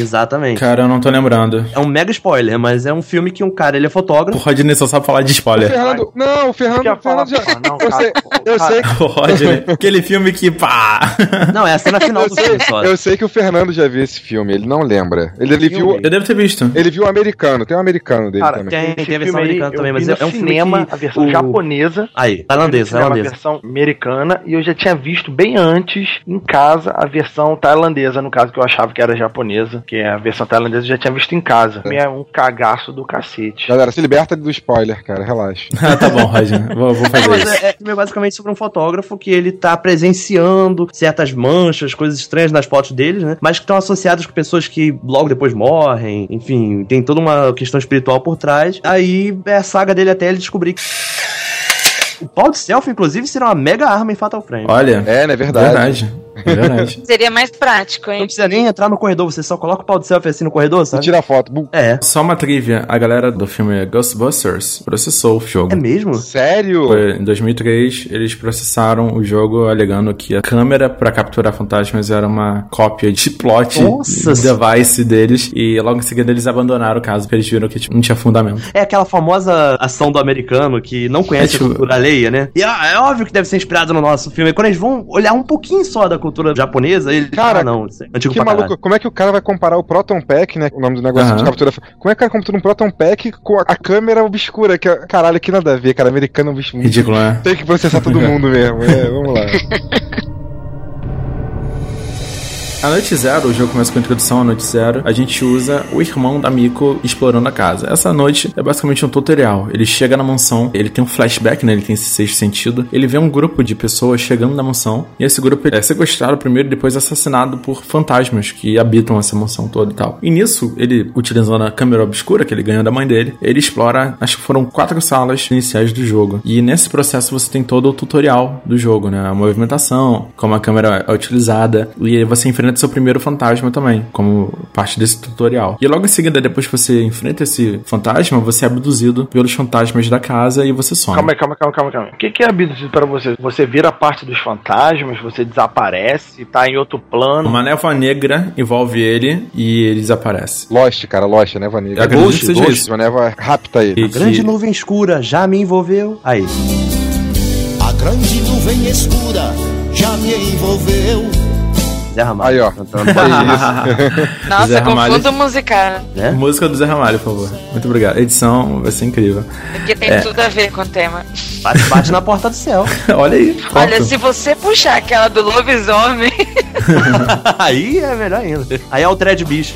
[SPEAKER 3] Exatamente.
[SPEAKER 2] Cara, eu não tô lembrando.
[SPEAKER 3] É um mega spoiler, mas é um filme que um cara, ele é fotógrafo.
[SPEAKER 2] O Rodney só sabe falar de
[SPEAKER 1] O
[SPEAKER 2] spoiler.
[SPEAKER 1] Fernando. Não, o Fernando.
[SPEAKER 6] Quer
[SPEAKER 1] o Fernando
[SPEAKER 6] falar,
[SPEAKER 1] já.
[SPEAKER 6] porra, não,
[SPEAKER 1] eu
[SPEAKER 6] cara,
[SPEAKER 1] sei, eu
[SPEAKER 6] cara.
[SPEAKER 1] sei
[SPEAKER 2] O Rodney, aquele filme que pá!
[SPEAKER 3] Não, é a cena final
[SPEAKER 1] Eu
[SPEAKER 3] do
[SPEAKER 1] sei,
[SPEAKER 3] filme só.
[SPEAKER 1] eu sei que o Fernando já viu esse filme, ele não lembra. Ele, ele viu,
[SPEAKER 3] Filme?
[SPEAKER 2] Eu devo ter visto.
[SPEAKER 1] ele viu o americano, tem um americano dele
[SPEAKER 6] Cara,
[SPEAKER 1] também.
[SPEAKER 3] Tem, tem a versão
[SPEAKER 6] filme
[SPEAKER 3] americana
[SPEAKER 6] eu
[SPEAKER 3] também, mas é, um filme
[SPEAKER 6] cinema,
[SPEAKER 3] que
[SPEAKER 6] a versão
[SPEAKER 3] o-
[SPEAKER 6] japonesa.
[SPEAKER 3] Aí, tailandesa,
[SPEAKER 6] Cinema, a
[SPEAKER 3] tailandesa.
[SPEAKER 6] versão americana e eu já tinha visto bem antes em casa a versão tailandesa, no caso que eu achava que era japonesa, que é a versão tailandesa eu já tinha visto em casa. É um cagaço do cacete.
[SPEAKER 1] Galera, se liberta do spoiler, cara, relaxa.
[SPEAKER 2] Ah, tá bom, Rodney. Vou, vou
[SPEAKER 3] É,
[SPEAKER 2] fazer
[SPEAKER 3] mas
[SPEAKER 2] isso.
[SPEAKER 3] é, é basicamente sobre um fotógrafo que ele tá presenciando certas manchas, coisas estranhas nas fotos deles, né? Mas que estão associadas com pessoas que logo depois morrem, enfim, tem toda uma questão espiritual por trás. Aí é a saga dele até ele descobrir que. O pau de selfie, inclusive, será uma mega arma em Fatal Frame.
[SPEAKER 2] Olha,
[SPEAKER 1] É, né? Verdade.
[SPEAKER 2] verdade. É verdade.
[SPEAKER 4] Seria mais prático,
[SPEAKER 3] Não
[SPEAKER 4] hein?
[SPEAKER 3] precisa nem entrar no corredor, você só coloca o pau de selfie assim no corredor, sabe?
[SPEAKER 1] tira a foto. Bu-
[SPEAKER 3] É.
[SPEAKER 2] Só uma trivia: a galera do filme Ghostbusters processou o jogo.
[SPEAKER 3] É mesmo?
[SPEAKER 1] Sério?
[SPEAKER 2] Foi em 2003, eles processaram o jogo alegando que a câmera pra capturar fantasmas era uma cópia de plot
[SPEAKER 3] Nossa
[SPEAKER 2] device deles e logo em seguida eles abandonaram o caso porque eles viram que tipo, não tinha fundamento.
[SPEAKER 3] É aquela famosa ação do americano que não conhece
[SPEAKER 2] É tipo-
[SPEAKER 3] a cultura alheia, né? E ah, é óbvio que deve ser inspirado no nosso filme. Quando eles vão olhar um pouquinho só da cultura japonesa, eles.
[SPEAKER 1] Cara,
[SPEAKER 3] ah, não, isso é antigo
[SPEAKER 1] Que
[SPEAKER 3] pra
[SPEAKER 1] maluco,
[SPEAKER 3] caralho.
[SPEAKER 1] como é que o cara vai comparar o Proton Pack, né? O nome do negócio
[SPEAKER 2] Aham.
[SPEAKER 1] de captura. Como é que o cara captura um Proton Pack com a, a câmera obscura? Que, é- caralho, que nada a ver, cara. Americano é um bicho muito-
[SPEAKER 2] Ridículo, né?
[SPEAKER 1] Tem que processar todo mundo mesmo. É, vamos lá.
[SPEAKER 2] A noite zero, o jogo começa com a introdução à noite zero. A gente usa o irmão da Miko explorando a casa. Essa noite é basicamente um tutorial. Ele chega na mansão, ele tem um flashback, né? Ele tem esse sexto sentido. Ele vê um grupo de pessoas chegando na mansão. E esse grupo é sequestrado primeiro e depois assassinado por fantasmas que habitam essa mansão toda e tal. E nisso, ele, utilizando a câmera obscura que ele ganhou da mãe dele, ele explora, acho que foram quatro salas iniciais do jogo. E nesse processo você tem todo o tutorial do jogo, né? A movimentação, como a câmera é utilizada. E você enfrenta seu primeiro fantasma também, como parte desse tutorial. E logo em seguida, depois que você enfrenta esse fantasma, você é abduzido pelos fantasmas da casa e você some.
[SPEAKER 6] Calma aí, calma, calma, calma, calma. O que, que é abduzido pra você? Você vira parte dos fantasmas, você desaparece, tá em outro plano.
[SPEAKER 2] Uma névoa negra envolve ele e ele desaparece.
[SPEAKER 1] Lost, cara, Lost, a névoa negra.
[SPEAKER 2] Que seja
[SPEAKER 1] Ghost,
[SPEAKER 2] isso.
[SPEAKER 1] Uma névoa rapta ele.
[SPEAKER 2] E
[SPEAKER 3] Grande
[SPEAKER 2] que-
[SPEAKER 3] nuvem escura já me envolveu. Aí.
[SPEAKER 13] A grande nuvem escura já me envolveu.
[SPEAKER 3] Zé Ramalho.
[SPEAKER 1] Aí, ó.
[SPEAKER 3] Cantando.
[SPEAKER 4] Nossa,
[SPEAKER 2] Zé Ramalho.
[SPEAKER 4] confundo musical.
[SPEAKER 3] né?
[SPEAKER 2] Música do Zé Ramalho, por favor. Muito obrigado. A edição vai ser incrível.
[SPEAKER 4] Porque tem
[SPEAKER 2] É.
[SPEAKER 4] tudo a ver com o tema.
[SPEAKER 3] Bate, bate na porta do céu.
[SPEAKER 2] Olha aí.
[SPEAKER 4] Olha, se você puxar aquela do lobisomem.
[SPEAKER 3] Aí é melhor ainda. Aí é o Thread Bicho.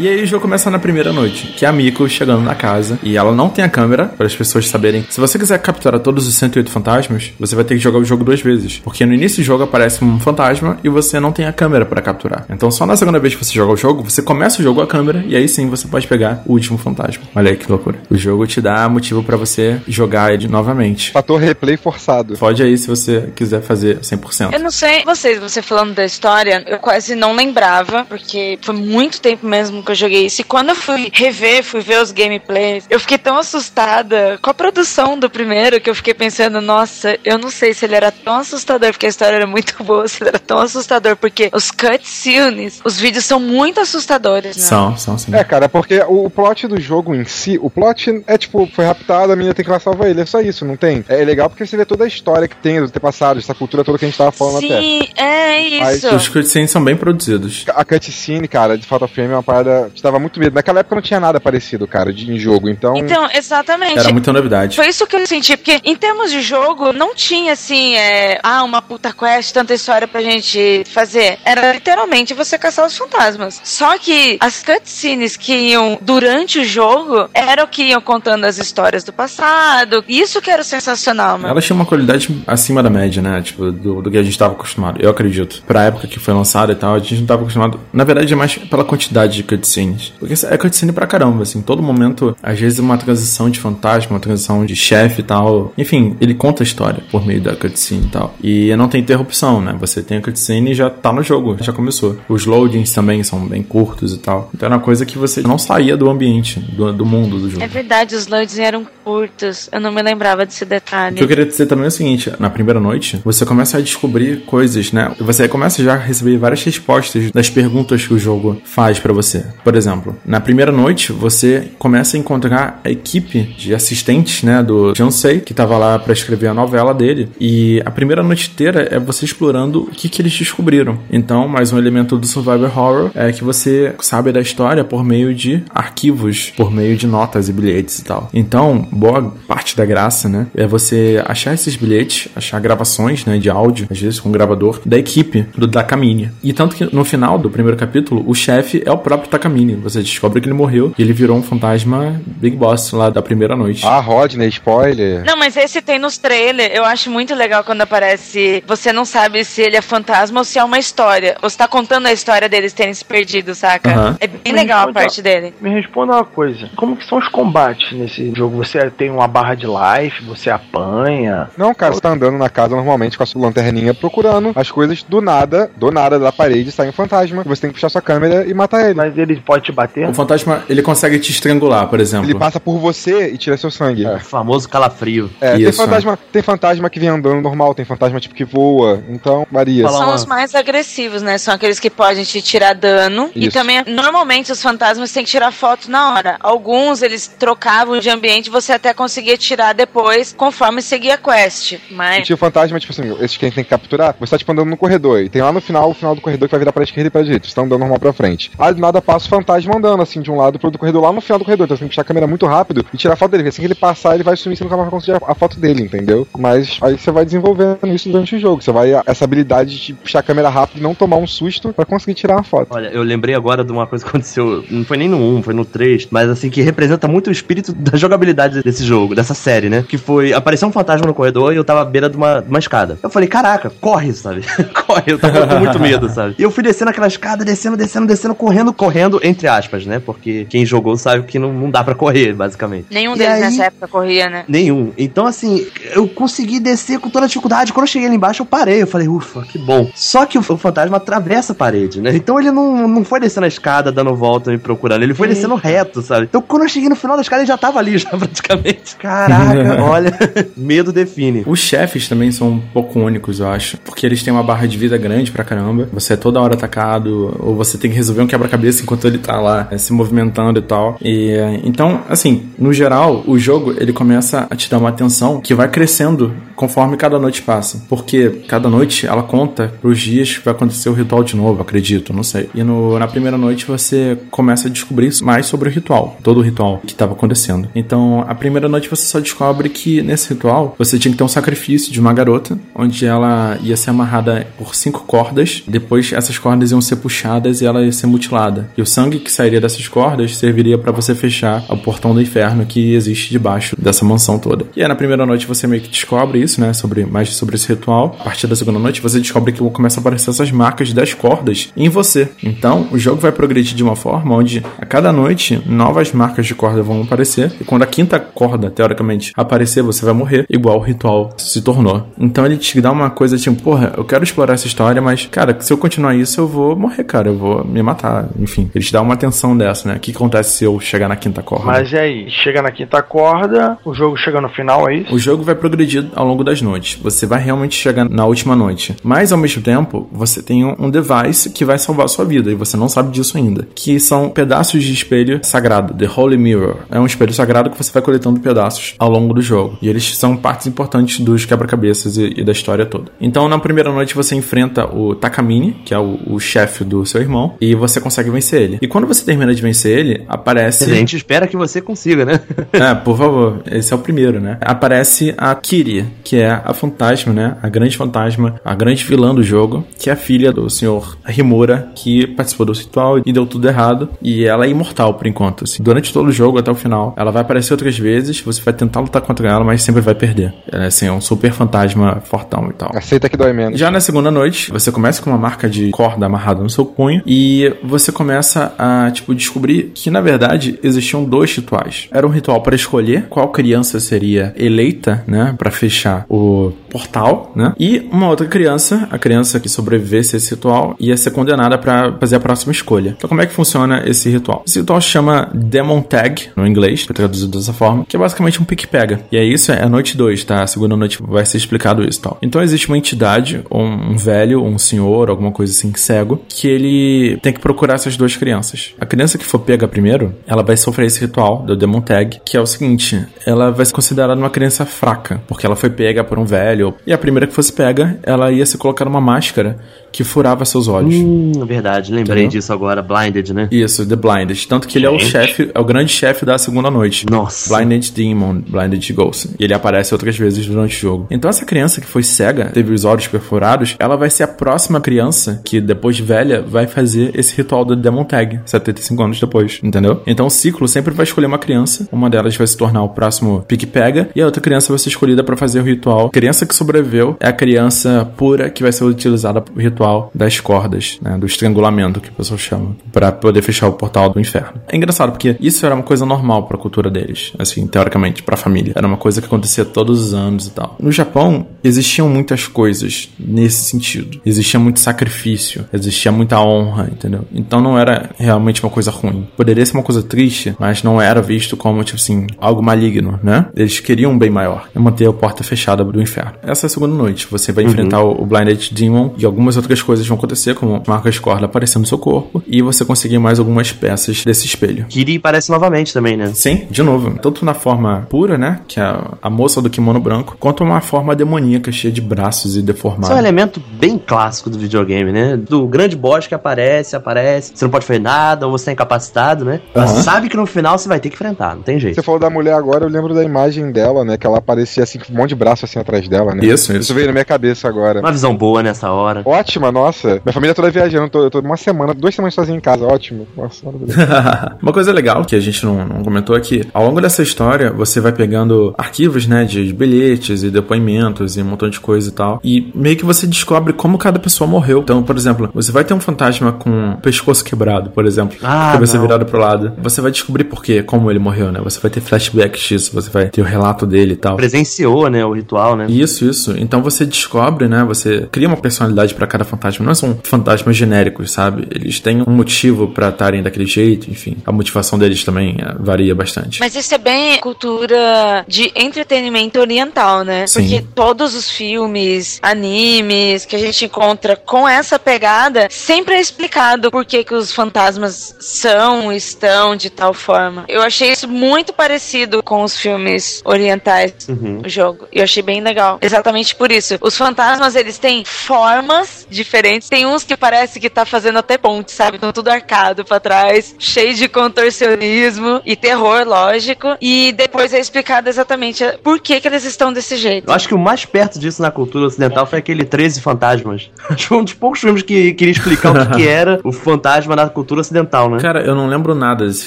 [SPEAKER 2] E aí o jogo começa na primeira noite, que é a Miko chegando na casa e ela não tem a câmera para as pessoas saberem. Se você quiser capturar todos os 108 fantasmas, você vai ter que jogar o jogo duas vezes, porque no início do jogo aparece um fantasma e você não tem a câmera para capturar. Então só na segunda vez que você joga o jogo, você começa o jogo com a câmera e aí sim você pode pegar o último fantasma. Olha aí que loucura. O jogo te dá motivo para você jogar ele novamente.
[SPEAKER 1] Fator replay forçado.
[SPEAKER 2] Pode aí se você quiser fazer 100%.
[SPEAKER 4] Eu não sei vocês, você falando da história, eu quase não lembrava, porque foi muito tempo mesmo que eu joguei isso. E quando eu fui rever, fui ver os gameplays, eu fiquei tão assustada com a produção do primeiro que eu fiquei pensando, nossa, eu não sei se ele era tão assustador, porque a história era muito boa, se ele era tão assustador, porque os cutscenes, os vídeos são muito assustadores, né?
[SPEAKER 2] São, são sim.
[SPEAKER 1] É, cara, porque o, plot do jogo em si, o plot é tipo, foi raptado, a menina tem que ir lá salvar ele, é só isso, não tem? É legal porque você vê toda a história que tem do ter passado, essa cultura toda que a gente tava falando até.
[SPEAKER 4] Sim, é
[SPEAKER 1] Mas
[SPEAKER 4] isso.
[SPEAKER 2] Os cutscenes são bem produzidos.
[SPEAKER 1] A cutscene, cara, de Fatal Frame é uma parada que dava muito medo. Naquela época não tinha nada parecido, cara, de em jogo, então.
[SPEAKER 4] Então, exatamente.
[SPEAKER 2] Era muita novidade.
[SPEAKER 4] Foi isso que eu senti, porque em termos de jogo, não tinha assim, é, ah, uma puta quest, tanta história pra gente fazer. Era literalmente você caçar os fantasmas. Só que as cutscenes que iam durante o jogo eram que iam contando as histórias do passado. Isso que era sensacional, mano.
[SPEAKER 2] Ela tinha uma qualidade acima da média, né? Tipo, do, do que a gente tava acostumado. Eu acredito. Pra época que foi lançada e tal, a gente não tava acostumado. Na verdade, é mais pela quantidade de cutscenes. Porque é cutscene pra caramba, assim. Todo momento, às vezes, uma transição de fantasma, uma transição de chefe e tal. Enfim, ele conta a história por meio da cutscene e tal. E não tem interrupção, né? Você tem a cutscene e já tá no jogo, já começou. Os loadings também são bem curtos e tal. Então era uma coisa que você não saía do ambiente, do, do mundo do jogo.
[SPEAKER 4] É verdade, os loads eram curtos. Eu não me lembrava desse
[SPEAKER 2] O que eu
[SPEAKER 4] detalhe.
[SPEAKER 2] queria dizer também é o seguinte: na primeira noite, você começa a descobrir coisas, né? Você começa já a receber várias respostas das perguntas que o jogo faz pra você. Por exemplo, na primeira noite, você começa a encontrar a equipe de assistentes, né, do Jansei, que tava lá pra escrever a novela dele. E a primeira noite inteira é você explorando o que, que eles descobriram. Então, mais um elemento do survival horror é que você sabe da história por meio de arquivos, por meio de notas e bilhetes e tal. Então, boa parte da graça, né, é você achar esses bilhetes, achar gravações, né, de áudio, às vezes com um gravador, da equipe do Takamine. E tanto que no final do primeiro capítulo, o chefe é o próprio Takamine. Você descobre que ele morreu e ele virou um fantasma Big Boss lá da primeira noite.
[SPEAKER 1] Ah, Rodney, spoiler.
[SPEAKER 4] Não, mas esse tem nos trailers. Eu acho muito legal quando aparece. Você não sabe se ele é fantasma ou se é uma história. Você tá contando a história deles terem se perdido, saca? É bem
[SPEAKER 6] Me
[SPEAKER 4] legal a
[SPEAKER 6] responde,
[SPEAKER 4] parte dele.
[SPEAKER 6] Me responda uma coisa: como que são os combates nesse jogo? Você tem uma barra de life, você apanha.
[SPEAKER 1] Não, cara, você tá andando na casa normalmente com a sua lanterninha procurando as coisas do nada, do nada da parede sai um fantasma. Você tem que puxar sua câmera e matar ele.
[SPEAKER 6] Mas ele pode te bater?
[SPEAKER 2] O fantasma, ele consegue te estrangular, por exemplo.
[SPEAKER 1] Ele passa por você e tira seu sangue.
[SPEAKER 3] O famoso calafrio.
[SPEAKER 1] É, tem
[SPEAKER 2] Isso,
[SPEAKER 1] fantasma, tem fantasma que vem andando normal, tem fantasma tipo que voa, então varia.
[SPEAKER 4] São os mais agressivos, né? São aqueles que podem te tirar dano. E
[SPEAKER 1] Isso.
[SPEAKER 4] também, normalmente, os fantasmas têm que tirar foto na hora. Alguns, eles trocavam de ambiente, você até conseguia tirar depois, conforme seguia a quest.
[SPEAKER 1] E
[SPEAKER 4] Mas.
[SPEAKER 1] tinha o fantasma, tipo assim, esses que a gente tem que capturar, você tá tipo andando no corredor, e tem lá no final, o final do corredor que vai virar pra esquerda e pra direita, você tá andando normal pra frente. Aí do nada passa passa o fantasma andando, assim, de um lado pro outro corredor, lá no final do corredor. Então você tem que puxar a câmera muito rápido e tirar a foto dele. Assim que ele passar, ele vai sumir, você nunca mais vai conseguir a, a foto dele, entendeu? Mas aí você vai desenvolvendo isso durante o jogo. Você vai, essa habilidade de puxar a câmera rápido e não tomar um susto pra conseguir tirar uma foto.
[SPEAKER 3] Olha, eu lembrei agora de uma coisa que aconteceu, não foi nem no 1, foi no 3, mas assim, que representa muito o espírito da jogabilidade desse jogo, dessa série, né? Que foi, apareceu um fantasma no corredor e eu tava à beira de uma, de uma escada. Eu falei, caraca, corre, sabe? corre, eu tava com muito medo, sabe? E eu fui descendo aquela escada, descendo, descendo, descendo, correndo, correndo, entre aspas, né? Porque quem jogou sabe que não, não dá pra correr, basicamente.
[SPEAKER 4] Nenhum
[SPEAKER 3] E
[SPEAKER 4] deles
[SPEAKER 3] aí-
[SPEAKER 4] nessa época corria, né?
[SPEAKER 3] Nenhum. Então, assim, eu consegui descer com toda a dificuldade. Quando eu cheguei lá embaixo, eu parei. Eu falei, ufa, que bom. Só que o, o fantasma atravessa a parede, né? Então ele não, não foi descendo a escada, dando volta, me procurando. Ele foi descendo reto, sabe? Então quando eu cheguei no final da escada, ele já tava ali, já praticamente. Caraca, olha. Medo define.
[SPEAKER 2] Os chefes também são um pouco únicos, eu acho. Porque eles têm uma barra de vida grande pra caramba. Você é toda hora atacado, ou você tem que resolver um quebra-cabeça enquanto ele tá lá é, se movimentando e tal. E é, então, assim, no geral, o jogo ele começa a te dar uma atenção que vai crescendo conforme cada noite passa. Porque cada noite ela conta pros dias que vai acontecer o ritual de novo, acredito, não sei. E no, na primeira noite você começa a descobrir mais sobre o ritual, todo o ritual que estava acontecendo. Então, a primeira noite você só descobre que nesse ritual você tinha que ter um sacrifício de uma garota, onde ela ia ser amarrada por cinco cordas, depois essas cordas iam ser puxadas e ela ia ser mutilada. E o sangue que sairia dessas cordas serviria para você fechar o portão do inferno que existe debaixo dessa mansão toda. E aí na primeira noite você meio que descobre isso, né, sobre mais sobre esse ritual. A partir da segunda noite você descobre que começa a aparecer essas marcas das cordas em você. Então, o jogo vai progredir de uma forma onde a cada noite novas marcas de corda vão aparecer e quando a quinta corda, teoricamente, aparecer, você vai morrer, igual o ritual se tornou. Então ele te dá uma coisa tipo, porra, eu quero explorar essa história, mas, cara, se eu continuar isso, eu vou morrer, cara, eu vou me matar. Enfim, te dá uma atenção dessa, né? O que acontece se eu chegar na quinta corda?
[SPEAKER 6] Mas e aí? Chega na quinta corda, o jogo chega no final, é isso?
[SPEAKER 2] O jogo vai progredir ao longo das noites. Você vai realmente chegar na última noite. Mas ao mesmo tempo, você tem um um device que vai salvar a sua vida e você não sabe disso ainda. Que são pedaços de espelho sagrado, The Holy Mirror. É um espelho sagrado que você vai coletando pedaços ao longo do jogo. E eles são partes importantes dos quebra-cabeças e, e da história toda. Então, na primeira noite, você enfrenta o Takamine, que é o, o chefe do seu irmão, e você consegue vencer ele. E quando você termina de vencer ele, aparece.
[SPEAKER 3] A gente espera que você consiga, né?
[SPEAKER 2] É, por favor, esse é o primeiro, né? Aparece a Kiri, que é a fantasma, né? A grande fantasma, a grande vilã do jogo, que é a filha do senhor Rimura, que participou do ritual e deu tudo errado. E ela é imortal por enquanto. assim. Durante todo o jogo, até o final, ela vai aparecer outras vezes, você vai tentar lutar contra ela, mas sempre vai perder. Ela é assim, é um super fantasma fortão e tal.
[SPEAKER 1] Aceita que dói menos.
[SPEAKER 2] Já na segunda noite, você começa com uma marca de corda amarrada no seu punho e você começa a, tipo, descobrir que, na verdade, existiam dois rituais. Era um ritual para escolher qual criança seria eleita, né, para fechar o portal, né? E uma outra criança, a criança que sobrevivesse a esse ritual, ia ser condenada para fazer a próxima escolha. Então, como é que funciona esse ritual? Esse ritual chama Demon Tag, no inglês, traduzido dessa forma, que é basicamente um pique-pega. E é isso, é a noite 2, tá? A segunda noite vai ser explicado isso tal. Então, existe uma entidade, ou um velho, um senhor, alguma coisa assim, cego, que ele tem que procurar essas duas crianças. A criança que for pega primeiro, ela vai sofrer esse ritual do Demon Tag, que é o seguinte: ela vai ser considerada uma criança fraca, porque ela foi pega por um velho. E a primeira que fosse pega, ela ia ser colocada uma máscara que furava seus olhos.
[SPEAKER 3] Hum, verdade, lembrei
[SPEAKER 2] Entendeu?
[SPEAKER 3] disso agora, Blinded, né?
[SPEAKER 2] Isso, The Blinded. Tanto que ele é o chefe, é o grande chefe da segunda noite.
[SPEAKER 3] Nossa.
[SPEAKER 2] Blinded Demon, Blinded Ghost. E ele aparece outras vezes durante o jogo. Então essa criança que foi cega, teve os olhos perfurados, ela vai ser a próxima criança que, depois de velha, vai fazer esse ritual do Demon Tag, 75 anos depois, entendeu? Então o ciclo sempre vai escolher uma criança, uma delas vai se tornar o próximo pique-pega, e a outra criança vai ser escolhida para fazer o ritual. A criança que sobreviveu é a criança pura que vai ser utilizada pro ritual das cordas, né, do estrangulamento que o pessoal chama, para poder fechar o portal do inferno. É engraçado porque isso era uma coisa normal pra cultura deles, assim, teoricamente, pra família. Era uma coisa que acontecia todos os anos e tal. No Japão, existiam muitas coisas nesse sentido. Existia muito sacrifício, existia muita honra, entendeu? Então não era realmente uma coisa ruim. Poderia ser uma coisa triste, mas não era visto como, tipo assim, algo maligno, né? Eles queriam um bem maior, é manter a porta fechada do inferno. Essa é a segunda noite. Você vai enfrentar o o Blinded Demon e algumas outras outras coisas vão acontecer, como marcas corda aparecendo no seu corpo, e você conseguir mais algumas peças desse espelho.
[SPEAKER 3] Kiri aparece novamente também, né?
[SPEAKER 2] Sim, de novo. Tanto na forma pura, né? Que é a, moça do kimono branco, quanto uma forma demoníaca, cheia de braços e deformada.
[SPEAKER 3] Isso é um elemento bem clássico do videogame, né? Do grande boss que aparece, aparece, você não pode fazer nada, ou você tá incapacitado, né? Mas
[SPEAKER 2] Aham.
[SPEAKER 3] sabe que no final você vai ter que enfrentar, não tem jeito.
[SPEAKER 1] Você falou da mulher agora, eu lembro da imagem dela, né? Que ela aparecia assim, com um monte de braço assim atrás dela, né?
[SPEAKER 2] Isso, isso.
[SPEAKER 1] Isso veio na minha cabeça agora.
[SPEAKER 3] Uma visão boa nessa hora.
[SPEAKER 1] Ótima, nossa. Minha família toda viajando, eu tô, eu tô uma semana, duas semanas sozinho em casa, ótimo. Nossa, maravilhoso.
[SPEAKER 2] Uma coisa legal que a gente não, não comentou é que ao longo dessa história você vai pegando arquivos, né, de bilhetes e depoimentos e um montão de coisa e tal. E meio que você descobre como cada pessoa morreu. Então, por exemplo, você vai ter um fantasma com o pescoço quebrado, por exemplo,
[SPEAKER 3] Ah,
[SPEAKER 2] cabeça
[SPEAKER 3] não.
[SPEAKER 2] virada pro lado. Você vai descobrir por quê, como ele morreu, né? Você vai ter flashbacks disso, você vai ter o relato dele e tal.
[SPEAKER 3] Presenciou, né, o ritual, né?
[SPEAKER 2] Isso, isso. Então você descobre, né? Você cria uma personalidade pra cada fantasma. Não são fantasmas genéricos, sabe? Eles têm um motivo pra estarem daquele jeito, enfim. A motivação deles também eh, varia bastante.
[SPEAKER 4] Mas isso é bem cultura de entretenimento oriental, né?
[SPEAKER 2] Sim.
[SPEAKER 4] Porque todos os filmes, animes que a gente encontra com essa pegada, sempre é explicado por que, que os fantasmas são, estão de tal forma. Eu achei isso muito parecido com os filmes orientais,
[SPEAKER 3] Uhum.
[SPEAKER 4] o jogo. E eu achei bem legal. Exatamente por isso. Os fantasmas, eles têm formas diferentes. Tem uns que parece que tá fazendo até ponte, sabe? Estão tudo arcado pra trás, cheio de contorcionismo e terror, lógico. E depois é explicado exatamente por que que eles estão desse jeito.
[SPEAKER 3] Eu acho que o mais perto disso na cultura ocidental foi aquele 13 Fantasmas. Acho que foi um dos poucos filmes que queria explicar o que, que era o fantasma na cultura ocidental, né?
[SPEAKER 2] Cara, eu não lembro nada desse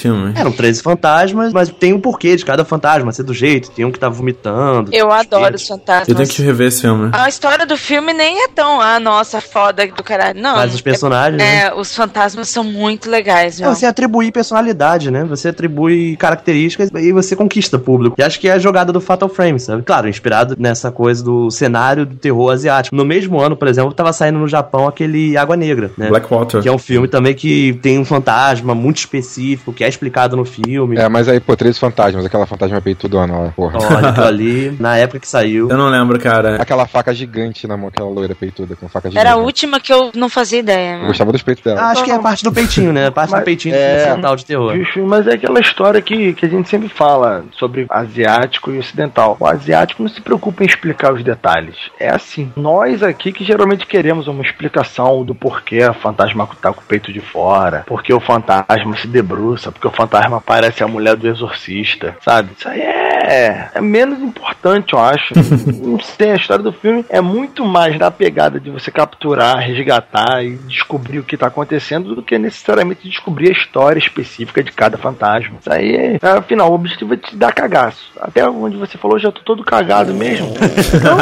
[SPEAKER 2] filme.
[SPEAKER 3] Eram 13 fantasmas, mas tem um porquê de cada fantasma ser do jeito. Tem um que tá vomitando.
[SPEAKER 4] Eu adoro os fantasmas.
[SPEAKER 2] Eu tenho que rever esse filme.
[SPEAKER 4] A história do filme nem é tão, ah, nossa, foda do caralho. Não.
[SPEAKER 3] Mas os personagens,
[SPEAKER 4] É,
[SPEAKER 3] né?
[SPEAKER 4] é, os fantasmas são muito legais,
[SPEAKER 3] É
[SPEAKER 4] meu.
[SPEAKER 3] você atribuir personalidade, né? Você atribui características e você conquista público. E acho que é a jogada do Fatal Frame, sabe? Claro, inspirado nessa coisa do cenário do terror asiático. No mesmo ano, por exemplo, tava saindo no Japão aquele Água Negra, né?
[SPEAKER 2] Blackwater.
[SPEAKER 3] Que é um filme também que tem um fantasma muito específico, que é explicado no filme.
[SPEAKER 1] É, mas aí, pô, três fantasmas, aquela fantasma peitudona lá, porra.
[SPEAKER 3] Olha, aquilo ali, na época que saiu.
[SPEAKER 2] Eu não lembro, cara.
[SPEAKER 1] Aquela faca gigante na mão, aquela loira peituda com faca gigante.
[SPEAKER 4] Era a última que eu não fazia ideia,
[SPEAKER 1] Eu gostava dos peitos dela.
[SPEAKER 3] Ah, acho que é a parte do peitinho, né? A parte do
[SPEAKER 6] Mas-
[SPEAKER 3] peitinho
[SPEAKER 6] é.
[SPEAKER 3] ocidental de terror.
[SPEAKER 6] Mas é aquela história que, que a gente sempre fala sobre asiático e ocidental. O asiático não se preocupa em explicar os detalhes. É assim. Nós aqui que geralmente queremos uma explicação do porquê a fantasma tá com o peito de fora, porque o fantasma se debruça, porque o fantasma parece a mulher do exorcista, sabe? Isso aí é, é menos importante, eu acho. não sei, a história do filme é muito mais na pegada de você capturar, resgatar e descobrir o que tá acontecendo do que necessariamente descobrir a história específica de cada fantasma. Isso aí, é, afinal, o objetivo é te dar cagaço. Até onde você falou, já tô todo cagado mesmo. Então,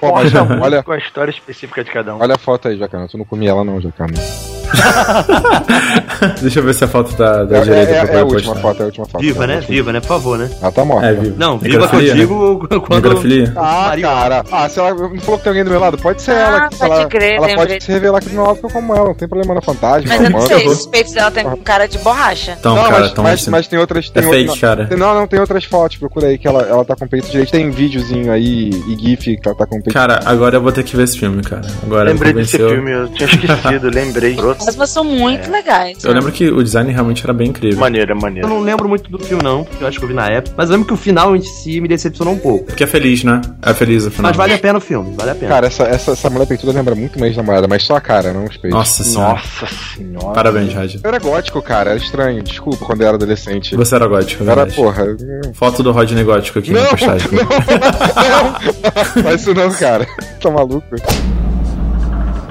[SPEAKER 1] Pô,
[SPEAKER 6] muito
[SPEAKER 1] olha,
[SPEAKER 6] com a história específica de cada um.
[SPEAKER 1] olha a foto aí, Jacana. Tu não comia ela não, Jacana.
[SPEAKER 2] Deixa eu ver se a foto tá da
[SPEAKER 1] É,
[SPEAKER 2] direita
[SPEAKER 1] é,
[SPEAKER 2] pra
[SPEAKER 1] é a
[SPEAKER 2] poder
[SPEAKER 1] última
[SPEAKER 2] postar.
[SPEAKER 1] foto, é a última foto.
[SPEAKER 3] Viva,
[SPEAKER 1] É a
[SPEAKER 3] né?
[SPEAKER 1] última.
[SPEAKER 3] Viva, né? Por favor, né?
[SPEAKER 1] Ela tá morta.
[SPEAKER 2] É, vivo.
[SPEAKER 3] Não, viva que eu
[SPEAKER 2] Necrofilia, né?
[SPEAKER 3] digo quando.
[SPEAKER 2] Necrofilia.
[SPEAKER 1] Ah,
[SPEAKER 3] Maria-
[SPEAKER 1] cara. Ah, se ela não falou que tem alguém do meu lado, pode ser
[SPEAKER 4] Ah,
[SPEAKER 1] ela. que
[SPEAKER 4] pode
[SPEAKER 1] ela,
[SPEAKER 4] crer,
[SPEAKER 1] ela
[SPEAKER 4] lembrei.
[SPEAKER 1] pode se revelar aqui do meu lado que eu como ela. Não tem problema na fantasma.
[SPEAKER 4] Mas eu não sei, os peitos dela tem cara de borracha.
[SPEAKER 2] Então,
[SPEAKER 1] não,
[SPEAKER 2] cara,
[SPEAKER 1] mas,
[SPEAKER 2] tão
[SPEAKER 1] mas,
[SPEAKER 2] assim.
[SPEAKER 1] mas tem outras. Tem
[SPEAKER 2] É
[SPEAKER 1] outra-
[SPEAKER 2] fake, cara.
[SPEAKER 1] Não, não, tem outras fotos. Procura aí que ela, ela tá com peito direito. Tem videozinho aí e GIF que ela tá com peito
[SPEAKER 2] Cara, agora eu vou ter que ver esse filme, cara. Agora
[SPEAKER 6] Lembrei desse filme, eu tinha esquecido, lembrei.
[SPEAKER 4] Fantasmas são muito legais.
[SPEAKER 2] Eu lembro que o design realmente era bem incrível.
[SPEAKER 6] Maneira,
[SPEAKER 3] Eu
[SPEAKER 6] maneira.
[SPEAKER 3] não lembro muito do filme, não, porque eu acho que eu vi na época. Mas eu lembro que o final em si me decepcionou um pouco.
[SPEAKER 2] Porque é feliz, né? É feliz o final.
[SPEAKER 3] Mas vale a pena o filme, vale a pena.
[SPEAKER 1] Cara, essa, essa, essa mulher peituda lembra muito mais namorada, mas só a cara, não os peitos.
[SPEAKER 2] Nossa senhora.
[SPEAKER 6] Nossa senhora.
[SPEAKER 2] Parabéns, Rádio.
[SPEAKER 1] Eu era gótico, cara. Era estranho. Desculpa quando eu era adolescente.
[SPEAKER 2] Você era gótico, é
[SPEAKER 1] Era,
[SPEAKER 2] verdade.
[SPEAKER 1] porra.
[SPEAKER 2] Foto do Rodney gótico aqui
[SPEAKER 1] Não,
[SPEAKER 2] na postagem.
[SPEAKER 1] não, faz isso não, cara. Tá maluco?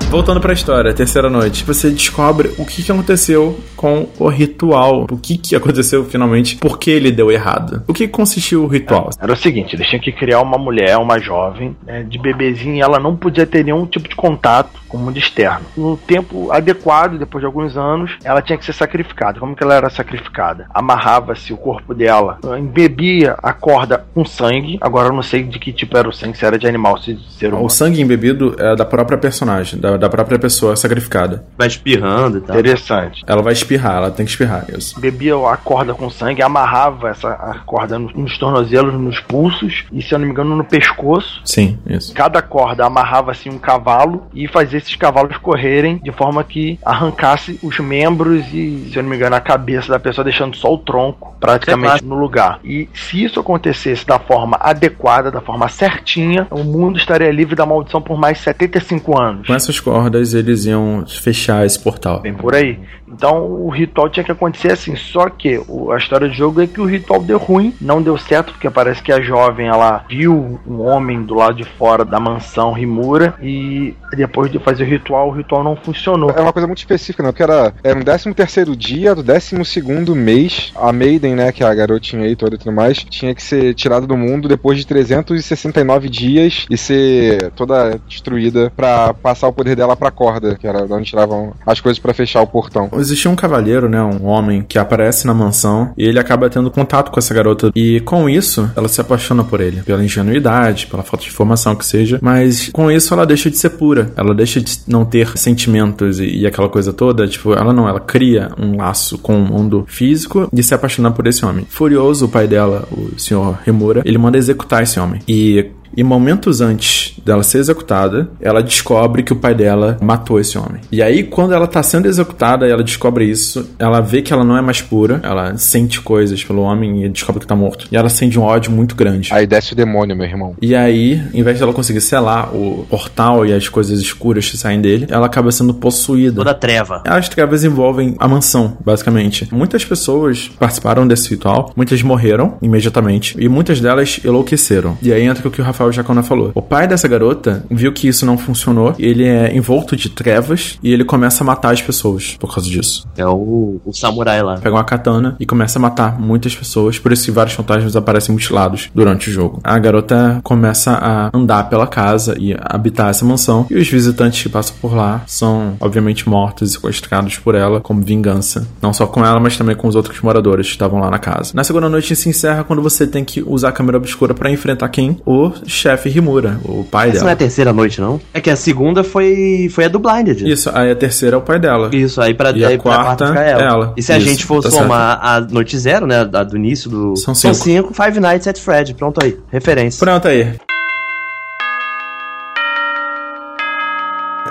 [SPEAKER 2] Voltando pra história, terceira noite, você descobre o que, que aconteceu com o ritual. O que, que aconteceu finalmente, por que ele deu errado. O que consistiu o ritual?
[SPEAKER 6] Era o seguinte, eles tinham que criar uma mulher, uma jovem, né, de bebezinho, e ela não podia ter nenhum tipo de contato com o mundo externo. No tempo adequado, depois de alguns anos, ela tinha que ser sacrificada. Como que ela era sacrificada? Amarrava-se o corpo dela, embebia a corda com sangue. Agora eu não sei de que tipo era o sangue, se era de animal, se de ser humano.
[SPEAKER 2] O sangue embebido é da própria personagem, da, da própria pessoa sacrificada.
[SPEAKER 3] Vai espirrando e tal.
[SPEAKER 6] Interessante.
[SPEAKER 2] Ela vai espirrar, ela tem que espirrar, isso.
[SPEAKER 6] Bebia a corda com sangue, amarrava essa a corda nos, nos tornozelos, nos pulsos e, se eu não me engano, no pescoço.
[SPEAKER 2] Sim, isso.
[SPEAKER 6] Cada corda amarrava assim um cavalo e fazia esses cavalos correrem de forma que arrancasse os membros e, se eu não me engano, a cabeça da pessoa, deixando só o tronco praticamente no lugar. E se isso acontecesse da forma adequada, da forma certinha, o mundo estaria livre da maldição por mais 75 anos.
[SPEAKER 2] Com essas cordas, eles iam fechar esse portal.
[SPEAKER 6] Bem por aí. Então o ritual tinha que acontecer assim. Só que o, a história do jogo é que o ritual deu ruim, não deu certo, porque parece que a jovem ela viu um homem do lado de fora da mansão Rimura e depois de fazer o ritual, o ritual não funcionou.
[SPEAKER 1] É uma coisa muito específica, não? Que era, era no 13 terceiro dia do 12 segundo mês, a Maiden, né, que é a garotinha aí toda e tudo mais, tinha que ser tirada do mundo depois de 369 dias e ser toda destruída pra passar o poder dela pra corda, que era de onde tiravam as coisas pra fechar o portão.
[SPEAKER 2] Existia um cavaleiro, né, um homem que aparece na mansão e ele acaba tendo contato com essa garota e com isso ela se apaixona por ele, pela ingenuidade, pela falta de informação que seja, mas com isso ela deixa de ser pura, ela deixa de não ter sentimentos e, e aquela coisa toda, tipo, ela não, ela cria um laço com o mundo físico e se apaixona por esse homem. Furioso, o pai dela, o senhor Rimura, ele manda executar esse homem. E e momentos antes dela ser executada, ela descobre que o pai dela matou esse homem. E aí, quando ela tá sendo executada, ela descobre isso, ela vê que ela não é mais pura, ela sente coisas pelo homem e descobre que tá morto. E ela sente um ódio muito grande.
[SPEAKER 1] Aí desce o demônio, meu irmão.
[SPEAKER 2] E aí, em vez dela conseguir selar o portal e as coisas escuras que saem dele, ela acaba sendo possuída.
[SPEAKER 3] Toda treva.
[SPEAKER 2] As trevas envolvem a mansão, basicamente. Muitas pessoas participaram desse ritual, muitas morreram imediatamente e muitas delas enlouqueceram. E aí entra o que o Rafael Jacona falou. O pai dessa garota viu que isso não funcionou, ele é envolto de trevas e ele começa a matar as pessoas por causa disso.
[SPEAKER 3] É o, o samurai lá.
[SPEAKER 2] Pega uma katana e começa a matar muitas pessoas, por isso que vários fantasmas aparecem mutilados durante o jogo. A garota começa a andar pela casa e habitar essa mansão, e os visitantes que passam por lá são, obviamente, mortos e sequestrados por ela como vingança. Não só com ela, mas também com os outros moradores que estavam lá na casa. Na segunda noite se encerra quando você tem que usar a câmera obscura para enfrentar quem? O chefe Rimura, o pai
[SPEAKER 3] Essa
[SPEAKER 2] dela.
[SPEAKER 3] não é a terceira noite, não? É que a segunda foi, foi a do Blinded.
[SPEAKER 2] Isso, aí a terceira é o pai dela.
[SPEAKER 3] Isso, aí pra,
[SPEAKER 2] E a
[SPEAKER 3] aí pra
[SPEAKER 2] quarta é ela.
[SPEAKER 3] E se a
[SPEAKER 2] Isso,
[SPEAKER 3] gente for
[SPEAKER 2] tá
[SPEAKER 3] somar a noite zero, né? A do início do.
[SPEAKER 2] São
[SPEAKER 3] São
[SPEAKER 2] cinco.
[SPEAKER 3] cinco. Five Nights at Fred. Pronto aí. Referência.
[SPEAKER 2] Pronto aí.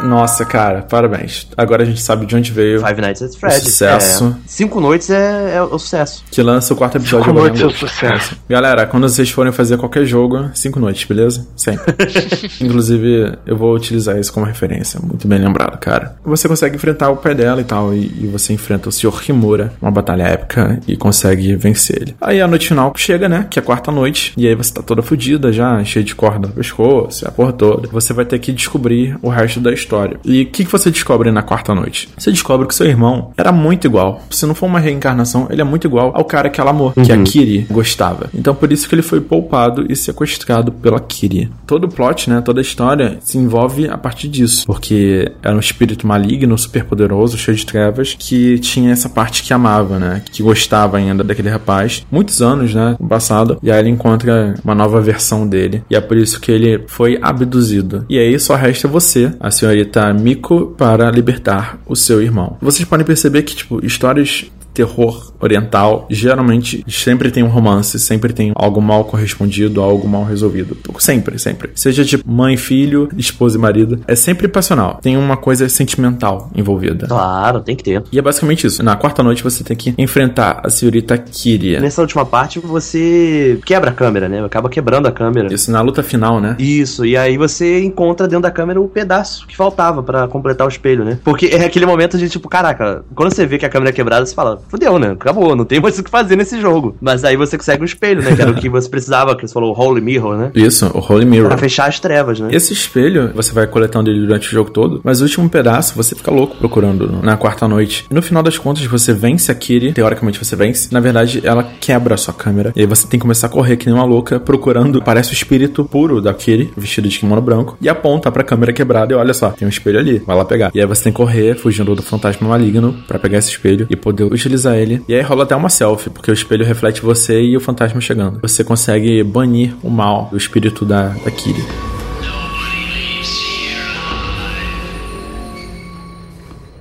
[SPEAKER 2] Nossa, cara, parabéns. Agora a gente sabe de onde veio
[SPEAKER 3] Five Nights at Fred.
[SPEAKER 2] o sucesso.
[SPEAKER 3] É, cinco noites é, é o sucesso.
[SPEAKER 2] que lança o quarto episódio.
[SPEAKER 6] Cinco noites é o sucesso.
[SPEAKER 2] Galera, quando vocês forem fazer qualquer jogo, cinco noites, beleza? Sempre. Inclusive, eu vou utilizar isso como referência. Muito bem lembrado, cara. Você consegue enfrentar o pai dela e tal, e, e você enfrenta o Sr. Himura, uma batalha épica, e consegue vencer ele. Aí a noite final chega, né? Que é a quarta noite, e aí você tá toda fodida já, cheia de corda no pescoço, a porra toda. Você vai ter que descobrir o resto da história. E o que, que você descobre na quarta noite? Você descobre que seu irmão era muito igual. Se não for uma reencarnação, ele é muito igual ao cara que ela amou, que a Kiri gostava. Então por isso que ele foi poupado e sequestrado pela Kiri. Todo o plot, né, toda a história se envolve a partir disso, porque era um espírito maligno, super poderoso, cheio de trevas, que tinha essa parte que amava, né, que gostava ainda daquele rapaz. Muitos anos, né, no passado, e aí ele encontra uma nova versão dele, e é por isso que ele foi abduzido. E aí só resta você, a senhorita Miko, para libertar o seu irmão. Vocês podem perceber que, tipo, histórias terror oriental, geralmente sempre tem um romance, sempre tem algo mal correspondido, algo mal resolvido. Sempre, sempre. Seja tipo mãe, filho, esposa e marido. É sempre passional. Tem uma coisa sentimental envolvida.
[SPEAKER 3] Claro, tem que ter.
[SPEAKER 2] E é basicamente isso. Na quarta noite você tem que enfrentar a senhorita Kyria.
[SPEAKER 3] Nessa última parte, você quebra a câmera, né? Acaba quebrando a câmera.
[SPEAKER 2] Isso na luta final, né?
[SPEAKER 3] Isso, e aí você encontra dentro da câmera o pedaço que faltava pra completar o espelho, né? Porque é aquele momento de tipo, caraca, quando você vê que a câmera é quebrada, você fala, fudeu, né? Acabou, não tem mais o que fazer nesse jogo. Mas aí você consegue o espelho, né? Que era o que você precisava, que você falou, o Holy Mirror, né?
[SPEAKER 2] Isso, o Holy Mirror.
[SPEAKER 3] Pra fechar as trevas, né?
[SPEAKER 2] Esse espelho, você vai coletando ele durante o jogo todo, mas o último pedaço você fica louco procurando na quarta noite. E no final das contas, você vence a Kiri, teoricamente você vence. Na verdade, ela quebra a sua câmera. E aí você tem que começar a correr que nem uma louca, procurando, parece o espírito puro da Kiri, vestido de kimono branco, e aponta pra câmera quebrada e olha só, tem um espelho ali, vai lá pegar. E aí você tem que correr, fugindo do fantasma maligno, pra pegar esse espelho e poder utilizar ele. E aí rola até uma selfie, porque o espelho reflete você e o fantasma chegando. Você consegue banir o mal do espírito da, da Kiri.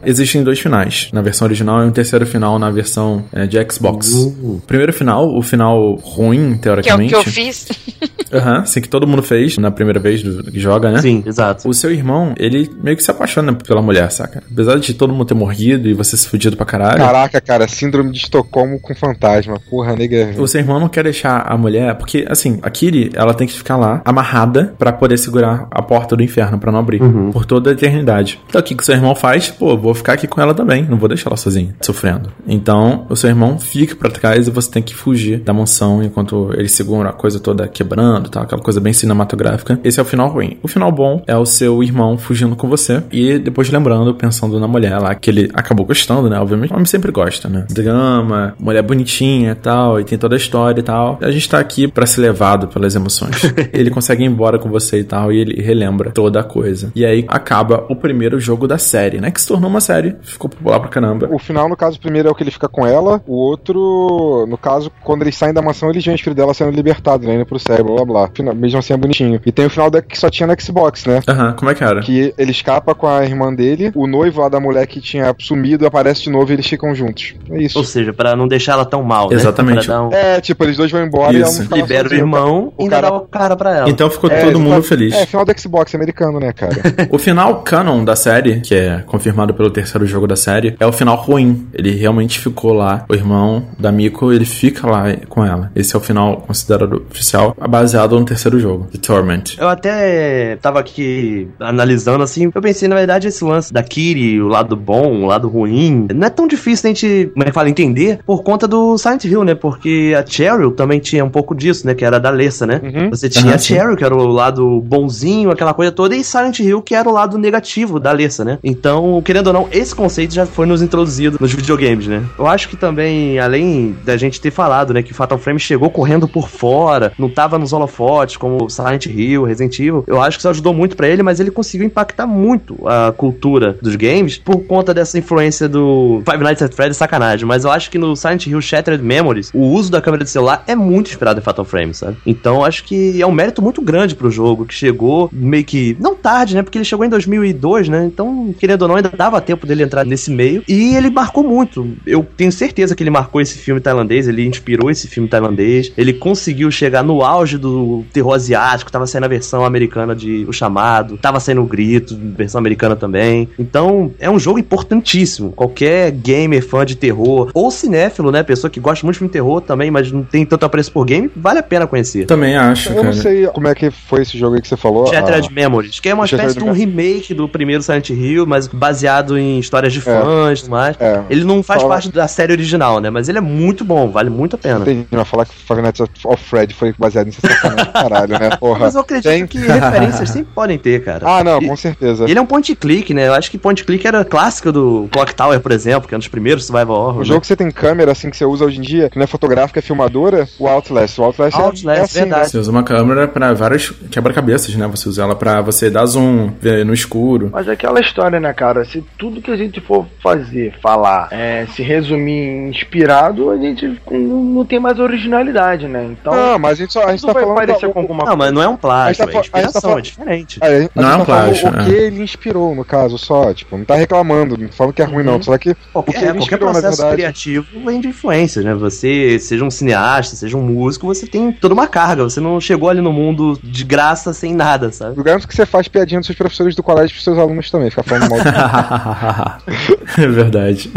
[SPEAKER 2] Existem dois finais na versão original e um terceiro final na versão é, de Xbox. O primeiro final, o final ruim,
[SPEAKER 4] Que é o
[SPEAKER 2] teoricamente.
[SPEAKER 4] que eu fiz.
[SPEAKER 2] Aham, assim que todo mundo fez na primeira vez do, que joga, né?
[SPEAKER 3] Sim, exato.
[SPEAKER 2] O seu irmão, ele meio que se apaixona pela mulher, saca? Apesar de todo mundo ter morrido e você se fudido pra caralho.
[SPEAKER 1] Caraca, cara, síndrome de Estocolmo com fantasma. Porra, nega.
[SPEAKER 2] O seu irmão não quer deixar a mulher, porque assim, a Kiri, ela tem que ficar lá amarrada pra poder segurar a porta do inferno pra não abrir por toda a eternidade. Então o que que o seu irmão faz? Pô, vou ficar aqui com ela também, não vou deixar ela sozinha, sofrendo. Então, o seu irmão fica pra trás e você tem que fugir da mansão enquanto ele segura a coisa toda quebrando, tal, aquela coisa bem cinematográfica. Esse é o final ruim. O final bom é o seu irmão fugindo com você e depois lembrando, pensando na mulher lá que ele acabou gostando, né? Obviamente, o homem sempre gosta, né? Drama, mulher bonitinha e tal, e tem toda a história e tal. A gente tá aqui pra ser levado pelas emoções. ele consegue ir embora com você e tal, e ele relembra toda a coisa. E aí acaba o primeiro jogo da série, né? Que se tornou uma série, ficou popular pra caramba.
[SPEAKER 1] O final, no caso, primeiro é o que ele fica com ela. O outro, no caso, quando eles saem da mansão, eles veem o filho dela sendo libertado, né? Indo pro céu, blá blá blá. Final- Mesmo assim é bonitinho. E tem o final da, que só tinha no Xbox, né?
[SPEAKER 2] Aham, como é que era?
[SPEAKER 1] Que ele escapa com a irmã dele, o noivo lá da mulher que tinha sumido aparece de novo e eles ficam juntos. É isso.
[SPEAKER 3] Ou seja, pra não deixar ela tão mal,
[SPEAKER 2] Exatamente.
[SPEAKER 3] né? Pra dar um...
[SPEAKER 1] É, tipo, eles dois vão embora e ela
[SPEAKER 2] Isso.
[SPEAKER 1] não fica lá
[SPEAKER 3] Libera o irmão e
[SPEAKER 1] O
[SPEAKER 3] ainda
[SPEAKER 1] cara-
[SPEAKER 3] dá o cara pra ela.
[SPEAKER 2] Então ficou
[SPEAKER 1] É,
[SPEAKER 2] todo mundo
[SPEAKER 1] exatamente.
[SPEAKER 2] feliz.
[SPEAKER 1] É, final do Xbox americano, né, cara?
[SPEAKER 2] O final canon da série, que é confirmado pelo terceiro jogo da série, é o final ruim. Ele realmente ficou lá. O irmão da Miko, ele fica lá com ela. Esse é o final considerado oficial, baseado no terceiro jogo, The Torment.
[SPEAKER 3] Eu até tava aqui analisando assim, eu pensei, na verdade, esse lance da Kiri, o lado bom, o lado ruim, não é tão difícil a gente, como é que fala, entender por conta do Silent Hill, né? Porque a Cheryl também tinha um pouco disso, né? Que era da Lessa, né? Você tinha
[SPEAKER 2] Aham,
[SPEAKER 3] a
[SPEAKER 2] sim.
[SPEAKER 3] Cheryl, que era o lado bonzinho, aquela coisa toda, e Silent Hill, que era o lado negativo da Lessa, né? Então, querendo ou não, esse conceito já foi nos introduzido nos videogames, né? Eu acho que também, além da gente ter falado, né, que Fatal Frame chegou correndo por fora, não tava nos holofotes como Silent Hill, Resident Evil, eu acho que isso ajudou muito pra ele, mas ele conseguiu impactar muito a cultura dos games por conta dessa influência do Five Nights at Freddy's, sacanagem, mas eu acho que no Silent Hill Shattered Memories, o uso da câmera de celular é muito inspirado em Fatal Frame, sabe? Então, acho que é um mérito muito grande pro jogo, que chegou meio que, não tarde, né, porque ele chegou em 2002, né, então, querendo ou não, ainda dava tempo dele entrar nesse meio, e ele marcou muito. Eu tenho certeza que ele marcou esse filme tailandês, ele inspirou esse filme tailandês, ele conseguiu chegar no auge do terror asiático, tava saindo a versão americana de O Chamado, tava saindo o Grito, versão americana também. Então, é um jogo importantíssimo. Qualquer gamer fã de terror, ou cinéfilo, né, pessoa que gosta muito de filme de terror também, mas não tem tanto apreço por game, vale a pena conhecer.
[SPEAKER 2] Também acho,
[SPEAKER 1] Eu
[SPEAKER 2] cara.
[SPEAKER 1] não sei como é que foi esse jogo aí que você falou.
[SPEAKER 3] Shattered
[SPEAKER 1] Ah,
[SPEAKER 3] Memories, que é uma espécie de um remake do primeiro Silent Hill, mas baseado em histórias de
[SPEAKER 1] É.
[SPEAKER 3] fãs e tudo mais.
[SPEAKER 1] É.
[SPEAKER 3] Ele não faz
[SPEAKER 1] Fala-
[SPEAKER 3] parte da série original, né? Mas ele é muito bom, vale muito a pena.
[SPEAKER 1] Entendi, vai falar que Five Nights at Fred foi baseado nisso sacanagem, caralho, né? Porra.
[SPEAKER 3] Mas eu acredito
[SPEAKER 1] Tem-
[SPEAKER 3] que referências sempre podem ter, cara.
[SPEAKER 1] Ah, não,
[SPEAKER 3] E-
[SPEAKER 1] com certeza.
[SPEAKER 3] Ele é um point click, né? Eu acho que point click era clássico do Clock Tower, por exemplo, que é um dos primeiros survival horror.
[SPEAKER 1] O
[SPEAKER 3] né?
[SPEAKER 1] jogo que você tem câmera, assim, que você usa hoje em dia, que não é fotográfica, é filmadora, o Outlast. O Outlast, é-
[SPEAKER 3] Outlast,
[SPEAKER 1] é, assim,
[SPEAKER 3] verdade.
[SPEAKER 1] né?
[SPEAKER 2] Você usa uma câmera pra vários quebra-cabeças, né? Você usa ela pra você dar zoom, ver no escuro.
[SPEAKER 6] Mas é aquela história, né, cara? Se tudo que a gente for fazer, falar, é, se resumir inspirado, a gente não, tem mais originalidade, né? Então.
[SPEAKER 1] Não, mas a gente só a gente tá
[SPEAKER 6] vai
[SPEAKER 1] falando
[SPEAKER 6] parecer
[SPEAKER 1] da-
[SPEAKER 6] com alguma
[SPEAKER 3] Não, mas não é um
[SPEAKER 1] gente tá
[SPEAKER 3] é
[SPEAKER 1] fa- a gente tá
[SPEAKER 3] inspiração,
[SPEAKER 1] falando-
[SPEAKER 3] é diferente.
[SPEAKER 1] É, a gente
[SPEAKER 2] Não é
[SPEAKER 1] tá
[SPEAKER 2] um plágio,
[SPEAKER 1] o
[SPEAKER 2] é.
[SPEAKER 1] que ele inspirou, no caso, só. Tipo, não tá reclamando, não falando que é ruim, não. Só que o que
[SPEAKER 3] Qualquer,
[SPEAKER 1] ele
[SPEAKER 3] qualquer
[SPEAKER 1] inspirou,
[SPEAKER 3] processo
[SPEAKER 1] verdade.
[SPEAKER 3] criativo vem de influências, né? Você, seja um cineasta, seja um músico, você tem toda uma carga. Você não chegou ali no mundo de graça sem nada, sabe?
[SPEAKER 1] Eu garanto que você faz piadinha dos seus professores do colégio pros seus alunos também, fica falando mal.
[SPEAKER 2] é verdade.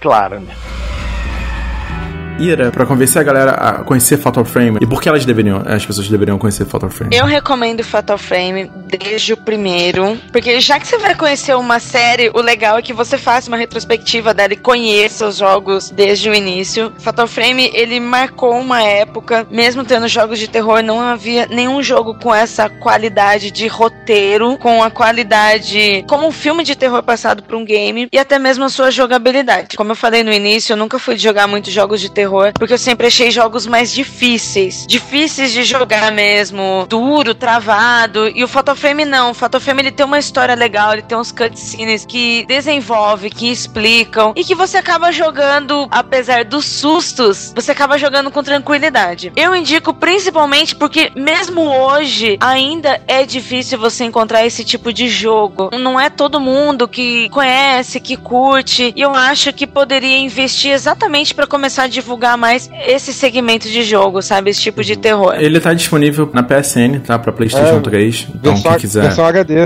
[SPEAKER 6] Claro, né?
[SPEAKER 2] Ira, pra convencer a galera a conhecer Fatal Frame e por que elas deveriam, as pessoas deveriam conhecer Fatal Frame?
[SPEAKER 4] Eu recomendo Fatal Frame desde o primeiro, porque já que você vai conhecer uma série, o legal é que você faça uma retrospectiva dela e conheça os jogos desde o início. Fatal Frame, ele marcou uma época, mesmo tendo jogos de terror, não havia nenhum jogo com essa qualidade de roteiro, com a qualidade como um filme de terror passado por um game e até mesmo a sua jogabilidade. Como eu falei no início, eu nunca fui jogar muitos jogos de terror, porque eu sempre achei jogos mais difíceis, difíceis de jogar mesmo, duro, travado, e o Fatal Frame não. O Fatal Frame ele tem uma história legal, ele tem uns cutscenes que desenvolve, que explicam e que você acaba jogando, apesar dos sustos, você acaba jogando com tranquilidade. Eu indico principalmente porque mesmo hoje ainda é difícil você encontrar esse tipo de jogo. Não é todo mundo que conhece, que curte, e eu acho que poderia investir exatamente para começar a divulgar mais esse segmento de jogo, sabe, esse tipo de terror.
[SPEAKER 2] Ele tá disponível na PSN, tá? Pra PlayStation
[SPEAKER 1] É,
[SPEAKER 2] 3. Então, quem quiser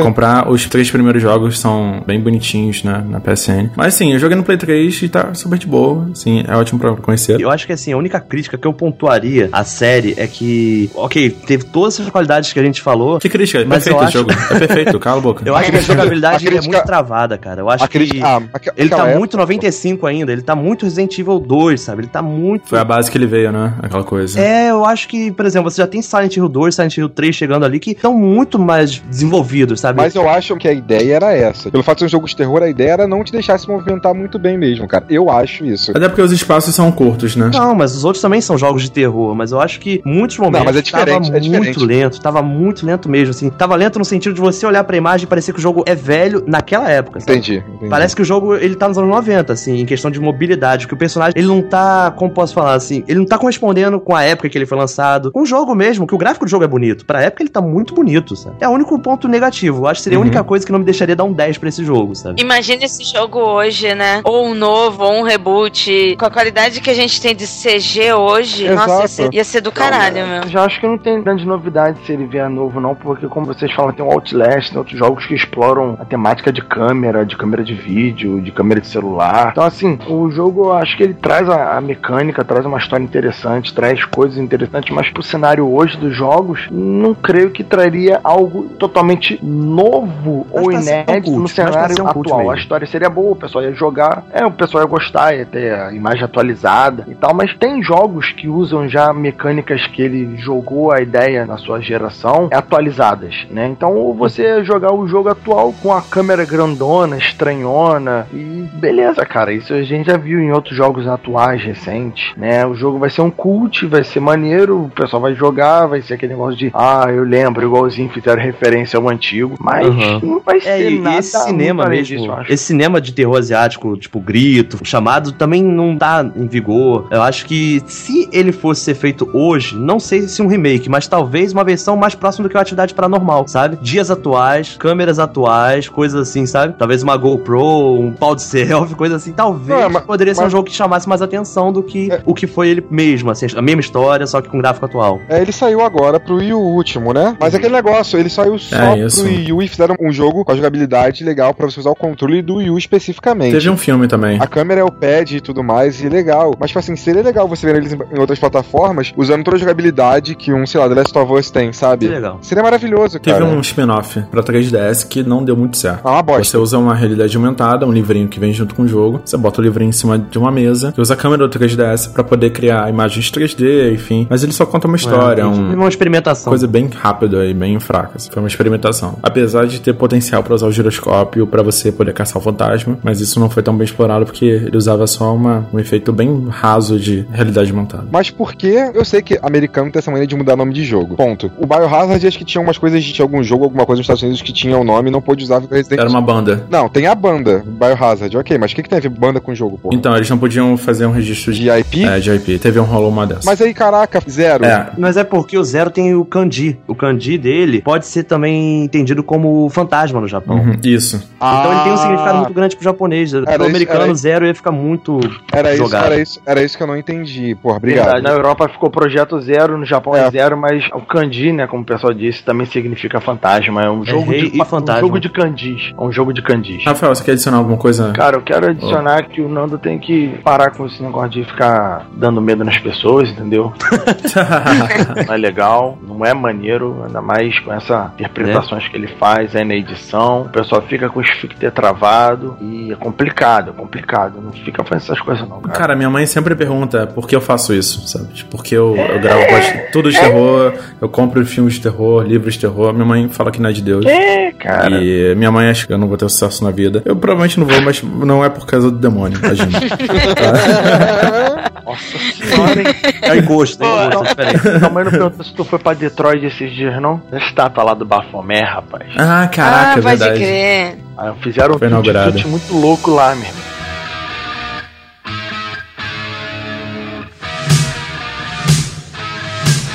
[SPEAKER 2] comprar, os três primeiros jogos são bem bonitinhos né, na PSN. Mas sim, eu joguei no Play 3 e tá super de boa. Sim, é ótimo pra conhecer.
[SPEAKER 3] Eu acho que assim, a única crítica que eu pontuaria à série é que, ok, teve todas essas qualidades que a gente falou.
[SPEAKER 2] Que crítica? É
[SPEAKER 3] mas
[SPEAKER 2] perfeito
[SPEAKER 3] eu
[SPEAKER 2] o
[SPEAKER 3] acho...
[SPEAKER 2] jogo. É perfeito, cala a boca.
[SPEAKER 3] Eu acho que a jogabilidade
[SPEAKER 1] A crítica-
[SPEAKER 3] é muito travada, cara. Eu acho
[SPEAKER 1] a crítica-
[SPEAKER 3] que
[SPEAKER 1] ah, aqua-
[SPEAKER 3] ele tá muito 95 ainda, ele tá muito Resident Evil 2, sabe? Ele tá muito
[SPEAKER 2] Foi a base que ele veio, né? Aquela coisa.
[SPEAKER 3] É, eu acho que, por exemplo, você já tem Silent Hill 2, Silent Hill 3 chegando ali que estão muito mais desenvolvidos, sabe?
[SPEAKER 1] Mas eu acho que a ideia era essa. Pelo fato de ser um jogo de terror, a ideia era não te deixar se movimentar muito bem mesmo, cara. Eu acho isso.
[SPEAKER 2] Até porque os espaços são curtos, né?
[SPEAKER 3] Não, mas os outros também são jogos de terror, mas eu acho que muitos momentos
[SPEAKER 1] mas é diferente,
[SPEAKER 3] tava
[SPEAKER 1] é diferente.
[SPEAKER 3] muito lento, tava muito lento mesmo, assim. Tava lento no sentido de você olhar pra imagem e parecer que o jogo é velho naquela época?
[SPEAKER 1] Entendi. entendi.
[SPEAKER 3] Parece que o jogo, ele tá nos anos 90, assim, em questão de mobilidade, que o personagem, ele não tá, como posso falar, assim, ele não tá correspondendo com a época que ele foi lançado, com o jogo mesmo, que o gráfico do jogo é bonito. Pra época ele tá muito bonito, sabe? É o único ponto negativo. Eu acho que seria a
[SPEAKER 2] Uhum.
[SPEAKER 3] única coisa que não me deixaria dar um 10 pra esse jogo, sabe?
[SPEAKER 4] Imagina esse jogo hoje, né? Ou um novo, ou um reboot. Com a qualidade que a gente tem de CG hoje,
[SPEAKER 6] Exato.
[SPEAKER 4] nossa, ia ser, ia ser do caralho, meu.
[SPEAKER 6] Já acho que não tem grande novidade se ele vier novo, não, porque como vocês falam, tem o Outlast, tem outros jogos que exploram a temática de câmera, de câmera de vídeo, de câmera de celular. Então, assim, o jogo eu acho que ele traz a, a mecânica, traz uma história interessante, traz coisas interessantes, mas pro cenário hoje dos jogos, não creio que traria algo totalmente novo ou
[SPEAKER 3] pra ser um
[SPEAKER 6] inédito
[SPEAKER 3] cult,
[SPEAKER 6] no
[SPEAKER 3] mas pra
[SPEAKER 6] cenário
[SPEAKER 3] ser um
[SPEAKER 6] atual. A história seria boa, o pessoal ia jogar, é, o pessoal ia gostar, ia ter a imagem atualizada e tal, mas tem jogos que usam já mecânicas que ele jogou a ideia na sua geração atualizadas, né? Então ou você ia jogar o jogo atual com a câmera grandona, estranhona e beleza, cara, isso a gente já viu em outros jogos atuais recentes, né? O jogo vai ser um cult, vai ser maneiro, o pessoal vai jogar, vai ser aquele negócio de ah, eu lembro, igualzinho fizeram referência ao antigo, mas
[SPEAKER 3] Uhum.
[SPEAKER 6] não vai ser
[SPEAKER 3] É, e
[SPEAKER 6] nada
[SPEAKER 3] esse cinema mesmo,
[SPEAKER 6] disso, eu acho.
[SPEAKER 3] esse cinema de terror asiático, tipo Grito, chamado, também não tá em vigor. Eu acho que se ele fosse ser feito hoje, não sei se um remake, mas talvez uma versão mais próxima do que a atividade paranormal, sabe? Dias atuais, câmeras atuais, coisas assim, sabe? Talvez uma GoPro, um pau de selfie, coisa assim. Talvez
[SPEAKER 1] Não, mas-
[SPEAKER 3] poderia ser um
[SPEAKER 1] mas-
[SPEAKER 3] jogo que chamasse mais atenção do que
[SPEAKER 1] É.
[SPEAKER 3] o que foi ele mesmo, assim, a mesma história, só que com gráfico atual.
[SPEAKER 1] É, ele saiu agora pro Wii U último, né? Mas aquele negócio, ele saiu só
[SPEAKER 2] É,
[SPEAKER 1] pro Wii U e fizeram um jogo com a jogabilidade legal pra você usar o controle do Wii U especificamente.
[SPEAKER 2] Teve um filme também.
[SPEAKER 1] A câmera é o pad e tudo mais, e legal. Mas, tipo assim, seria legal você ver eles em outras plataformas usando toda a jogabilidade que um, sei lá, The Last of Us tem, sabe?
[SPEAKER 3] Que legal.
[SPEAKER 1] Seria maravilhoso,
[SPEAKER 2] Teve
[SPEAKER 1] cara.
[SPEAKER 2] um spin-off pra 3DS que não deu muito certo.
[SPEAKER 1] Ah, uma bosta.
[SPEAKER 2] Você usa uma realidade aumentada, um livrinho que vem junto com o jogo. Você bota o livrinho em cima de uma mesa. Você usa a câmera do 3DS pra poder criar imagens 3D, enfim. Mas ele só conta uma história,
[SPEAKER 3] É,
[SPEAKER 2] um,
[SPEAKER 3] uma experimentação.
[SPEAKER 2] coisa bem rápida e bem fraca. assim. Foi uma experimentação. Apesar de ter potencial pra usar o giroscópio pra você poder caçar o fantasma, mas isso não foi tão bem explorado porque ele usava só uma, um efeito bem raso de realidade aumentada.
[SPEAKER 1] Mas por que eu sei que americano tem essa maneira de mudar nome de jogo? Ponto. O Biohazard acho que tinha umas coisas de tinha algum jogo, alguma coisa nos Estados Unidos que tinha o nome e não pôde usar porque Resident
[SPEAKER 2] Era uma banda.
[SPEAKER 1] Não, tem a banda, Biohazard, ok, mas o que, que tem a ver banda com jogo, pô?
[SPEAKER 2] Então, eles não podiam fazer um registro de,
[SPEAKER 1] De IP?
[SPEAKER 2] é, de IP. Teve um rolou uma dessa.
[SPEAKER 1] Mas aí, caraca, zero.
[SPEAKER 2] É,
[SPEAKER 3] Mas é porque o Zero tem o kanji. O kanji dele pode ser também entendido como fantasma no Japão.
[SPEAKER 2] uhum, isso.
[SPEAKER 3] Então ele tem um
[SPEAKER 1] Ah,
[SPEAKER 3] significado muito grande pro japonês. Pro
[SPEAKER 1] isso,
[SPEAKER 3] americano,
[SPEAKER 1] era isso.
[SPEAKER 3] Zero ia ficar muito
[SPEAKER 1] Era isso,
[SPEAKER 3] jogado.
[SPEAKER 1] era isso, era isso que eu não entendi. Porra, obrigado.
[SPEAKER 6] Verdade, na Europa ficou projeto zero, no Japão é,
[SPEAKER 1] É.
[SPEAKER 6] zero, mas o kanji, né, como o pessoal disse, também significa fantasma. É um jogo
[SPEAKER 3] rei
[SPEAKER 6] de
[SPEAKER 3] e fantasma.
[SPEAKER 6] Um jogo de kanjis. É um jogo de kanjis.
[SPEAKER 2] Rafael, você quer adicionar alguma coisa?
[SPEAKER 6] Cara, eu quero adicionar que o Nando tem que parar com esse negócio de ficar dando medo nas pessoas, entendeu? não é legal, não é maneiro, ainda mais com essas interpretações que ele faz aí na edição. O pessoal fica com o esficter travado e é complicado, é complicado. Não fica fazendo essas coisas não, cara.
[SPEAKER 2] Cara, minha mãe sempre pergunta por que eu faço isso, sabe? Tipo, Porque eu, eu gravo pod- tudo de terror, eu compro filmes de terror, livros de terror. Minha mãe fala que não é de Deus.
[SPEAKER 6] É, cara.
[SPEAKER 2] E minha mãe acha que eu não vou ter sucesso na vida. Eu provavelmente não vou, mas não é por causa do demônio, imagina.
[SPEAKER 6] Nossa senhora, hein?
[SPEAKER 3] É gosto, né? Gosto, é diferente.
[SPEAKER 6] Tua mãe não perguntou se tu foi pra Detroit esses dias, não? A estátua lá do Bafomé, rapaz.
[SPEAKER 2] ah, caraca,
[SPEAKER 4] ah,
[SPEAKER 2] é
[SPEAKER 4] pode
[SPEAKER 2] verdade.
[SPEAKER 4] crer.
[SPEAKER 6] Ah, fizeram um chute muito louco lá, meu irmão.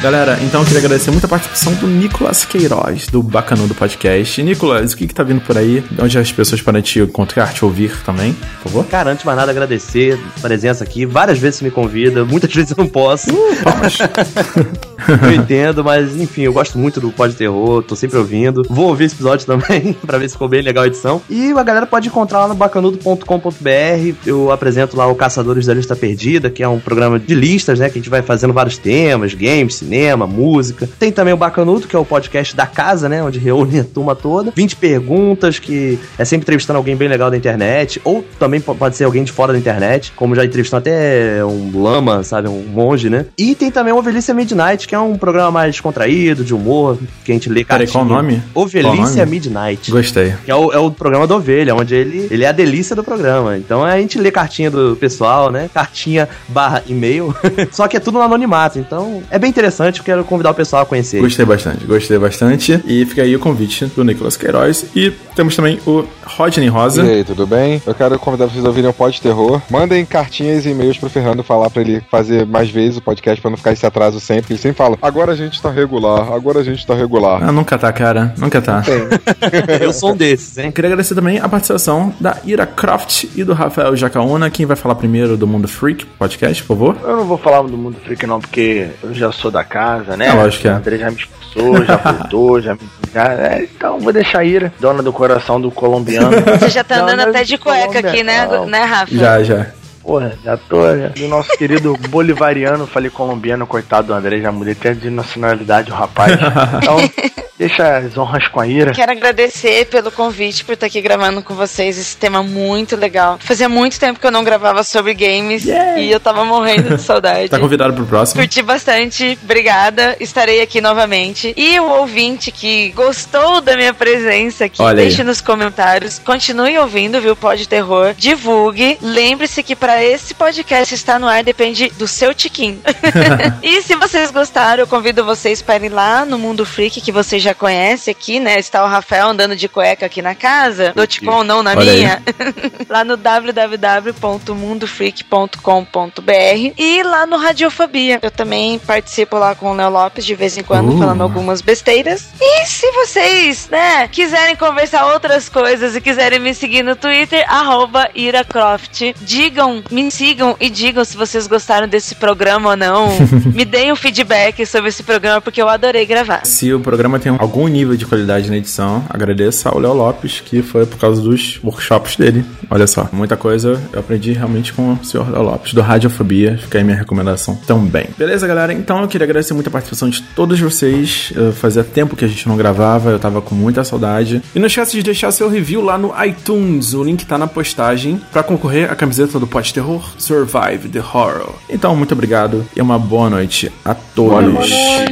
[SPEAKER 2] Galera, então eu queria agradecer muito a participação do Nicolas Queiroz, do Bacanudo Podcast. Nicolas, o que que tá vindo por aí? Onde as pessoas podem te encontrar, te ouvir também, por favor?
[SPEAKER 3] Cara, antes de mais nada, agradecer a presença aqui. Várias vezes você me convida, muitas vezes eu não posso. eu entendo, mas enfim, eu gosto muito do Pod Terror, tô sempre ouvindo. Vou ouvir esse episódio também, pra ver se ficou bem legal a edição. E a galera pode encontrar lá no bacanudo.com.br. Eu apresento lá o Caçadores da Lista Perdida, que é um programa de listas, né? Que a gente vai fazendo vários temas, games, cinema, música. Tem também o Bacanudo, que é o podcast da casa, né? Onde reúne a turma toda. 20 perguntas, que é sempre entrevistando alguém bem legal da internet. Ou também po- pode ser alguém de fora da internet, como já entrevistou até um lama, sabe? Um monge, né? E tem também o Ovelícia Midnight, que é um programa mais descontraído, de humor, que a gente lê
[SPEAKER 2] Peraí, qual o nome?
[SPEAKER 3] Ovelícia? Midnight.
[SPEAKER 2] Gostei.
[SPEAKER 3] Que é o, é o programa da ovelha, onde ele, ele é a delícia do programa. Então a gente lê cartinha do pessoal, né? Cartinha barra e-mail. Só que é tudo no anonimato. Então é bem interessante. Eu quero convidar o pessoal a conhecer.
[SPEAKER 2] Gostei bastante, gostei bastante. E fica aí o convite do Nicolas Queiroz. E temos também o Rodney Rosa.
[SPEAKER 1] E aí, tudo bem? Eu quero convidar vocês a ouvirem o Pod Terror. Mandem cartinhas e e-mails pro Fernando falar pra ele fazer mais vezes o podcast pra não ficar esse atraso sempre. Ele sempre fala: agora a gente tá regular, agora a gente tá regular.
[SPEAKER 2] Ah, nunca tá, cara. Nunca tá.
[SPEAKER 3] Eu sou um desses, hein?
[SPEAKER 2] Queria agradecer também a participação da Ira Croft e do Rafael Jacaúna. Quem vai falar primeiro do Mundo Freak podcast, por favor?
[SPEAKER 6] Eu não vou falar do mundo freak não, porque eu já sou da casa, né?
[SPEAKER 2] É, lógico que é.
[SPEAKER 6] O André já me expulsou, já voltou, já me... Já, é, então vou deixar a Ira, dona do coração do colombiano.
[SPEAKER 4] Você já tá
[SPEAKER 6] Não,
[SPEAKER 4] andando até de cueca
[SPEAKER 6] Colômbia,
[SPEAKER 4] aqui, né,
[SPEAKER 6] não.
[SPEAKER 4] né, Rafa?
[SPEAKER 2] Já, já.
[SPEAKER 6] Porra, já tô, já. Do nosso querido bolivariano, falei colombiano, coitado do André, já mudei até de nacionalidade o rapaz. Então, deixa as honras com a Ira.
[SPEAKER 4] Quero agradecer pelo convite, por estar aqui gravando com vocês esse tema muito legal. Fazia muito tempo que eu não gravava sobre games e eu tava morrendo de saudade.
[SPEAKER 2] Tá convidado pro próximo.
[SPEAKER 4] Curti bastante, obrigada. Estarei aqui novamente. E o ouvinte que gostou da minha presença aqui,
[SPEAKER 2] Olha aí.
[SPEAKER 4] deixe nos comentários. Continue ouvindo, viu? Pode Terror. Divulgue. Lembre-se que para esse podcast estar no ar depende do seu tiquinho. e se vocês gostaram, eu convido vocês para ir lá no Mundo Freak, que você já conhece aqui, né? Está o Rafael andando de cueca aqui na casa. Do Ticon, não na
[SPEAKER 2] Olha
[SPEAKER 4] minha. lá no www.mundofreak.com.br e lá no Radiofobia. Eu também participo lá com o Léo Lopes de vez em quando,
[SPEAKER 2] Uh.
[SPEAKER 4] falando algumas besteiras. E se vocês, né, quiserem conversar outras coisas e quiserem me seguir no Twitter, arroba IraCroft. Digam, me sigam e digam se vocês gostaram desse programa ou não. me deem um feedback sobre esse programa, porque eu adorei gravar.
[SPEAKER 2] Se o programa tem algum nível de qualidade na edição, agradeço ao Léo Lopes, que foi por causa dos workshops dele. Olha só, muita coisa eu aprendi realmente com o senhor Léo Lopes, do Radiofobia. Fica aí minha recomendação também. Beleza, galera? Então eu queria agradecer muito a participação de todos vocês. Eh, Fazia tempo que a gente não gravava, eu tava com muita saudade. E não esquece de deixar seu review lá no iTunes, o link tá na postagem, pra concorrer à camiseta do Pod Terror Survive the Horror. Então, muito obrigado e uma boa noite a todos.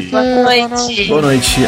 [SPEAKER 4] Boa noite.
[SPEAKER 2] Boa noite.